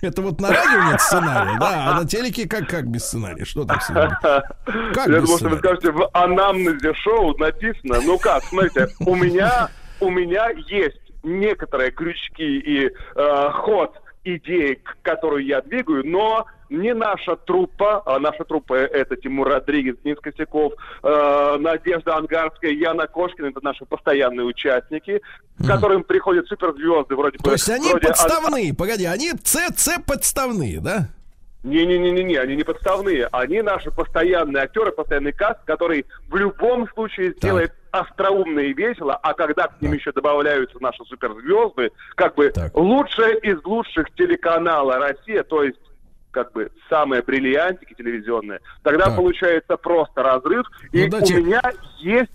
Это вот на радио нет сценария, да, а на телеке как, как без сценария? Что там сегодня? Как Я думал, что вы скажете, в анамнезе шоу написано. Ну как, смотрите, у меня, у меня есть некоторые крючки и э, ход идеи, к- которую я двигаю, но не наша труппа, а наша труппа это Тимур Родригес, Денис Косяков, э, Надежда Ангарская, Яна Кошкина, это наши постоянные участники, к которым приходят суперзвезды вроде бы. То есть они вроде подставные, погоди, они ЦЦ подставные, да? Не-не-не-не, они не подставные. Они наши постоянные актеры, постоянный каст, который в любом случае сделает остроумно и весело, а когда к ним еще добавляются наши суперзвезды, как бы Так. лучшее из лучших телеканала Россия, то есть как бы самые бриллиантики телевизионные, тогда Так. получается просто разрыв. И Ну, дайте- у меня есть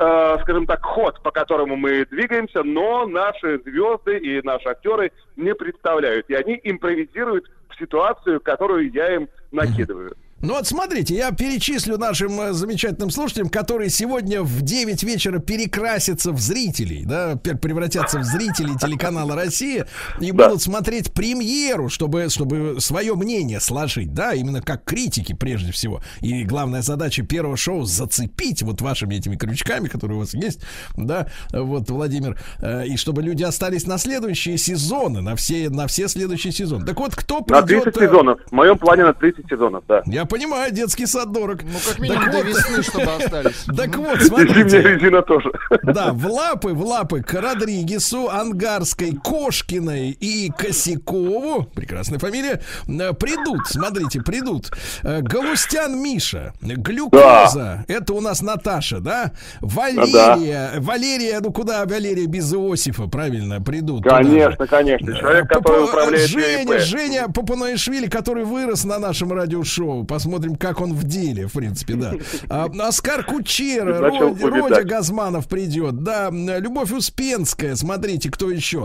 э, скажем так, ход, по которому мы двигаемся, но наши звезды и наши актеры не представляют. И они импровизируют в ситуацию, которую я им накидываю. Ну вот смотрите, я перечислю нашим э, замечательным слушателям, которые сегодня в 9 вечера перекрасятся в зрителей, да, превратятся в зрителей телеканала Россия и Да. будут смотреть премьеру, чтобы, чтобы свое мнение сложить, да, именно как критики прежде всего. И главная задача первого шоу зацепить вот вашими этими крючками, которые у вас есть, да, вот, Владимир, э, и чтобы люди остались на следующие сезоны, на все, на все следующие сезоны. Так вот, кто На придет... 30 э, сезонов. В моем плане на 30 сезонов, да. я понимаю, детский сад дорог. Ну, как минимум Так до вот. весны, чтобы остались. [laughs] Так вот, смотрите. резина тоже. [laughs] Да, в лапы, в лапы к Родригесу, Ангарской, Кошкиной и Косякову, прекрасная фамилия, э, придут, смотрите, придут. Э, Галустян Миша, Глюкоза, это у нас Наташа, да? Валерия, Валерия, ну куда Валерия без Иосифа, правильно, придут. Конечно, конечно. Человек, Э, который Попу- управляет Женя. Женя Попунаишвили, который вырос на нашем радиошоу. Посмотрим, как он в деле, в принципе, да. [laughs] А, Оскар Кучера, Начал Родя, Газманов придет, да. Любовь Успенская, смотрите, кто еще.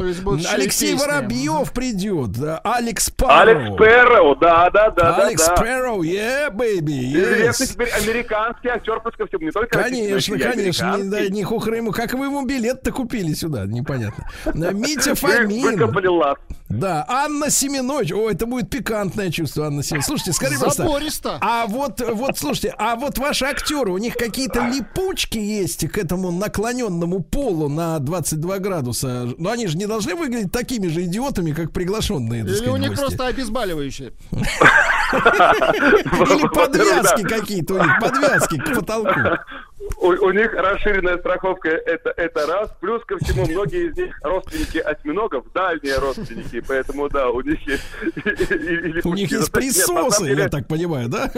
Алексей. Воробьев придет, да. Алекс Парроу. Алекс Перроу, да, да, да, да, Алекс да. Перроу, yeah, baby, Известный yes. теперь американский актер, плюс ко всему, не только Конечно, конечно, не, да, не хухры ему. Как вы ему билет-то купили сюда? Непонятно. Да, [laughs] Митя Фомин. Да, Анна Семенович. О, это будет пикантное чувство, Анна Семенович. Слушайте, скажи просто. Запористо. А вот, вот, слушайте, а вот ваши актеры, у них какие-то липучки есть к этому наклоненному полу на 22 градуса. Но они же не должны выглядеть такими же идиотами, как приглашенные, Или сказать, у них гости. просто обезболивающие. Или подвязки какие-то у них, подвязки к потолку. У, у них расширенная страховка это, это раз. Плюс ко всему, многие из них родственники осьминогов, дальние родственники. Поэтому да, у них есть... У них есть присосы, я так понимаю, да?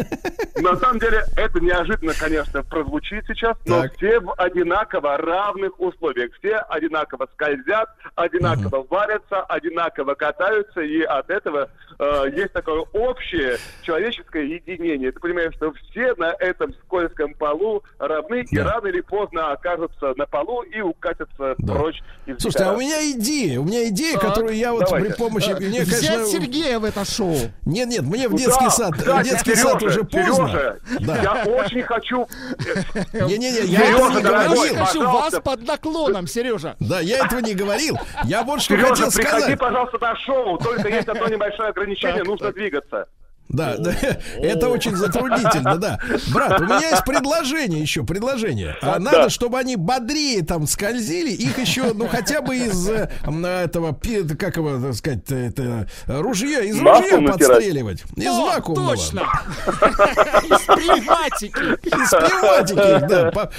На самом деле, это неожиданно, конечно, прозвучит сейчас, но все в одинаково равных условиях. Все одинаково скользят, одинаково варятся, одинаково катаются, и от этого э, есть такое общее человеческое единение. Ты понимаешь, что все на этом скользком полу равны, и Да. рано или поздно окажутся на полу и укатятся Да. прочь из Слушайте, а у меня идея, у меня идея, Так, которую я вот давайте. при помощи... Мне, Взять конечно, Сергея в это шоу. Нет, нет, мне в Ну детский да, сад, кстати, в детский Сережа, сад уже поздно. Сережа, Да. я очень хочу... [laughs] Не-не-не, я этого не говорил. Я хочу вас под наклоном, Сережа. Да, я этого не говорил. Я вот что Сережа, хотел приходи, сказать. пожалуйста, на шоу. Только есть одно небольшое ограничение, нужно двигаться. Да, да, [laughs] это очень затруднительно, да. Брат, у меня есть предложение еще, предложение. А надо, чтобы они бодрее там скользили, их еще, ну, хотя бы из э, этого, как его, так сказать, это, ружья, из ружья Вакуум натирать. подстреливать. Из О, вакуумного. Точно. [laughs] Из пневматики. Из пневматики, да.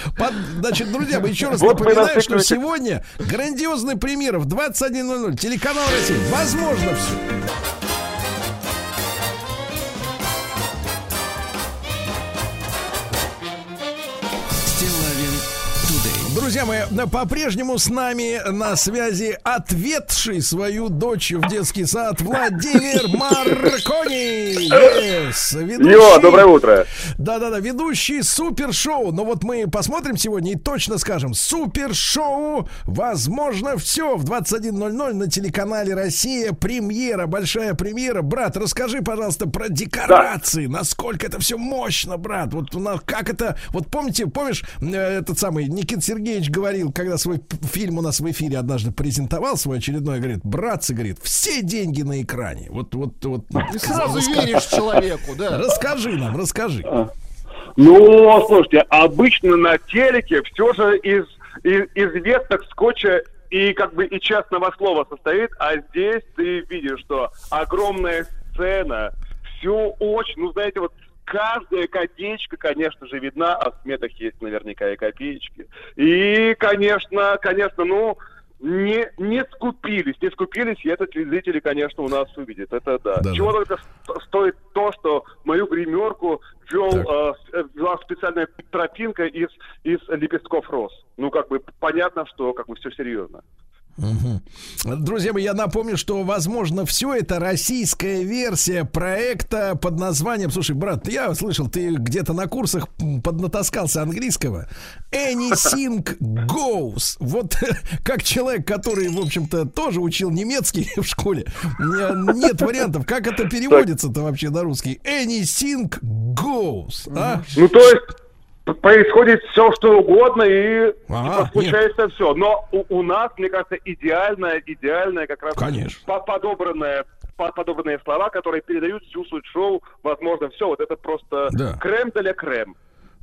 Значит, друзья, мы еще раз напоминаем, что сегодня грандиозная премьера в 21.00. Телеканал Россия. Возможно все. Друзья мои, на- по-прежнему с нами на связи ответший свою дочь в детский сад Владимир [laughs] Маркони. Yes, ведущий- Йо, доброе утро. Да-да-да, ведущий супершоу. Но вот мы посмотрим сегодня и точно скажем. Супершоу «Возможно все» в 21.00 на телеканале «Россия». Премьера, большая премьера. Брат, расскажи, пожалуйста, про декорации. Насколько это все мощно, брат. Вот у нас, как это... Вот помните, помнишь, э, этот самый Никит Сергеевич говорил, когда свой фильм у нас в эфире однажды презентовал свой очередной, говорит, братцы, говорит, все деньги на экране. Вот, вот, вот. И сразу веришь человеку, да. [laughs] Расскажи нам, расскажи. Ну, слушайте, обычно на телеке все же из, из, из веток скотча и как бы и частного слова состоит, а здесь ты видишь, что огромная сцена, все очень, ну, знаете, вот каждая копеечка, конечно же, видна, а в сметах есть наверняка и копеечки. И, конечно, конечно, ну, не, не скупились, не скупились, и это зрители, конечно, у нас увидят. Это да. Да-да. Чего только сто- стоит то, что мою гримерку вел, Так. с- э, вела специальная тропинка из, из лепестков роз. Ну, как бы понятно, что как бы все серьезно. Мгм. Друзья мои, я напомню, что, возможно, все это российская версия проекта под названием... Слушай, брат, я слышал, ты где-то на курсах поднатаскался английского. Anything goes. Вот [laughs] как человек, который, в общем-то, тоже учил немецкий [laughs] в школе, не- нет вариантов. Как это переводится-то вообще на русский? Anything goes. а? Ну, то есть происходит все, что угодно, и Ага, типа, случается все. Но у, у нас, мне кажется, идеальная, идеальная как раз Конечно. по- подобранная по- подобранные слова, которые передают всю суть шоу, возможно, все. Вот это просто Да. крем для крем.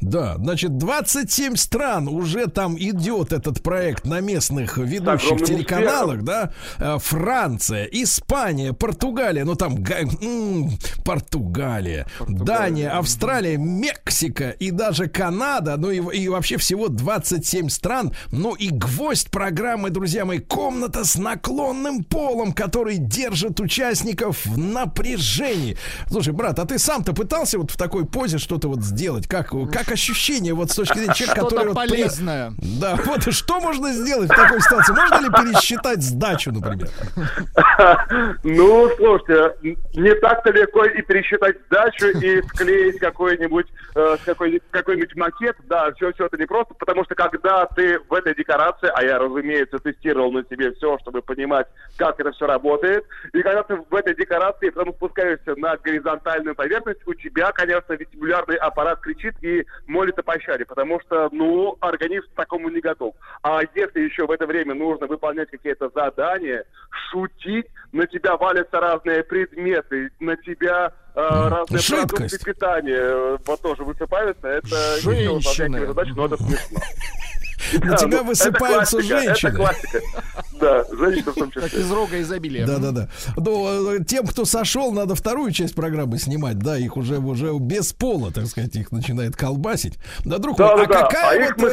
Да, значит, 27 стран уже там идет этот проект на местных ведущих телеканалах, да? Э, Франция, Испания, Португалия, ну там га- м, Португалия, Дания, Австралия, Мексика и даже Канада, ну и, и вообще всего 27 стран. Ну и гвоздь программы, друзья мои, комната с наклонным полом, который держит участников в напряжении. Слушай, брат, а ты сам-то пытался вот в такой позе что-то вот сделать? Как, как ощущение вот с точки зрения человека, Что-то который... вот полезное. Да, вот что можно сделать в такой ситуации? Можно ли пересчитать сдачу, например? Ну, слушайте, не так-то легко и пересчитать сдачу, и склеить какой-нибудь э, какой, какой-нибудь макет. Да, все, все это не просто, потому что когда ты в этой декорации, а я, разумеется, тестировал на себе все, чтобы понимать, как это все работает, и когда ты в этой декорации потом спускаешься на горизонтальную поверхность, у тебя, конечно, вестибулярный аппарат кричит и молит о пощаде, потому что, ну, организм к такому не готов. А если еще в это время нужно выполнять какие-то задания, шутить, на тебя валятся разные предметы, на тебя э, разные Жидкость. продукты питания э, вот тоже высыпаются, это выполнять задачу, но это смешно. [laughs] [laughs] На тебя ну, высыпаются женщины. Это классика. Да, женщины в том Как числе. из рога изобилия. Да, да, да. Ну, э, тем, кто сошел, надо вторую часть программы снимать. Да, их уже уже без пола, так сказать, их начинает колбасить. Да, друг Да, мой, да, а да. какая А их вот мы-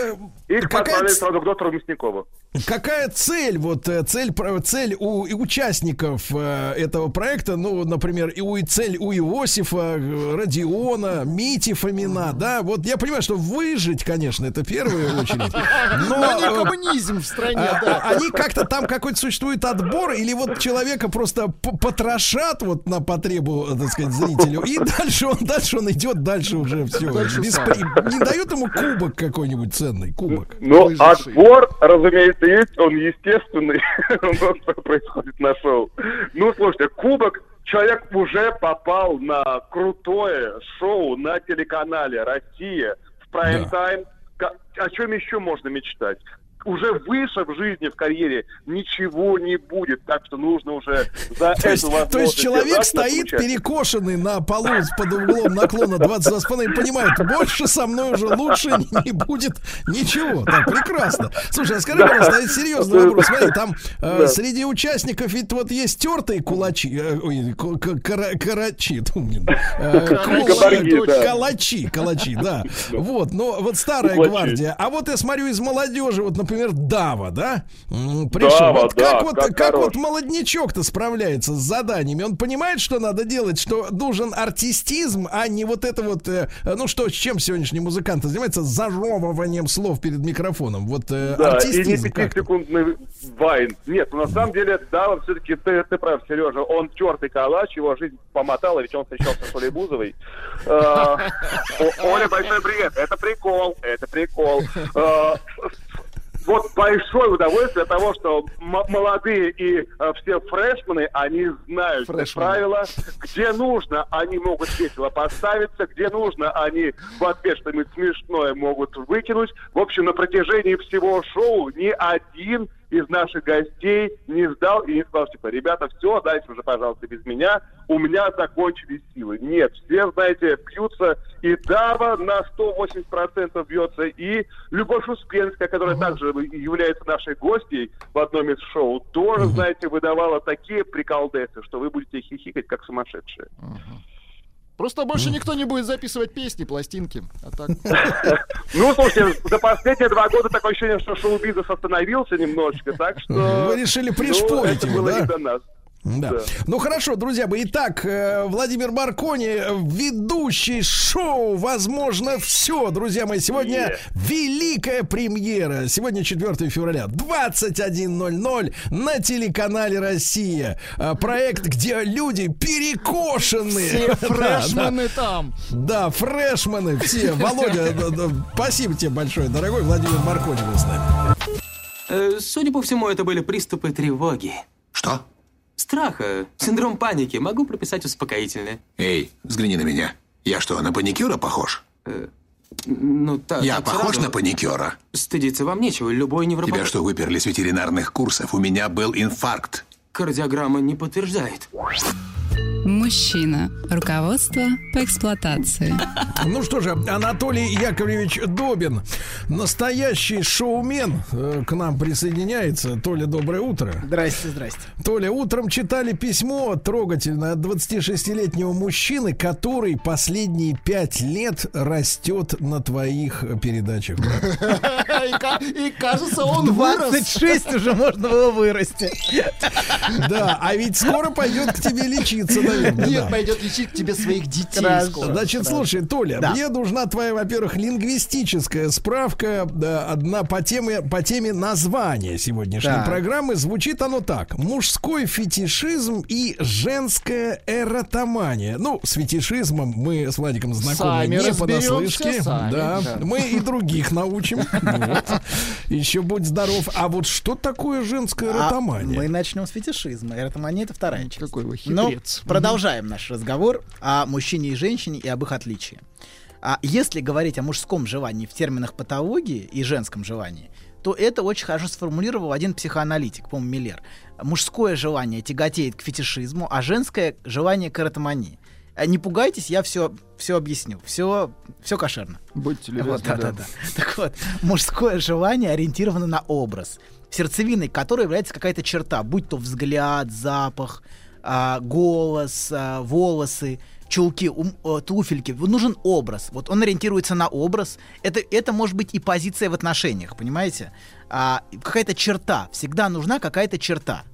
э, Их какая, сразу к доктору Мясникову. какая цель вот э, цель цель у участников этого проекта? Ну, например, и у и цель у Иосифа, Родиона, Мити Фомина, да. Вот я понимаю, что выжить, конечно, это в первую очередь. [laughs] Но Но не коммунизм в стране, а, да. а, Они как-то там какой-то существует отбор, или вот человека просто потрошат вот на потребу, так сказать, зрителю, и дальше он, дальше он идет, дальше уже все. Дальше сам. Не дают ему кубок какой-нибудь ценный, кубок. Ну, отбор, разумеется, есть, он естественный, [laughs] он просто происходит на шоу. Ну, слушайте, кубок, человек уже попал на крутое шоу на телеканале «Россия» в прайм-тайм. О чем еще можно мечтать? Уже выше в жизни, в карьере ничего не будет, так что нужно уже за [laughs] То есть, эту то есть возможность человек стоит получать. перекошенный на полу с- под углом наклона 22,5 и понимает, больше со мной уже лучше [laughs] не будет ничего. Так, прекрасно. Слушай, а скажи, пожалуйста, а это серьезный вопрос. Смотри, там э, Да. среди участников ведь вот есть тертые кулачи, э, ой, кара- карачи, [laughs] э, кулачи, Кабарги, да. калачи, калачи, да. Вот, но вот старая Кулачи. гвардия. А вот я смотрю из молодежи, вот, например, Дава, да, пришел. Дава, Вот да, как вот, как как вот молодничок-то справляется с заданиями? Он понимает, что надо делать, что нужен артистизм, а не вот это вот, э, ну что, с чем сегодняшний музыкант занимается? Зажевыванием слов перед микрофоном. Вот э, Да, и не артистизм пятисекундный вайн. Нет, ну, на самом деле, да, все-таки ты, ты прав, Сережа. Он тертый калач, его жизнь помотала, ведь он встречался с Олей Бузовой. Э, [laughs] Оля, большой привет. Это прикол, это прикол. Вот большое удовольствие от того, что молодые и э, все фрешмены, они знают Фрешмены. правило, где нужно, они могут весело поставиться, где нужно, они в ответ что-нибудь смешное могут выкинуть. В общем, на протяжении всего шоу ни один из наших гостей не сдал и не сказал, типа, ребята, все, дальше уже, пожалуйста, без меня, у меня закончились силы. Нет, все, знаете, бьются, и Дава на 180% бьется, и Любовь Успенская, которая также является нашей гостьей в одном из шоу, тоже, знаете, выдавала такие приколдесы, что вы будете хихикать, как сумасшедшие. Просто больше никто не будет записывать песни, пластинки. А так... [laughs] Ну, слушайте, за последние два года такое ощущение, что шоу-бизнес остановился немножечко, так что... Вы решили ну, пришпорить это его, да? Да. Да. Ну хорошо, друзья мои. Итак, э, Владимир Маркони, ведущий шоу «Возможно все». Друзья мои, сегодня великая премьера. Сегодня 4 февраля, 21.00 на телеканале «Россия». Э, Проект, где люди перекошены. Все [laughs] Да, фрешмены там. Да, фрешмены все. [laughs] Володя, да, да, спасибо тебе большое, дорогой Владимир Маркони был с нами. Э, Судя по всему, это были приступы тревоги. Что? Страха, синдром паники. Могу прописать успокоительное. Эй, взгляни на меня. Я что, на паникюра похож? Ну, так. Я так похож сразу. на паникюра? Стыдиться вам нечего. Любой невропат... Тебя что, выперли с ветеринарных курсов? У меня был инфаркт. Кардиограмма не подтверждает. Мужчина. Руководство по эксплуатации. Ну что же, Анатолий Яковлевич Добин, настоящий шоумен, э, к нам присоединяется. Толя, доброе утро. Здрасте, здрасте. Толя, утром читали письмо трогательное от 26-летнего мужчины, который последние пять лет растет на твоих передачах. брат. [laughs] И ка- И кажется, он вырос. 26 уже можно было вырасти. [laughs] Да, а ведь скоро пойдет к тебе лечиться, наверное. Нет, да. пойдет лечить к тебе своих детей. Значит, слушай, Толя, мне нужна твоя, во-первых, лингвистическая справка, одна по теме, по теме названия сегодняшней программы. Звучит оно так. Мужской фетишизм и женская эротомания. Ну, с фетишизмом мы с Владиком знакомы Сами не понаслышке. сами, да. да. Мы и других научим. [laughs] Еще будь здоров. А вот что такое женская А эротомания? мы начнем с фетишизма. Эротомания — это вторая часть. Какой вы Но хитрец. продолжаем наш разговор о мужчине и женщине и об их отличии. А если говорить о мужском желании в терминах патологии и женском желании, то это очень хорошо сформулировал один психоаналитик, по-моему, Миллер. Мужское желание тяготеет к фетишизму, а женское желание к эротомании. А Не пугайтесь, я все, все объясню. Все, все кошерно. Будьте Вот, любезны, да, да. да, да. Так вот, мужское желание ориентировано на образ, сердцевиной которой является какая-то черта, будь то взгляд, запах, а, голос, а, волосы, чулки, ум- э, туфельки. Вот нужен образ. Вот он ориентируется на образ. Это, это может быть и позиция в отношениях, понимаете? А, какая-то черта. Всегда нужна какая-то черта,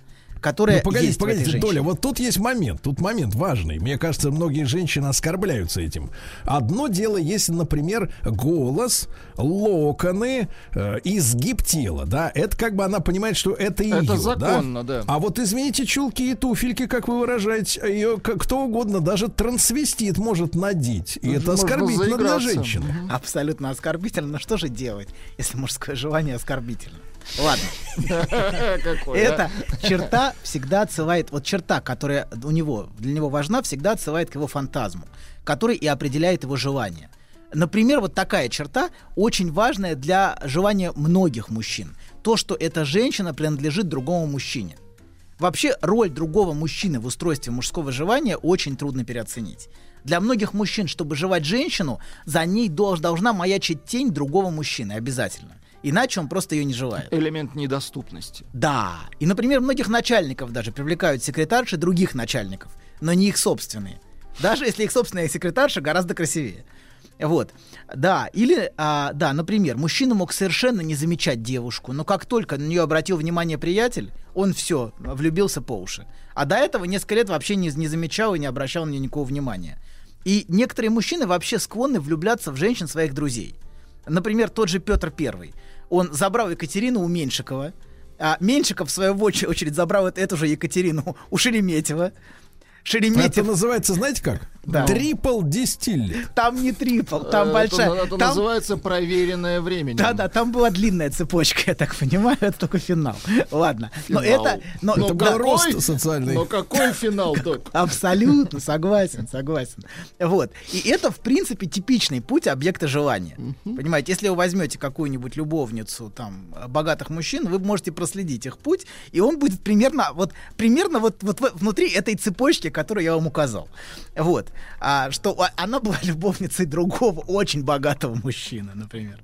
которая Ну, погодите, есть в этой погодите, женщине. Толя, вот тут есть момент, тут момент важный. Мне кажется, многие женщины оскорбляются этим. Одно дело, если, например, голос, локоны, э, изгиб тела, да, это как бы она понимает, что это ее, Это да? законно, да. А вот, извините, чулки и туфельки, как вы выражаете, ее к- кто угодно, даже трансвестит может надеть. И это Можно оскорбительно для женщины. Абсолютно оскорбительно. Но что же делать, если мужское желание оскорбительно? Ладно. [laughs] Какой, Эта черта всегда отсылает, вот черта, которая у него, для него важна, всегда отсылает к его фантазму, который и определяет его желание. Например, вот такая черта очень важная для желания многих мужчин. То, что эта женщина принадлежит другому мужчине. Вообще, роль другого мужчины в устройстве мужского желания очень трудно переоценить. Для многих мужчин, чтобы желать женщину, за ней долж- должна маячить тень другого мужчины обязательно. Иначе он просто ее не желает. Элемент недоступности. Да. И, например, многих начальников даже привлекают секретарши других начальников, но не их собственные. Даже если их собственная секретарша гораздо красивее. Вот. Да, или, а, да, например, мужчина мог совершенно не замечать девушку, но как только на нее обратил внимание приятель, он все, влюбился по уши. А до этого несколько лет вообще не, не замечал и не обращал на нее никакого внимания. И некоторые мужчины вообще склонны влюбляться в женщин своих друзей. Например, тот же Петр Первый. Он забрал Екатерину у Меньшикова, а Меньшиков, в свою оч- очередь, забрал эт- эту же Екатерину у Шереметьева. Это Шереметьев, называется, знаете как? Да. Трипл дистиллит. там не трипл, там Это- большая. Это там- называется проверенное временем. Да-да, там была длинная цепочка, я так понимаю, это только финал. Ладно. Но Финал. это... Но, Это был да, рост социальный. Но какой финал, док? Абсолютно, согласен, согласен. Вот. И это, в принципе, типичный путь объекта желания. Понимаете, если вы возьмете какую-нибудь любовницу там богатых мужчин, вы можете проследить их путь, и он будет примерно вот примерно вот, вот внутри этой цепочки, которую я вам указал. Вот. А, что а- она была любовницей другого очень богатого мужчины, например.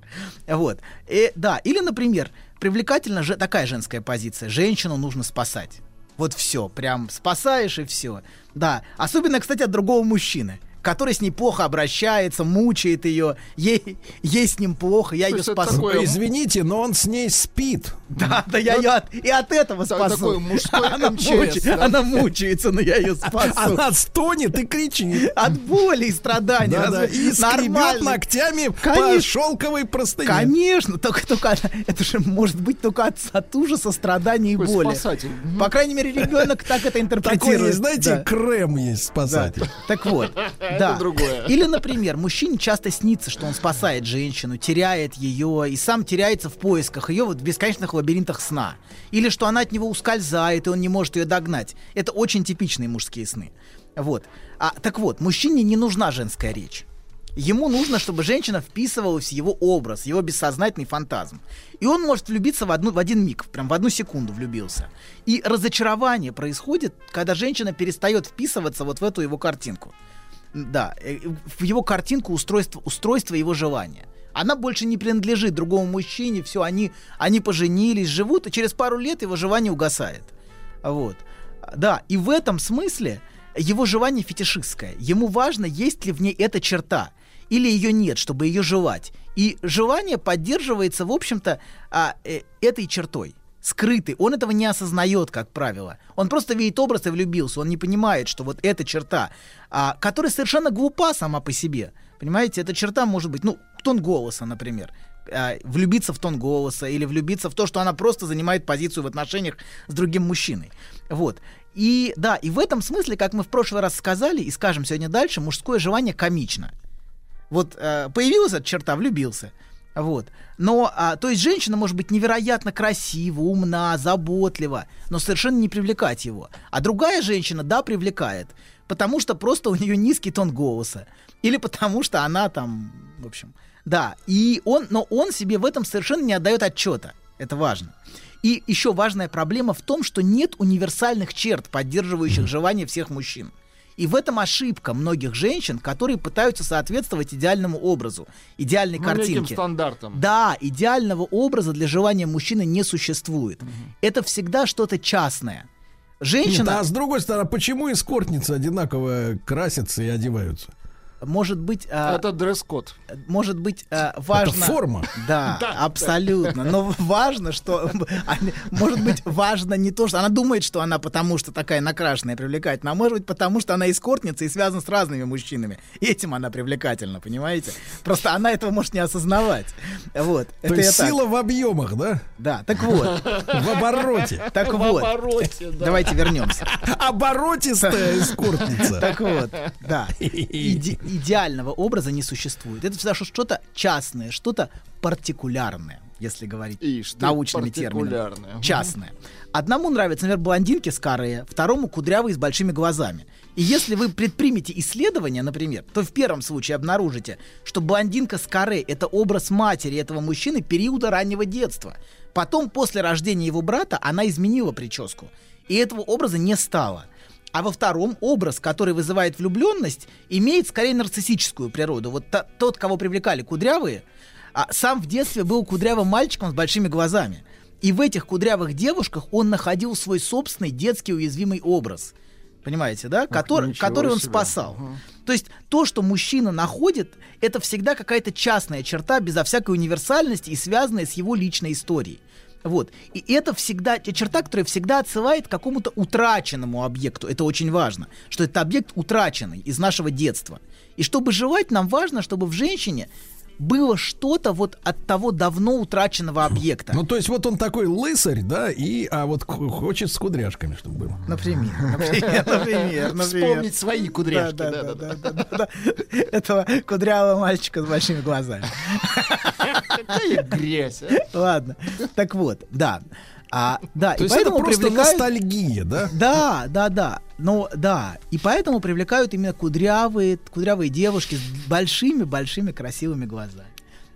Вот. И, да, или, например, привлекательна же такая женская позиция. Женщину нужно спасать. Вот все, прям спасаешь и все. Да, особенно, кстати, от другого мужчины, который с ней плохо обращается, мучает ее, ей, ей с ним плохо, я То ее спасу. такое- Извините, но он с ней спит. Да, да, я ее от, и от этого спасу. такой мужской она, МЧС, мучи- да? она мучается, но я ее спасу. Она стонет и кричит. От боли и страданий. Да-да, Разве и скребет ногтями по Конечно. шелковой простыне. Конечно, только, только это же может быть только от, от ужаса, страданий и Такой боли. спасатель. По крайней мере, ребенок так это Такой интерпретирует. есть, знаете, Да. крем есть Да. спасатель. Так вот, Это да. другое. [laughs] Или, например, мужчине часто снится, что он спасает женщину, теряет ее и сам теряется в поисках ее вот в бесконечных лабиринтах сна. Или что она от него ускользает, и он не может ее догнать. Это очень типичные мужские сны. Вот. А, так вот, мужчине не нужна женская речь. Ему нужно, чтобы женщина вписывалась в его образ, его бессознательный фантазм. И он может влюбиться в, одну, в один миг, прям в одну секунду влюбился. И разочарование происходит, когда женщина перестает вписываться вот в эту его картинку. Да, э, в его картинку устройства, устройства его желания. Она больше не принадлежит другому мужчине, все, они, они поженились, живут, и через пару лет его желание угасает. Вот. Да, и в этом смысле его желание фетишистское. Ему важно, есть ли в ней эта черта, или ее нет, чтобы ее желать. И желание поддерживается, в общем-то, а, э, этой чертой скрытый, он этого не осознает, как правило. Он просто видит образ и влюбился, он не понимает, что вот эта черта, а, которая совершенно глупа сама по себе. Понимаете, эта черта может быть, ну, тон голоса, например. А, влюбиться в тон голоса или влюбиться в то, что она просто занимает позицию в отношениях с другим мужчиной. Вот. И да, и в этом смысле, как мы в прошлый раз сказали и скажем сегодня дальше, мужское желание комично. Вот э, появилась эта черта, влюбился. Вот. Но, а, то есть женщина может быть невероятно красива, умна, заботлива, но совершенно не привлекать его. А другая женщина, да, привлекает, потому что просто у нее низкий тон голоса. Или потому что она там, в общем, да. И он, но он себе в этом совершенно не отдает отчета. Это важно. И еще важная проблема в том, что нет универсальных черт, поддерживающих желание всех мужчин. И в этом ошибка многих женщин, которые пытаются соответствовать идеальному образу, идеальной Ну, картинке. стандартам. Да, идеального образа для желания мужчины не существует. Это всегда что-то частное. Женщина... Нет, а с другой стороны, почему эскортницы одинаково красятся и одеваются? Может быть... а, Это дресс-код. может быть, э, важно... форма. [laughs] Да, абсолютно. Но важно, что... [laughs] Может быть, важно не то, что... Она думает, что она потому, что такая накрашенная, привлекательная, а может быть, потому, что она эскортница и связана с разными мужчинами. Этим она привлекательна, понимаете? Просто она этого может не осознавать. Вот. То Это есть так. сила в объемах, да? Да, так вот. В обороте. Так В вот. обороте, да. Давайте вернемся. Оборотистая эскортница. Так вот, да. [laughs] Иде- идеального образа не существует. Это всегда что- что-то частное, что-то партикулярное, если говорить Ишь научными терминами. Частное. Одному нравятся, например, блондинки с каре, второму кудрявые с большими глазами. И если вы предпримете исследование, например, то в первом случае обнаружите, что блондинка с каре — это образ матери этого мужчины периода раннего детства. Потом, после рождения его брата, она изменила прическу. И этого образа не стало. А во втором образ, который вызывает влюбленность, имеет скорее нарциссическую природу. Вот та- тот, кого привлекали кудрявые, а, сам в детстве был кудрявым мальчиком с большими глазами. И в этих кудрявых девушках он находил свой собственный детский уязвимый образ. Понимаете, да? Который, ничего который он себе. спасал. То есть то, что мужчина находит, это всегда какая-то частная черта, безо всякой универсальности и связанная с его личной историей. Вот. И это всегда те- черта, которая всегда отсылает к какому-то утраченному объекту. Это очень важно, что это объект утраченный из нашего детства. И чтобы желать, нам важно, чтобы в женщине было что-то вот от того давно утраченного объекта. Ну, то есть вот он такой лысарь, да, и, а вот хочет с кудряшками, чтобы было. Например, [laughs] например, например, например. Вспомнить свои кудряшки. Да, да, да, да, да, да, да, да. Этого кудрявого мальчика с большими глазами. [laughs] Какая грязь, а? Ладно. Так вот, да. А, да, То и есть это поэтому просто привлекают... ностальгия, да? Да, да, да. Ну, да. И поэтому привлекают именно кудрявые, кудрявые девушки с большими-большими красивыми глазами.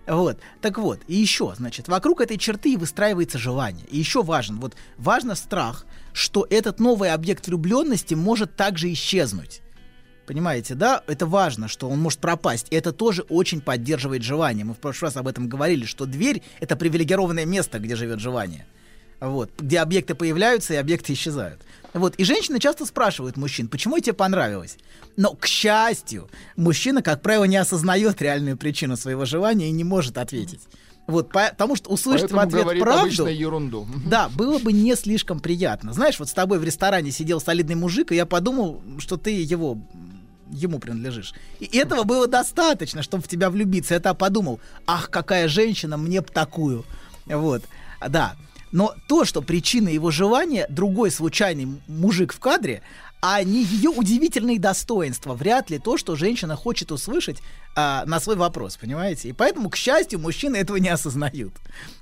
Вот. Так вот, и еще, значит, вокруг этой черты выстраивается желание. И еще важен, вот важно страх, что этот новый объект влюбленности может также исчезнуть. Понимаете, да? Это важно, что он может пропасть. И это тоже очень поддерживает желание. Мы в прошлый раз об этом говорили, что дверь — это привилегированное место, где живет желание. Вот, где объекты появляются и объекты исчезают. Вот, и женщины часто спрашивают мужчин, почему тебе понравилось? Но, к счастью, мужчина, как правило, не осознает реальную причину своего желания и не может ответить. Вот, по- потому что услышать Поэтому в ответ говорит правду... ерунду. [laughs] Да, было бы не слишком приятно. Знаешь, вот с тобой в ресторане сидел солидный мужик, и я подумал, что ты его ему принадлежишь. И этого было достаточно, чтобы в тебя влюбиться. Я так подумал, ах, какая женщина, мне б такую. Вот, да. Но то, что причина его желания, другой случайный мужик в кадре, а не ее удивительные достоинства, вряд ли то, что женщина хочет услышать а, на свой вопрос, понимаете? И поэтому, к счастью, мужчины этого не осознают.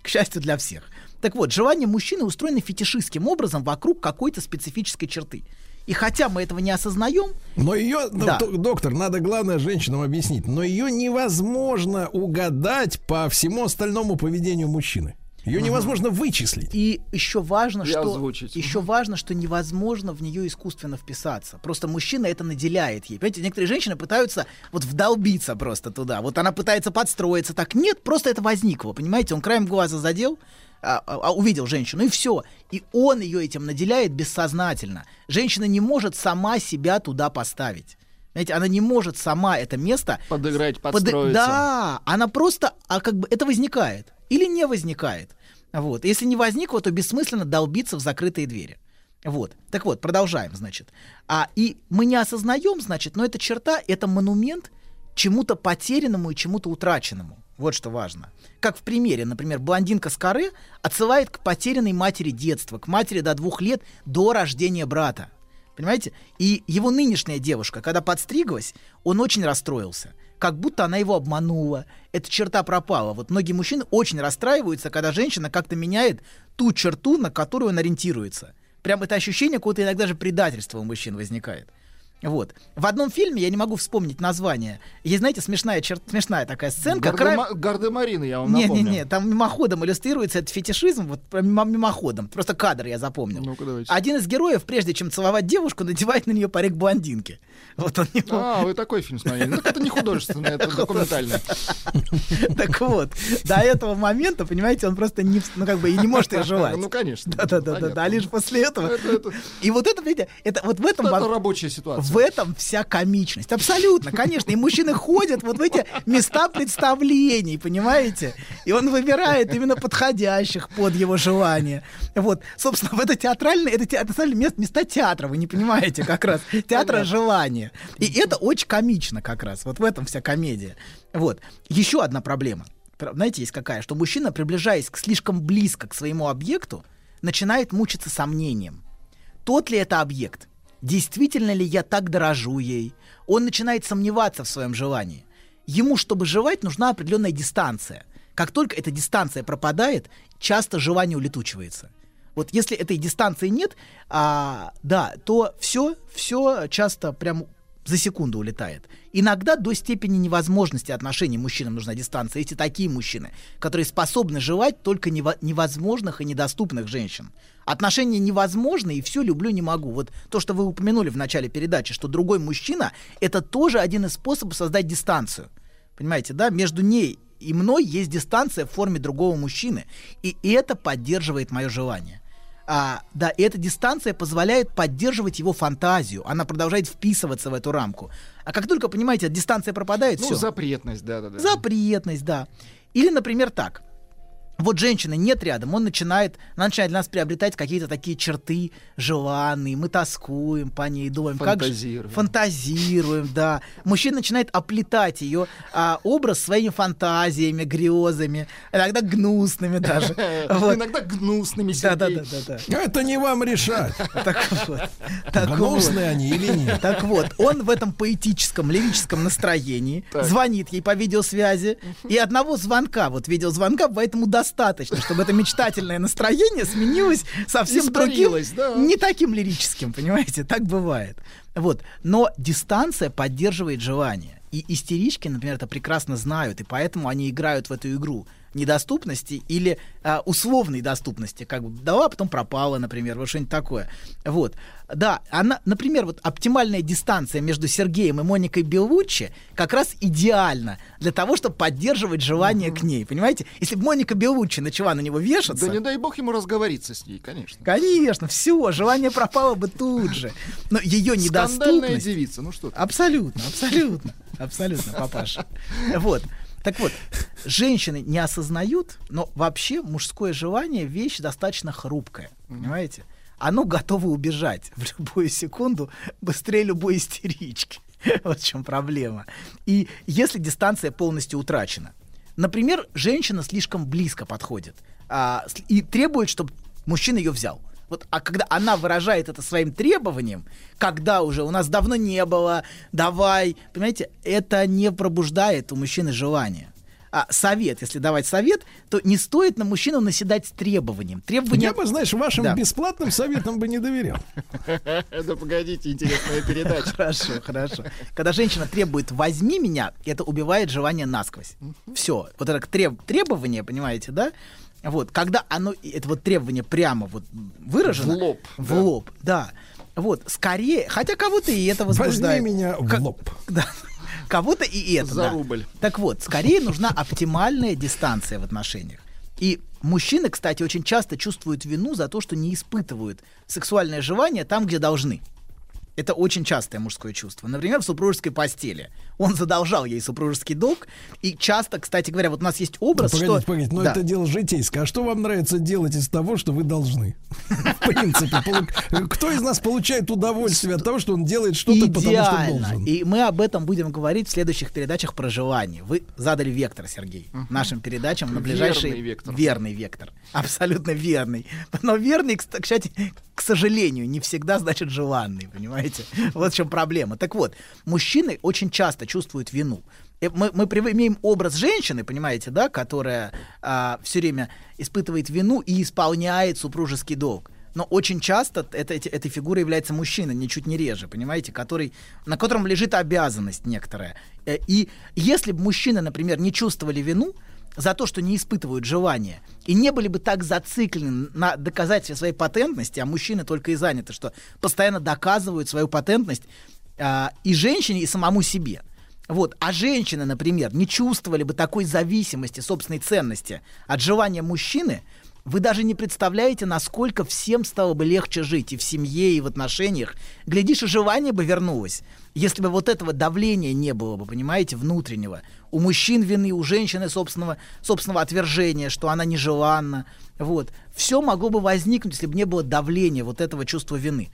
К счастью для всех. Так вот, желание мужчины устроено фетишистским образом вокруг какой-то специфической черты. И хотя мы этого не осознаем, Но ее, Да. доктор, надо главное женщинам объяснить, но ее невозможно угадать по всему остальному поведению мужчины. Ее невозможно вычислить. И еще важно, И что озвучить. еще важно, что невозможно в нее искусственно вписаться. Просто мужчина это наделяет ей. Понимаете, некоторые женщины пытаются вот вдолбиться просто туда. Вот она пытается подстроиться. Так нет, просто это возникло. Понимаете, он краем глаза задел, а, а- а увидел женщину, и все. И он ее этим наделяет бессознательно. Женщина не может сама себя туда поставить. Знаете, она не может сама это место Подыграть, Под- подстроиться. Да, она просто, а как бы это возникает или не возникает. Вот. Если не возникло, то бессмысленно долбиться в закрытые двери. Вот. Так вот, продолжаем, значит. А, и мы не осознаем, значит, но эта черта, это монумент чему-то потерянному и чему-то утраченному. Вот что важно. Как в примере, например, блондинка с коры отсылает к потерянной матери детства, к матери до двух лет до рождения брата. Понимаете? И его нынешняя девушка, когда подстриглась, он очень расстроился. Как будто она его обманула. Эта черта пропала. Вот многие мужчины очень расстраиваются, когда женщина как-то меняет ту черту, на которую он ориентируется. Прям это ощущение какого-то иногда же предательства у мужчин возникает. Вот. В одном фильме, я не могу вспомнить название, есть, знаете, смешная, чер... смешная такая сценка. Гардема- Гардемарины, я вам Не, напомню. не, не, там мимоходом иллюстрируется этот фетишизм, вот мимоходом. Просто кадр я запомнил. Давайте. Один из героев, прежде чем целовать девушку, надевает на нее парик блондинки. Вот он его... А, вы такой фильм смотрели. Ну, так это не художественный, это [laughs] документальный. Так вот, до этого момента, понимаете, он просто не, ну, как бы и не может ее желать. Ну, конечно. Да-да-да, да, а лишь после этого. Это- это- И вот это, видите, это вот в этом... Это во- рабочая ситуация. В этом вся комичность. Абсолютно, конечно. И мужчины ходят вот в эти места представлений, понимаете? И он выбирает именно подходящих под его желание. Вот, собственно, в это театральное, это, те- это мест- места театра, вы не понимаете как раз. Театра желания. И это очень комично как раз. Вот в этом вся комедия. Вот. Еще одна проблема. Пр- Знаете, есть какая? Что мужчина, приближаясь к слишком близко к своему объекту, начинает мучиться сомнением тот ли это объект, действительно ли я так дорожу ей. Он начинает сомневаться в своем желании. Ему, чтобы желать, нужна определенная дистанция. Как только эта дистанция пропадает, часто желание улетучивается. Вот если этой дистанции нет, а, да, то все, все часто прям за секунду улетает. Иногда до степени невозможности отношений мужчинам нужна дистанция. Есть и такие мужчины, которые способны желать только нево- невозможных и недоступных женщин. Отношения невозможны, и все люблю, не могу. Вот то, что вы упомянули в начале передачи, что другой мужчина — это тоже один из способов создать дистанцию. Понимаете, да? Между ней и мной есть дистанция в форме другого мужчины. И это поддерживает мое желание. А, да, и эта дистанция позволяет поддерживать его фантазию. Она продолжает вписываться в эту рамку. А как только, понимаете, дистанция пропадает, Ну, все. запретность, да-да-да. Запретность, да. Или, например, так. Вот женщины нет рядом, он начинает, она начинает для нас приобретать какие-то такие черты желанные, мы тоскуем по ней, думаем, как же... Фантазируем. Фантазируем, да. Мужчина начинает оплетать ее а, образ своими фантазиями, грезами, иногда гнусными даже. [laughs] Вот. Иногда гнусными, Да, да, да, да, да. Это не вам решать. Так вот. Так Гнусные вот. они или нет. Так вот, он в этом поэтическом, лирическом настроении Так. звонит ей по видеосвязи, и одного звонка, вот видеозвонка, поэтому достаточно, чтобы это мечтательное настроение сменилось совсем другим, да. не таким лирическим, понимаете? Так бывает. Вот. Но дистанция поддерживает желание. И истерички, например, это прекрасно знают, и поэтому они играют в эту игру недоступности или а, условной доступности, как бы дала, а потом пропала, например, вот что-нибудь такое. Вот. Да, она, например, вот оптимальная дистанция между Сергеем и Моникой Белуччи как раз идеальна для того, чтобы поддерживать желание к ней, понимаете? Если бы Моника Белуччи начала на него вешаться, Да не дай бог ему разговориться с ней, конечно. Конечно, все, желание пропало бы тут же. Но ее Скандальная недоступность... девица, ну что ты. Абсолютно, абсолютно, абсолютно, папаша. Вот. Так вот, женщины не осознают, но вообще мужское желание вещь достаточно хрупкая, понимаете? Оно готово убежать в любую секунду быстрее любой истерички. [laughs] Вот в чем проблема. И если дистанция полностью утрачена, например, женщина слишком близко подходит а, и требует, чтобы мужчина ее взял. Вот, а когда она выражает это своим требованием, когда уже у нас давно не было, давай, понимаете, это не пробуждает у мужчины желание. а, совет, если давать совет, то не стоит на мужчину наседать с требованием. Требования... Я бы, знаешь, вашим Да. бесплатным советам бы не доверял. [laughs] Да погодите, интересная передача. Хорошо, хорошо. Когда женщина требует «возьми меня», это убивает желание насквозь. Все. Вот это треб- требование, понимаете, да? Вот, когда оно, это вот требование прямо вот выражено. В лоб, В да. лоб, да. Вот, скорее, хотя кого-то и это Возьми возбуждает. меня в лоб. [laughs] Да. Кого-то и это, За да. рубль. Так вот, скорее нужна оптимальная дистанция в отношениях. И мужчины, кстати, очень часто чувствуют вину за то, что не испытывают сексуальное желание там, где должны. Это очень частое мужское чувство. Например, в супружеской постели. Он задолжал ей супружеский долг. И часто, кстати говоря, вот у нас есть образ, погодите, что... погодите, но Да. это дело житейское. А что вам нравится делать из того, что вы должны? В принципе, кто из нас получает удовольствие от того, что он делает что-то, потому что Идеально. должен? И мы об этом будем говорить в следующих передачах про желание. Вы задали вектор, Сергей, нашим передачам на ближайший... Верный вектор. Верный вектор. Абсолютно верный. Но верный, кста- кстати, к сожалению, не всегда значит желанный, понимаете? Вот в чем проблема. Так вот, мужчины очень часто чувствуют вину. Э, Мы, мы имеем образ женщины, понимаете, да, которая все время испытывает вину и исполняет супружеский долг. Но очень часто это, эти- этой фигурой является мужчина, ничуть не реже, понимаете, который, на котором лежит обязанность некоторая. Э, И если бы мужчины, например, не чувствовали вину за то, что не испытывают желания, и не были бы так зациклены на доказательстве своей патентности, а мужчины только и заняты, что постоянно доказывают свою патентность а, и женщине, и самому себе. Вот. А женщины, например, не чувствовали бы такой зависимости собственной ценности от желания мужчины, вы даже не представляете, насколько всем стало бы легче жить и в семье, и в отношениях. Глядишь, и желание бы вернулось, если бы вот этого давления не было бы, понимаете, внутреннего. У мужчин вины, у женщины собственного, собственного отвержения, что она нежеланна. Вот. Все могло бы возникнуть, если бы не было давления вот этого чувства вины.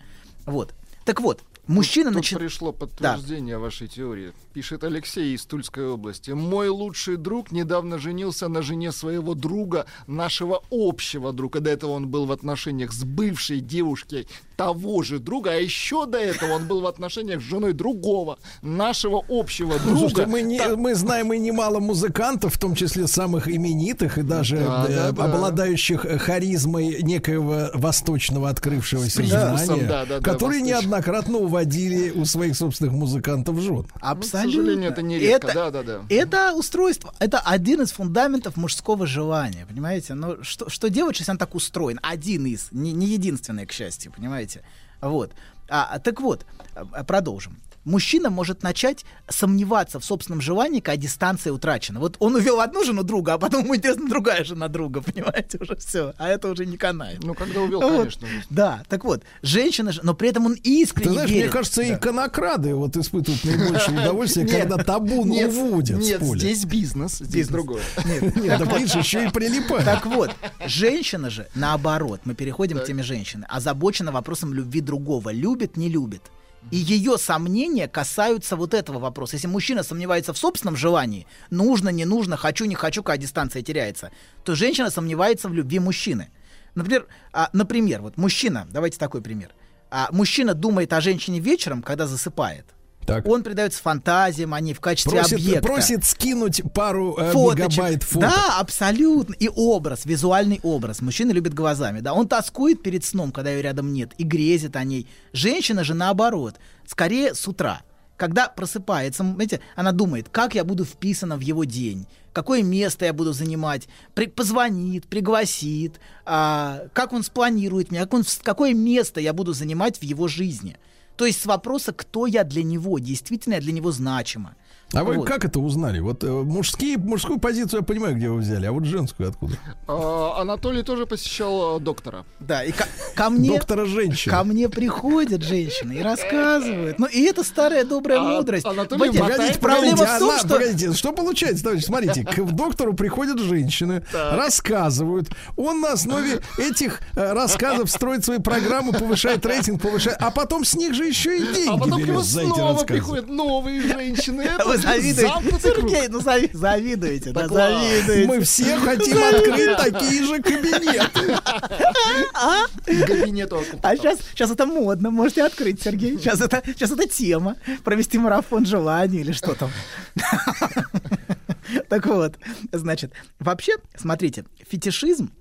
Вот. Так вот, мужчина Тут начинает... пришло подтверждение вашей теории. Пишет Алексей из Тульской области. Мой лучший друг недавно женился на жене своего друга, нашего общего друга. До этого он был в отношениях с бывшей девушкой того же друга, а еще до этого он был в отношениях с женой другого, нашего общего Ну, друга. слушайте, мы, не, мы знаем и немало музыкантов, в том числе самых именитых и даже Да, э, да, да. обладающих э, харизмой некоего восточного открывшегося знания, да, да, да, которые восточного. Неоднократно уводили у своих собственных музыкантов жен. Абсолютно. К сожалению, это не редко. Это- Да, да, да. Это устройство, это один из фундаментов мужского желания, понимаете? Но что, что делать, если он так устроен? Один из, не, не единственный, к счастью, понимаете? Вот. А, а, так вот, а, продолжим. Мужчина может начать сомневаться в собственном желании, когда дистанция утрачена. Вот он увел одну жену друга, а потом ему интересна другая жена друга, [laughs] понимаете, уже все. А это уже не канает. Ну, когда увел, Вот. конечно. Да, так вот, женщина же, но при этом он искренне Ты знаешь, верит. мне кажется, Да. иконокрады вот испытывают наибольшее [laughs] удовольствие, когда табун уводят Нет, здесь бизнес, здесь другое. [laughs] Нет, так видишь, еще и прилипает. Так вот, женщина же, наоборот, мы переходим к теме женщины, озабочена вопросом любви другого. Любит, не любит. И ее сомнения касаются вот этого вопроса. Если мужчина сомневается в собственном желании, нужно, не нужно, хочу, не хочу, когда дистанция теряется, то женщина сомневается в любви мужчины. Например, а, например, вот мужчина, давайте такой пример. А, мужчина думает о женщине вечером, когда засыпает. Так. Он предается фантазиям о ней в качестве Просит, объекта. просит скинуть пару э, Фоточек. мегабайт фото. Да, абсолютно. И образ, визуальный образ. Мужчина любит глазами. Да, он тоскует перед сном, когда ее рядом нет, и грезит о ней. Женщина же наоборот, скорее с утра. Когда просыпается, знаете, она думает, как я буду вписана в его день, какое место я буду занимать, при- позвонит, пригласит, а, как он спланирует меня, как он, какое место я буду занимать в его жизни. То есть с вопроса, кто я для него, действительно я для него значима. А вы Вот. как это узнали? Вот э, мужские, мужскую позицию я понимаю, где вы взяли, а вот женскую откуда? А, Анатолий тоже посещал э, доктора. Да, и ко, ко мне... Доктора женщин. Ко мне приходят женщины и рассказывают. Ну, и это старая добрая А, мудрость. Анатолий, погодите, проблема в том, она- что... погодите, что получается, товарищ? Смотрите, к доктору приходят женщины, рассказывают. Он на основе этих э, рассказов строит свои программы, повышает рейтинг, повышает, а потом с них же еще и деньги А потом к берет нему за эти снова рассказы. приходят новые женщины. Это завидуете. Сергей, ну зави- завидуете, да, завидуете. Мы все хотим открыть такие же кабинеты. Кабинет А сейчас, сейчас это модно, можете открыть, Сергей. Сейчас это, сейчас это тема. Провести марафон желаний или что там. Так вот, значит, вообще, смотрите, фетишизм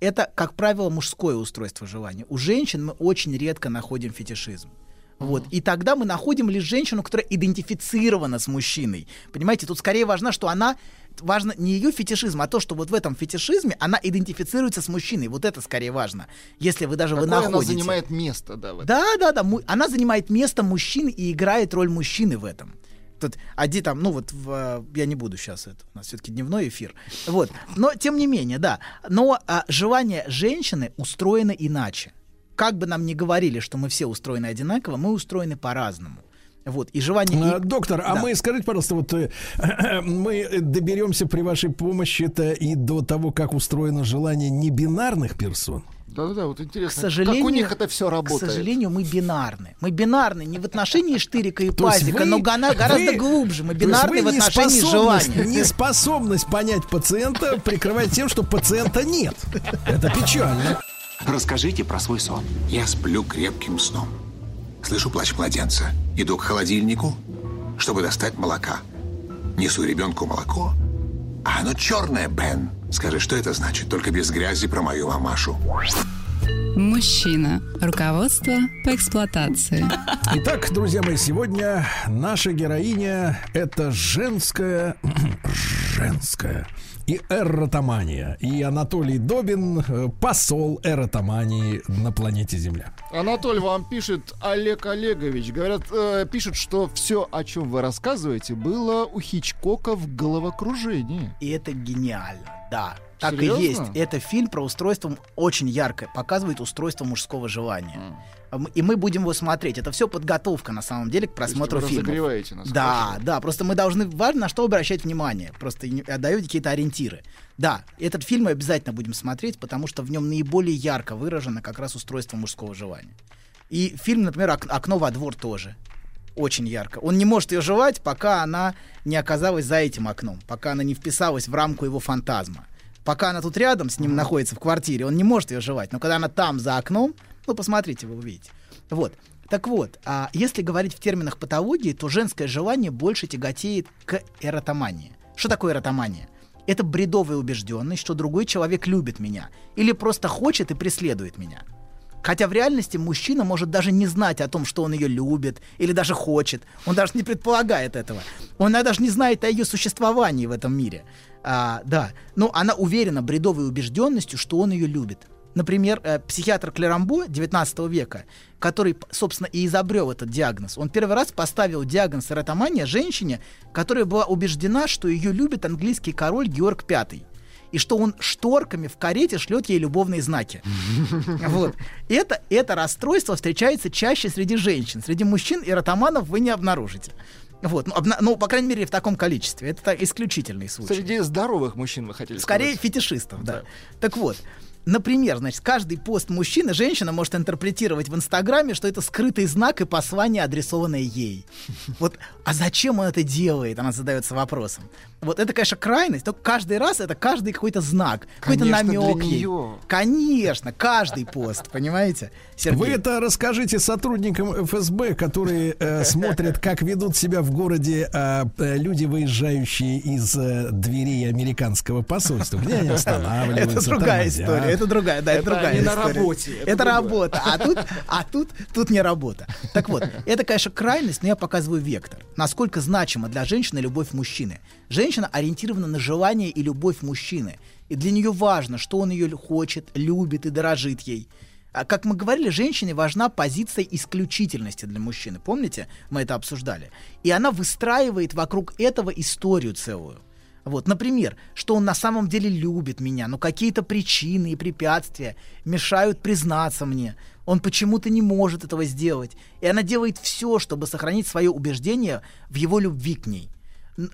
это, как правило, мужское устройство желания. У женщин мы очень редко находим фетишизм. Вот. И тогда мы находим лишь женщину, которая идентифицирована с мужчиной. Понимаете, тут скорее важно, что она важно не ее фетишизм, а то, что вот в этом фетишизме она идентифицируется с мужчиной. Вот это скорее важно. Если вы даже вы Какое она находите. занимает место, да? Да, да, да. Она занимает место мужчины и играет роль мужчины в этом. Тут один там, ну вот, в, э, я не буду сейчас это, у нас все-таки дневной эфир. Вот. Но тем не менее, да. Но а, желание женщины устроено иначе. Как бы нам ни говорили, что мы все устроены одинаково, мы устроены по-разному. Вот. И желание... А, и- Доктор, а Да. мы, скажите, пожалуйста, вот э, [clears throat] мы доберемся при вашей помощи-то и до того, как устроено желание небинарных персон. Да-да-да, вот К интересно, сожалению, как у них это все работает? К сожалению, мы бинарны. Мы бинарны не в отношении штырика и пазика, вы- но гона- гораздо вы- глубже. Мы бинарны вы в отношении желания. Неспособность понять пациента прикрывать тем, что пациента нет. Это печально. Расскажите про свой сон. Я сплю крепким сном. Слышу плач младенца. Иду к холодильнику, чтобы достать молока. Несу ребенку молоко. А оно черное, Бен. Скажи, что это значит? Только без грязи про мою мамашу. Мужчина. Руководство по эксплуатации. Итак, друзья мои, сегодня наша героиня это женская, [clears throat] женская и эротомания. И Анатолий Добин, э, посол эротомании на планете Земля. Анатоль вам пишет, Олег Олегович, говорят, э, пишет, что все, о чем вы рассказываете, было у Хичкока в головокружении. И это гениально, да. Так Серьезно? и есть. Это фильм про устройство очень ярко, показывает устройство мужского желания. Мы- И мы будем его смотреть. Это все подготовка, на самом деле, к просмотру вы фильма. разогреваете нас, Да, хорошо. да. Просто мы должны важно на что обращать внимание. Просто отдаете какие-то ориентиры. Да, этот фильм мы обязательно будем смотреть, потому что в нем наиболее ярко выражено как раз устройство мужского желания. И фильм, например, «Ок- «Окно во двор» тоже очень ярко. Он не может ее жевать, пока она не оказалась за этим окном, пока она не вписалась в рамку его фантазма. Пока она тут рядом с ним находится в квартире, он не может ее жевать. Но когда она там за окном, ну посмотрите, вы увидите. Вот. Так вот, а если говорить в терминах патологии, то женское желание больше тяготеет к эротомании. Что такое эротомания? Это бредовая убежденность, что другой человек любит меня или просто хочет и преследует меня. Хотя в реальности мужчина может даже не знать о том, что он ее любит или даже хочет. Он даже не предполагает этого. Он даже не знает о ее существовании в этом мире. А, да, но она уверена бредовой убежденностью, что он ее любит. Например, э, психиатр Клерамбо 19 века, который, собственно, и изобрел этот диагноз, он первый раз поставил диагноз эротомания женщине, которая была убеждена, что ее любит английский король Георг V и что он шторками в карете шлет ей любовные знаки. [laughs] Вот. Это, это расстройство встречается чаще среди женщин. Среди мужчин и ротоманов вы не обнаружите. Вот. Ну, обна- ну, по крайней мере, в таком количестве. Это так, исключительный случай. Среди здоровых мужчин вы хотели Скорее сказать. фетишистов, да. Так вот, например, значит, каждый пост мужчины женщина может интерпретировать в Инстаграме, что это скрытый знак и послание, адресованное ей. Вот, а зачем он это делает? Она задается вопросом. Вот это, конечно, крайность, но каждый раз это каждый какой-то знак, какой-то намек ей. Конечно, каждый пост, понимаете? Сергей? Вы это расскажите сотрудникам ФСБ, которые э, смотрят, как ведут себя в городе э, э, люди, выезжающие из э, дверей американского посольства, где они [laughs] останавливаются. Это другая история, это другая, да, это, Это другая не на история. работе, это Это, работа, а тут, а тут, тут не работа. Так вот, это, конечно, крайность, но я показываю вектор. Насколько значима для женщины любовь мужчины. Женщина ориентирована на желание и любовь мужчины. И для нее важно, что он ее хочет, любит и дорожит ей. А как мы говорили, женщине важна позиция исключительности для мужчины. Помните, мы это обсуждали? И она выстраивает вокруг этого историю целую. Вот, например, что он на самом деле любит меня, но какие-то причины и препятствия мешают признаться мне. Он почему-то не может этого сделать. И она делает все, чтобы сохранить свое убеждение в его любви к ней.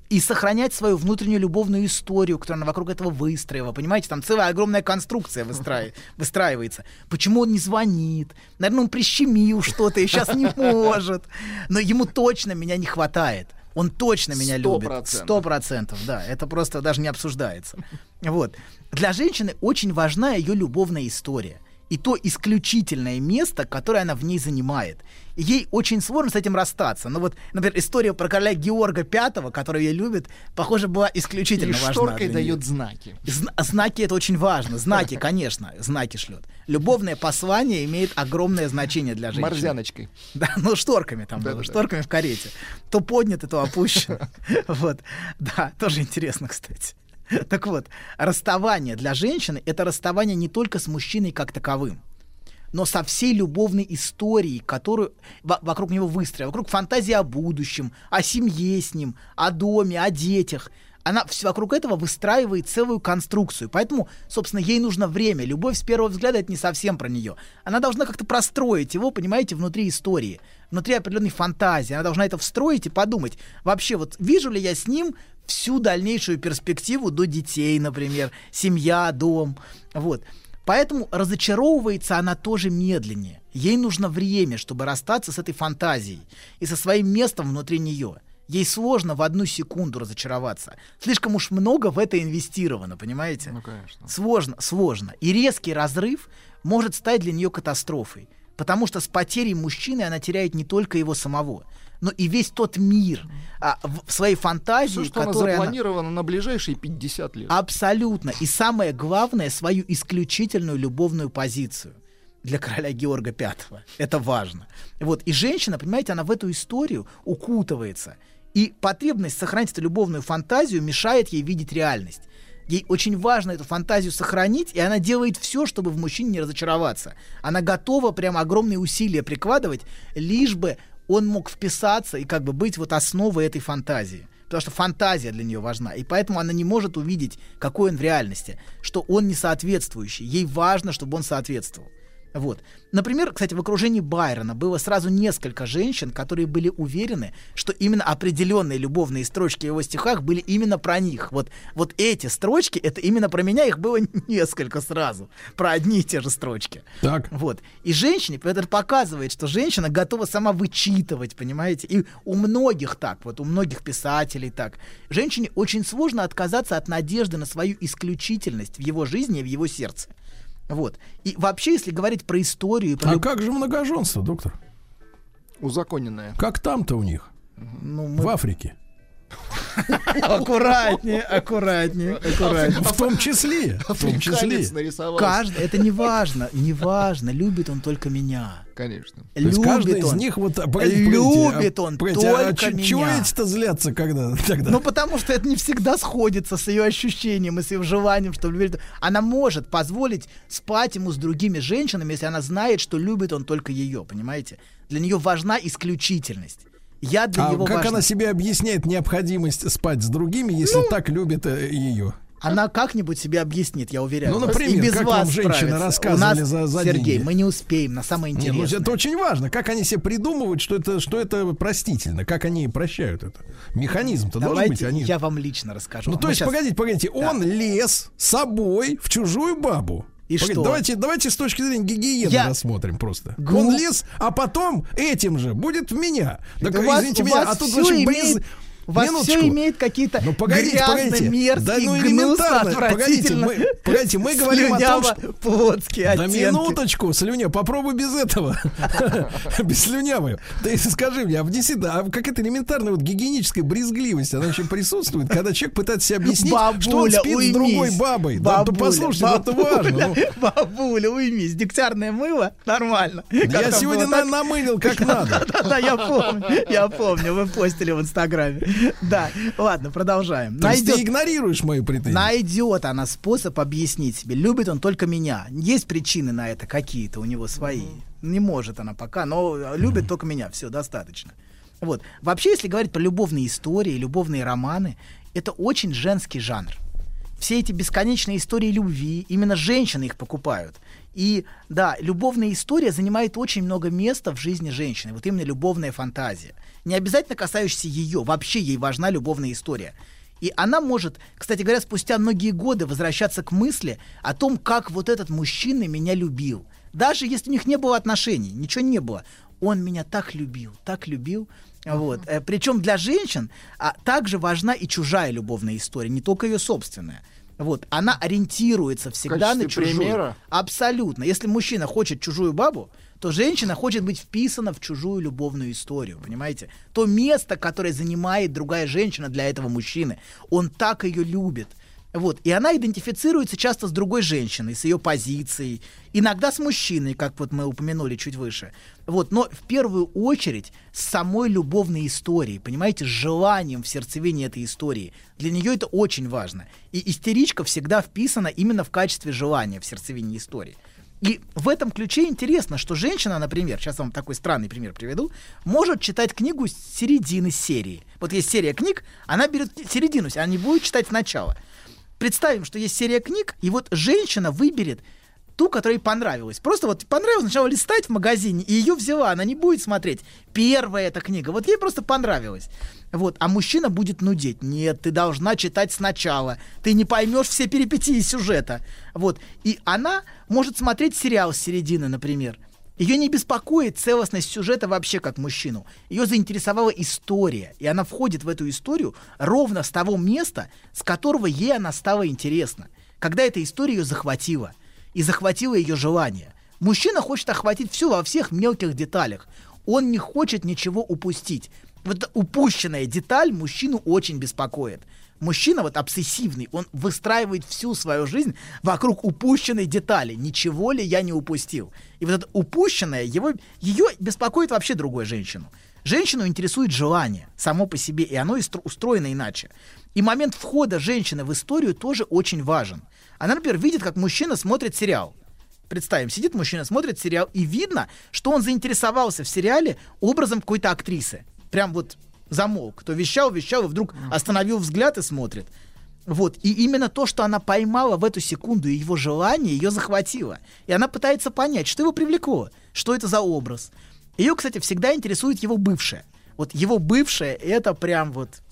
И сохранять свою внутреннюю любовную историю, которую она вокруг этого выстроила. Понимаете, там целая огромная конструкция выстраи- [laughs] выстраивается. Почему он не звонит? Наверное, он прищемил что-то и сейчас не может. Но ему точно меня не хватает. Он точно меня Сто любит. процентов. Сто процентов, да. Это просто даже не обсуждается. Вот. Для женщины очень важна ее любовная история. И то исключительное место, которое она в ней занимает. И ей очень сложно с этим расстаться. Ну вот, например, история про короля Георга V, который ее любит, похоже, была исключительно И важна. шторкой дает знаки. Зна- знаки это очень важно. Знаки, [laughs] конечно, знаки шлет. Любовное послание имеет огромное значение для женщины. Морзяночкой. [laughs] Да, ну шторками там было, шторками в карете. То поднято, то опущено. [laughs] Вот. Да, тоже интересно, кстати. [laughs] Так вот, расставание для женщины это расставание не только с мужчиной как таковым, но со всей любовной историей, которую во- вокруг него выстроила, вокруг фантазии о будущем, о семье с ним, о доме, о детях. Она вокруг этого выстраивает целую конструкцию. Поэтому, собственно, ей нужно время. Любовь с первого взгляда это не совсем про нее. Она должна как-то простроить его, понимаете, внутри истории, внутри определенной фантазии. Она должна это встроить и подумать, вообще, вот вижу ли я с ним всю дальнейшую перспективу до детей, например, семья, дом. Вот. Поэтому разочаровывается она тоже медленнее. Ей нужно время, чтобы расстаться с этой фантазией и со своим местом внутри нее. Ей сложно в одну секунду разочароваться. Слишком уж много в это инвестировано, понимаете? Ну, конечно. Сложно, сложно. И резкий разрыв может стать для нее катастрофой. Потому что с потерей мужчины она теряет не только его самого, но и весь тот мир а, в, в своей фантазии, Все, что она который она- на ближайшие 50 лет. Абсолютно. И самое главное, свою исключительную любовную позицию для короля Георга V. Это важно. Вот. И женщина, понимаете, она в эту историю укутывается. И потребность сохранить эту любовную фантазию мешает ей видеть реальность. Ей очень важно эту фантазию сохранить, и она делает все, чтобы в мужчине не разочароваться. Она готова прям огромные усилия прикладывать, лишь бы он мог вписаться и как бы быть вот основой этой фантазии. Потому что фантазия для нее важна. И поэтому она не может увидеть, какой он в реальности, что он не соответствующий. Ей важно, чтобы он соответствовал. Вот. Например, кстати, в окружении Байрона было сразу несколько женщин, которые были уверены, что именно определенные любовные строчки в его стихах были именно про них. Вот, вот эти строчки, это именно про меня, их было [laughs] несколько сразу. Про одни и те же строчки. Так. Вот. И женщине это показывает, что женщина готова сама вычитывать, понимаете? И у многих так, вот у многих писателей так. Женщине очень сложно отказаться от надежды на свою исключительность в его жизни и в его сердце. Вот. И вообще, если говорить про историю... и Про А как же многоженство, доктор? Узаконенное. Как там-то у них? Ну, В Африке. [laughs] Аккуратнее, аккуратнее, аккуратнее. В том числе. В том числе. Каждый, это не важно, не важно, любит он только меня. Конечно. Любит каждый из он. них вот... а, погодите, любит а, он погодите, а только чё- чего меня. эти-то злятся когда [laughs] тогда? Ну, потому что это не всегда сходится с ее ощущением и с ее желанием, что любит. Она может позволить спать ему с другими женщинами, если она знает, что любит он только ее, понимаете? Для нее важна исключительность. Я для А него как важна. она себе объясняет необходимость спать с другими, если Ну, так любит э, ее? Она как-нибудь себе объяснит, я уверяю. Ну, например, и без как вас вам женщины справится. рассказывали У нас, за- за Сергей, деньги? мы не успеем на самое Не, интересное. ну, это очень важно. Как они себе придумывают, что это, что это простительно? Как они прощают это? Механизм-то должен быть. Они... я вам лично расскажу. Ну, то Мы есть, щас- погодите, погодите, он лез собой в чужую бабу. И Погодите, что? Давайте, давайте с точки зрения гигиены Я- рассмотрим просто. Глуп- Он лез, а потом этим же будет в меня. Так, у вас, извините у меня, а тут всё значит, имеет, у вас Минуточку. все имеет какие-то Ну погодите, грязно, погодите. мерзкие, да ну гнусно. Погодите, мы, погодите, мы говорим о том, что... плотские Да оттенки. минуточку, слюня, попробуй без этого. [laughs] без слюнявой. Ты скажи мне, а в действительно, а какая-то элементарная вот гигиеническая брезгливость, она вообще присутствует, когда человек пытается себе объяснить, что он спит с другой бабой. Да, послушайте, ну, это важно. ну. Бабуля, уймись. Дегтярное мыло? Нормально. Я сегодня намылил как надо. [laughs] Да-да, я помню, я помню, вы постили в Инстаграме. [laughs] Да, ладно, продолжаем. То есть ты игнорируешь мои претензии? Найдет она способ объяснить себе, любит он только меня. Есть причины на это какие-то у него свои. Не может она пока, но любит только меня. Все, достаточно. Вот. Вообще, если говорить про любовные истории, любовные романы, это очень женский жанр. Все эти бесконечные истории любви, именно женщины их покупают. И да, любовная история занимает очень много места в жизни женщины. Вот именно любовная фантазия. Не обязательно касающаяся ее, вообще ей важна любовная история. И она может, кстати говоря, спустя многие годы возвращаться к мысли о том, как вот этот мужчина меня любил. Даже если у них не было отношений, ничего не было. Он меня так любил, так любил. Вот. Причем для женщин а, также важна и чужая любовная история, не только ее собственная. Вот, она ориентируется всегда на чужую. примера? Абсолютно. Если мужчина хочет чужую бабу, то женщина хочет быть вписана в чужую любовную историю, понимаете? То место, которое занимает другая женщина для этого мужчины, он так ее любит. Вот. И она идентифицируется часто с другой женщиной, с ее позицией, иногда с мужчиной, как вот мы упомянули чуть выше. Вот. Но в первую очередь с самой любовной историей, понимаете, с желанием в сердцевине этой истории. Для нее это очень важно. И истеричка всегда вписана именно в качестве желания в сердцевине истории. И в этом ключе интересно, что женщина, например, сейчас вам такой странный пример приведу, может читать книгу с середины серии. Вот есть серия книг, она берет середину, она не будет читать сначала. Представим, что есть серия книг, и вот женщина выберет ту, которая ей понравилась. Просто вот понравилось сначала листать в магазине, и ее взяла, она не будет смотреть. Первая эта книга, вот ей просто понравилась. Вот, а мужчина будет нудеть. Нет, ты должна читать сначала. Ты не поймешь все перипетии сюжета. Вот. И она может смотреть сериал с середины, например. Ее не беспокоит целостность сюжета вообще как мужчину. Ее заинтересовала история, и она входит в эту историю ровно с того места, с которого ей она стала интересна. Когда эта история ее захватила, и захватила ее желание. Мужчина хочет охватить все во всех мелких деталях. Он не хочет ничего упустить. Вот упущенная деталь мужчину очень беспокоит. Мужчина вот обсессивный, он выстраивает всю свою жизнь вокруг упущенной детали. Ничего ли я не упустил? И вот это упущенное, его, ее беспокоит вообще другую женщину. Женщину интересует желание само по себе, и оно устроено иначе. И момент входа женщины в историю тоже очень важен. Она, например, видит, как мужчина смотрит сериал. Представим, сидит мужчина, смотрит сериал, и видно, что он заинтересовался в сериале образом какой-то актрисы. Прям вот замолк. То вещал, вещал, и вдруг остановил взгляд и смотрит. Вот. И именно то, что она поймала в эту секунду, и его желание ее захватило. И она пытается понять, что его привлекло, что это за образ. Ее, кстати, всегда интересует его бывшее. Вот его бывшее это прям вот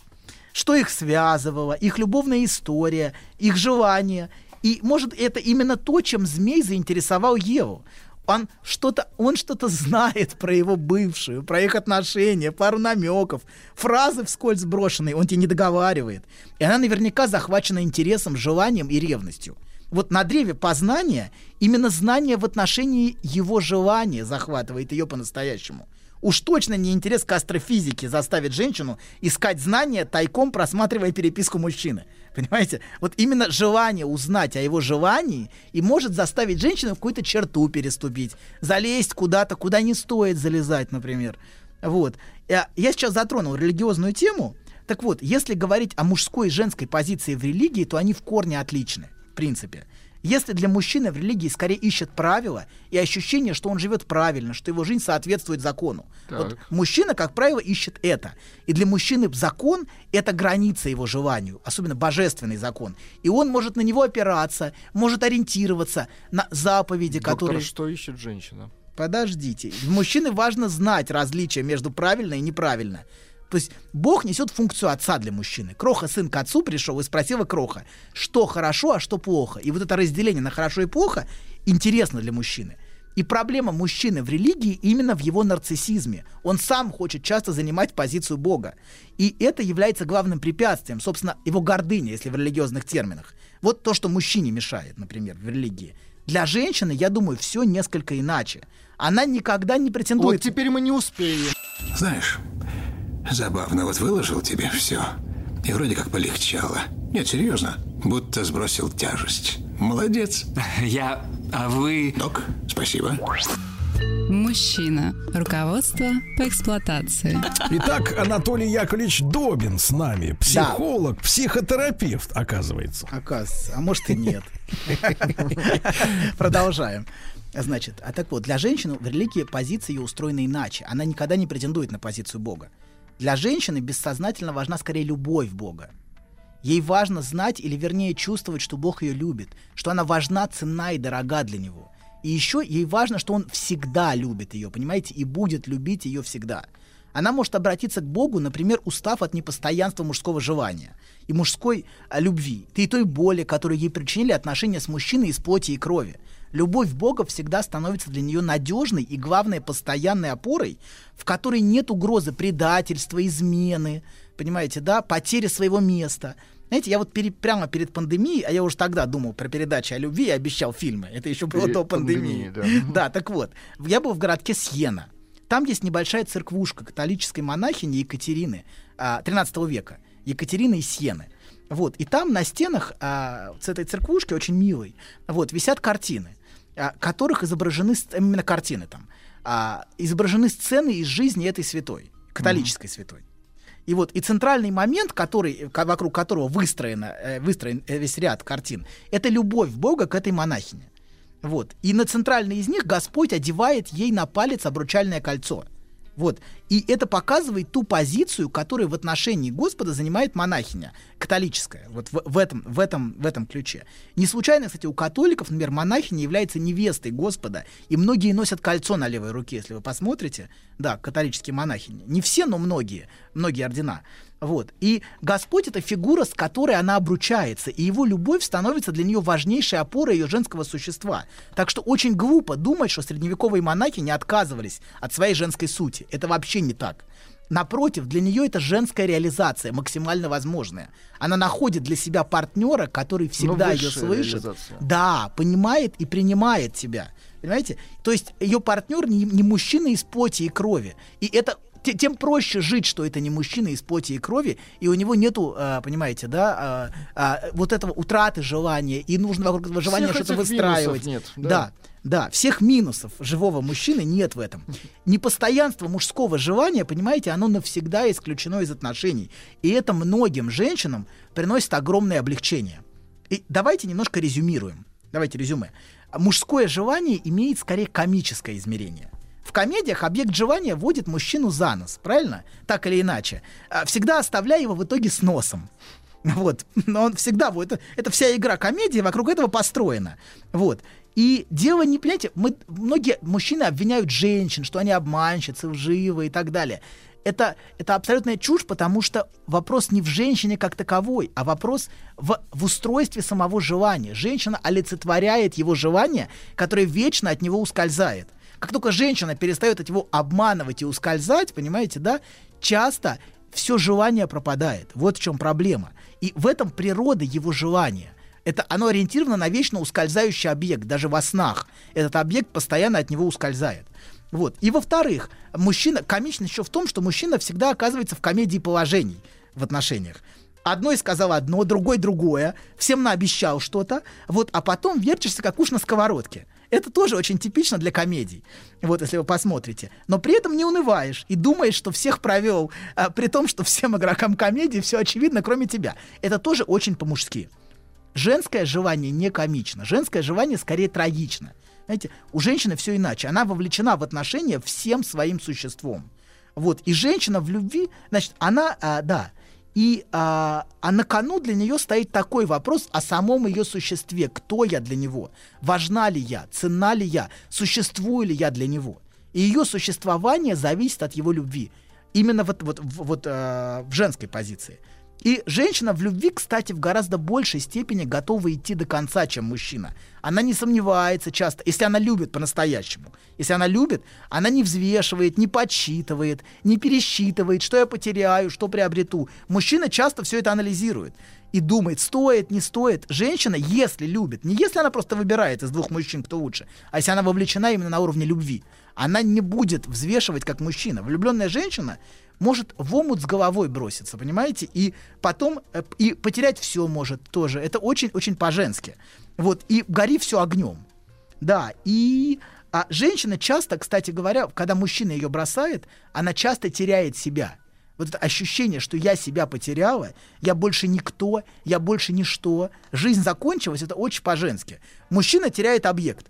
что их связывало, их любовная история, их желание. И может это именно то, чем змей заинтересовал Еву. Он что-то, он что-то знает про его бывшую, про их отношения, пару намеков, фразы вскользь брошенные, он тебе не договаривает. И она наверняка захвачена интересом, желанием и ревностью. Вот на древе познания именно знание в отношении его желания захватывает ее по-настоящему. Уж точно не интерес к астрофизике заставит женщину искать знания, тайком просматривая переписку мужчины. Понимаете? Вот именно желание узнать о его желании и может заставить женщину в какую-то черту переступить, залезть куда-то, куда не стоит залезать, например. Вот. Я, я сейчас затронул религиозную тему. Так вот, если говорить о мужской и женской позиции в религии, то они в корне отличны, в принципе. Если для мужчины в религии скорее ищет правила и ощущение, что он живет правильно, что его жизнь соответствует закону. Вот мужчина, как правило, ищет это. И для мужчины закон — это граница его желанию, особенно божественный закон. И он может на него опираться, может ориентироваться на заповеди, Доктор, которые... что ищет женщина? Подождите. Мужчине важно знать различия между правильно и неправильно. То есть Бог несет функцию отца для мужчины. Кроха сын к отцу пришел и спросила Кроха, что хорошо, а что плохо. И вот это разделение на хорошо и плохо интересно для мужчины. И проблема мужчины в религии именно в его нарциссизме. Он сам хочет часто занимать позицию Бога. И это является главным препятствием, собственно, его гордыня, если в религиозных терминах. Вот то, что мужчине мешает, например, в религии. Для женщины, я думаю, все несколько иначе. Она никогда не претендует... Вот теперь мы не успеем. Знаешь, забавно, вот выложил тебе все. И вроде как полегчало. Нет, серьезно, будто сбросил тяжесть. Молодец. [laughs] Я... А вы... Док, спасибо. Мужчина. Руководство по эксплуатации. Итак, Анатолий Яковлевич Добин с нами. Психолог, психотерапевт, оказывается. Оказывается, а может и нет. [laughs] Продолжаем. Значит, а так вот, для женщины в религии позиция ее устроена иначе. Она никогда не претендует на позицию Бога. Для женщины бессознательно важна скорее любовь Бога. Ей важно знать или вернее чувствовать, что Бог ее любит, что она важна, ценна и дорога для него. И еще ей важно, что он всегда любит ее, понимаете, и будет любить ее всегда. Она может обратиться к Богу, например, устав от непостоянства мужского желания и мужской а, любви, и той боли, которую ей причинили отношения с мужчиной из плоти и крови. Любовь Бога всегда становится для нее надежной и, главное, постоянной опорой, в которой нет угрозы предательства, измены, понимаете, да, потери своего места. Знаете, я вот пере- прямо перед пандемией, а я уже тогда думал про передачи о любви и обещал фильмы. Это еще было Перед до пандемии. пандемией, Да, [laughs] так вот. Я был в городке Сьена. Там есть небольшая церквушка католической монахини Екатерины а, 13 века. Екатерины из Сьены. Вот. И там на стенах а, с этой церквушки, очень милой, вот, висят картины, а, которых изображены, именно картины там, а, изображены сцены из жизни этой святой, католической святой. И вот и центральный момент, который, ко- вокруг которого выстроено, э, выстроен э, весь ряд картин, это любовь Бога к этой монахине. Вот. И на центральной из них Господь одевает ей на палец обручальное кольцо. Вот. И это показывает ту позицию, которую в отношении Господа занимает монахиня, католическая, вот в, в этом, в, этом, в этом ключе. Не случайно, кстати, у католиков, например, монахиня является невестой Господа, и многие носят кольцо на левой руке, если вы посмотрите. Да, католические монахини. Не все, но многие, многие ордена. Вот. И Господь — это фигура, с которой она обручается, и его любовь становится для нее важнейшей опорой ее женского существа. Так что очень глупо думать, что средневековые монахи не отказывались от своей женской сути. Это вообще не так. Напротив, для нее это женская реализация, максимально возможная. Она находит для себя партнера, который всегда ее слышит. реализация. Да, понимает и принимает тебя. Понимаете? То есть ее партнер не, не мужчина из плоти и крови. И это тем проще жить, что это не мужчина из плоти и крови, и у него нету, а, понимаете, да, а, а, вот этого утраты желания, и нужно вокруг этого желания что-то выстраивать. нет, да. да. Да, всех минусов живого мужчины нет в этом. Непостоянство мужского желания, понимаете, оно навсегда исключено из отношений. И это многим женщинам приносит огромное облегчение. И давайте немножко резюмируем. Давайте резюме. Мужское желание имеет скорее комическое измерение. В комедиях объект желания водит мужчину за нос, правильно? Так или иначе. А, Всегда оставляя его в итоге с носом. [laughs] Вот. Но он всегда вот это, это вся игра комедии вокруг этого построена. Вот. И дело не, понимаете, мы, многие мужчины обвиняют женщин, что они обманщицы, лживые и так далее. Это, это абсолютная чушь, потому что вопрос не в женщине как таковой, а вопрос в, в устройстве самого желания. Женщина олицетворяет его желание, которое вечно от него ускользает. Как только женщина перестает от него обманывать и ускользать, понимаете, да, часто все желание пропадает. Вот в чем проблема. И в этом природа его желания. Это оно ориентировано на вечно ускользающий объект, даже во снах. Этот объект постоянно от него ускользает. Вот. И во-вторых, мужчина, комичность еще в том, что мужчина всегда оказывается в комедии положений в отношениях. Одной сказал одно, другой другое, всем наобещал что-то, вот, а потом вертишься как уж на сковородке. Это тоже очень типично для комедий, вот если вы посмотрите. Но при этом не унываешь и думаешь, что всех провел, а, при том, что всем игрокам комедии все очевидно, кроме тебя. Это тоже очень по-мужски. Женское желание не комично, женское желание скорее трагично. Знаете, у женщины все иначе. Она вовлечена в отношения всем своим существом. Вот. И женщина в любви, значит, она, а, да, и а, а на кону для нее стоит такой вопрос о самом ее существе. Кто я для него? Важна ли я? Ценна ли я? Существую ли я для него? И ее существование зависит от его любви. Именно вот, вот, вот э, в женской позиции. И женщина в любви, кстати, в гораздо большей степени готова идти до конца, чем мужчина. Она не сомневается часто, если она любит по-настоящему. Если она любит, она не взвешивает, не подсчитывает, не пересчитывает, что я потеряю, что приобрету. Мужчина часто все это анализирует и думает, стоит, не стоит. Женщина, если любит, не если она просто выбирает из двух мужчин, кто лучше, а если она вовлечена именно на уровне любви, она не будет взвешивать как мужчина. Влюбленная женщина может в омут с головой броситься, понимаете? И потом э, и потерять все может тоже. Это очень-очень по-женски. Вот, и гори все огнем. Да, и а женщина часто, кстати говоря, когда мужчина ее бросает, она часто теряет себя. Вот это ощущение, что я себя потеряла, я больше никто, я больше ничто, жизнь закончилась, это очень по-женски. Мужчина теряет объект.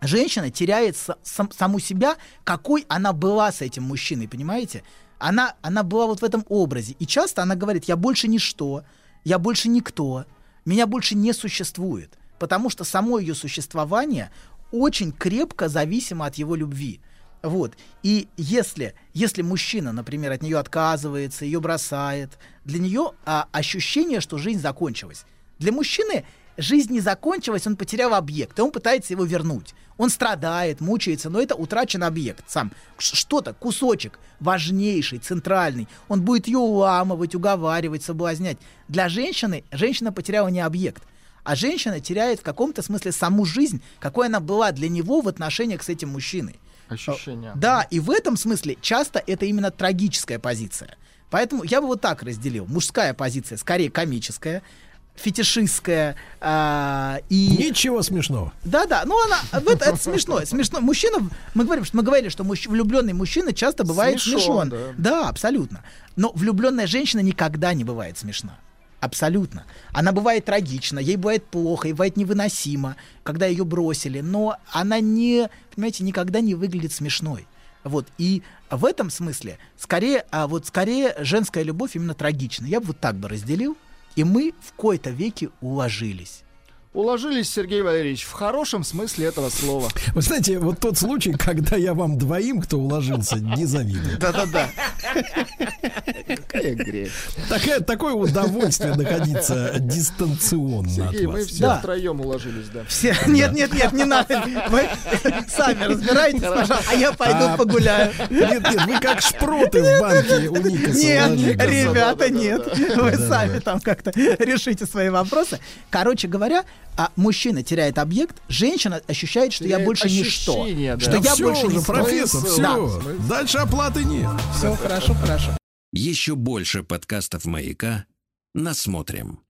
Женщина теряет са- сам- саму себя, какой она была с этим мужчиной, понимаете? Она, она была вот в этом образе. И часто она говорит, я больше ничто, я больше никто, меня больше не существует. Потому что само ее существование очень крепко зависимо от его любви. Вот. И если, если мужчина, например, от нее отказывается, ее бросает, для нее а, ощущение, что жизнь закончилась. Для мужчины жизнь не закончилась, он потерял объект, и он пытается его вернуть. Он страдает, мучается, но это утрачен объект сам. Что-то, кусочек, важнейший, центральный. Он будет ее уламывать, уговаривать, соблазнять. Для женщины, женщина потеряла не объект, а женщина теряет в каком-то смысле саму жизнь, какой она была для него в отношениях с этим мужчиной. Ощущение. Да, и в этом смысле часто это именно трагическая позиция. Поэтому я бы вот так разделил. Мужская позиция скорее комическая, фетишистская а, и... Ничего смешного. Да, да, ну она, это, это смешно, смешно. Мужчина, мы говорим, что мы говорили, что мужч- влюбленный мужчина часто бывает Смешон, смешон. да. Да, абсолютно. Но влюбленная женщина никогда не бывает смешна. Абсолютно. Она бывает трагична, ей бывает плохо, ей бывает невыносимо, когда ее бросили, но она не, понимаете, никогда не выглядит смешной. Вот, и в этом смысле, скорее, а вот скорее женская любовь именно трагична. Я бы вот так бы разделил, и мы в кои-то веки уложились. Уложились, Сергей Валерьевич, в хорошем смысле этого слова. Вы знаете, вот тот случай, когда я вам двоим, кто уложился, не завидую. Да-да-да. Какая грех. Такое, такое удовольствие находиться дистанционно Сергей, от мы вас. все Да. втроем уложились, да. Все, нет, нет, нет, не надо. Вы сами разбирайтесь, пожалуйста, а я пойду А, погуляю. Нет, нет, вы как шпроты в банке у Никаса Нет, ребята, нет. Вы сами там как-то [laughs] решите свои вопросы. Короче говоря, а мужчина теряет объект, женщина ощущает, что я Теряет больше ничто. да. Что Да я всё больше уже, не профессор, все. Да. Дальше оплаты нет. Все хорошо, хорошо. Еще больше подкастов «Маяка» насмотрим.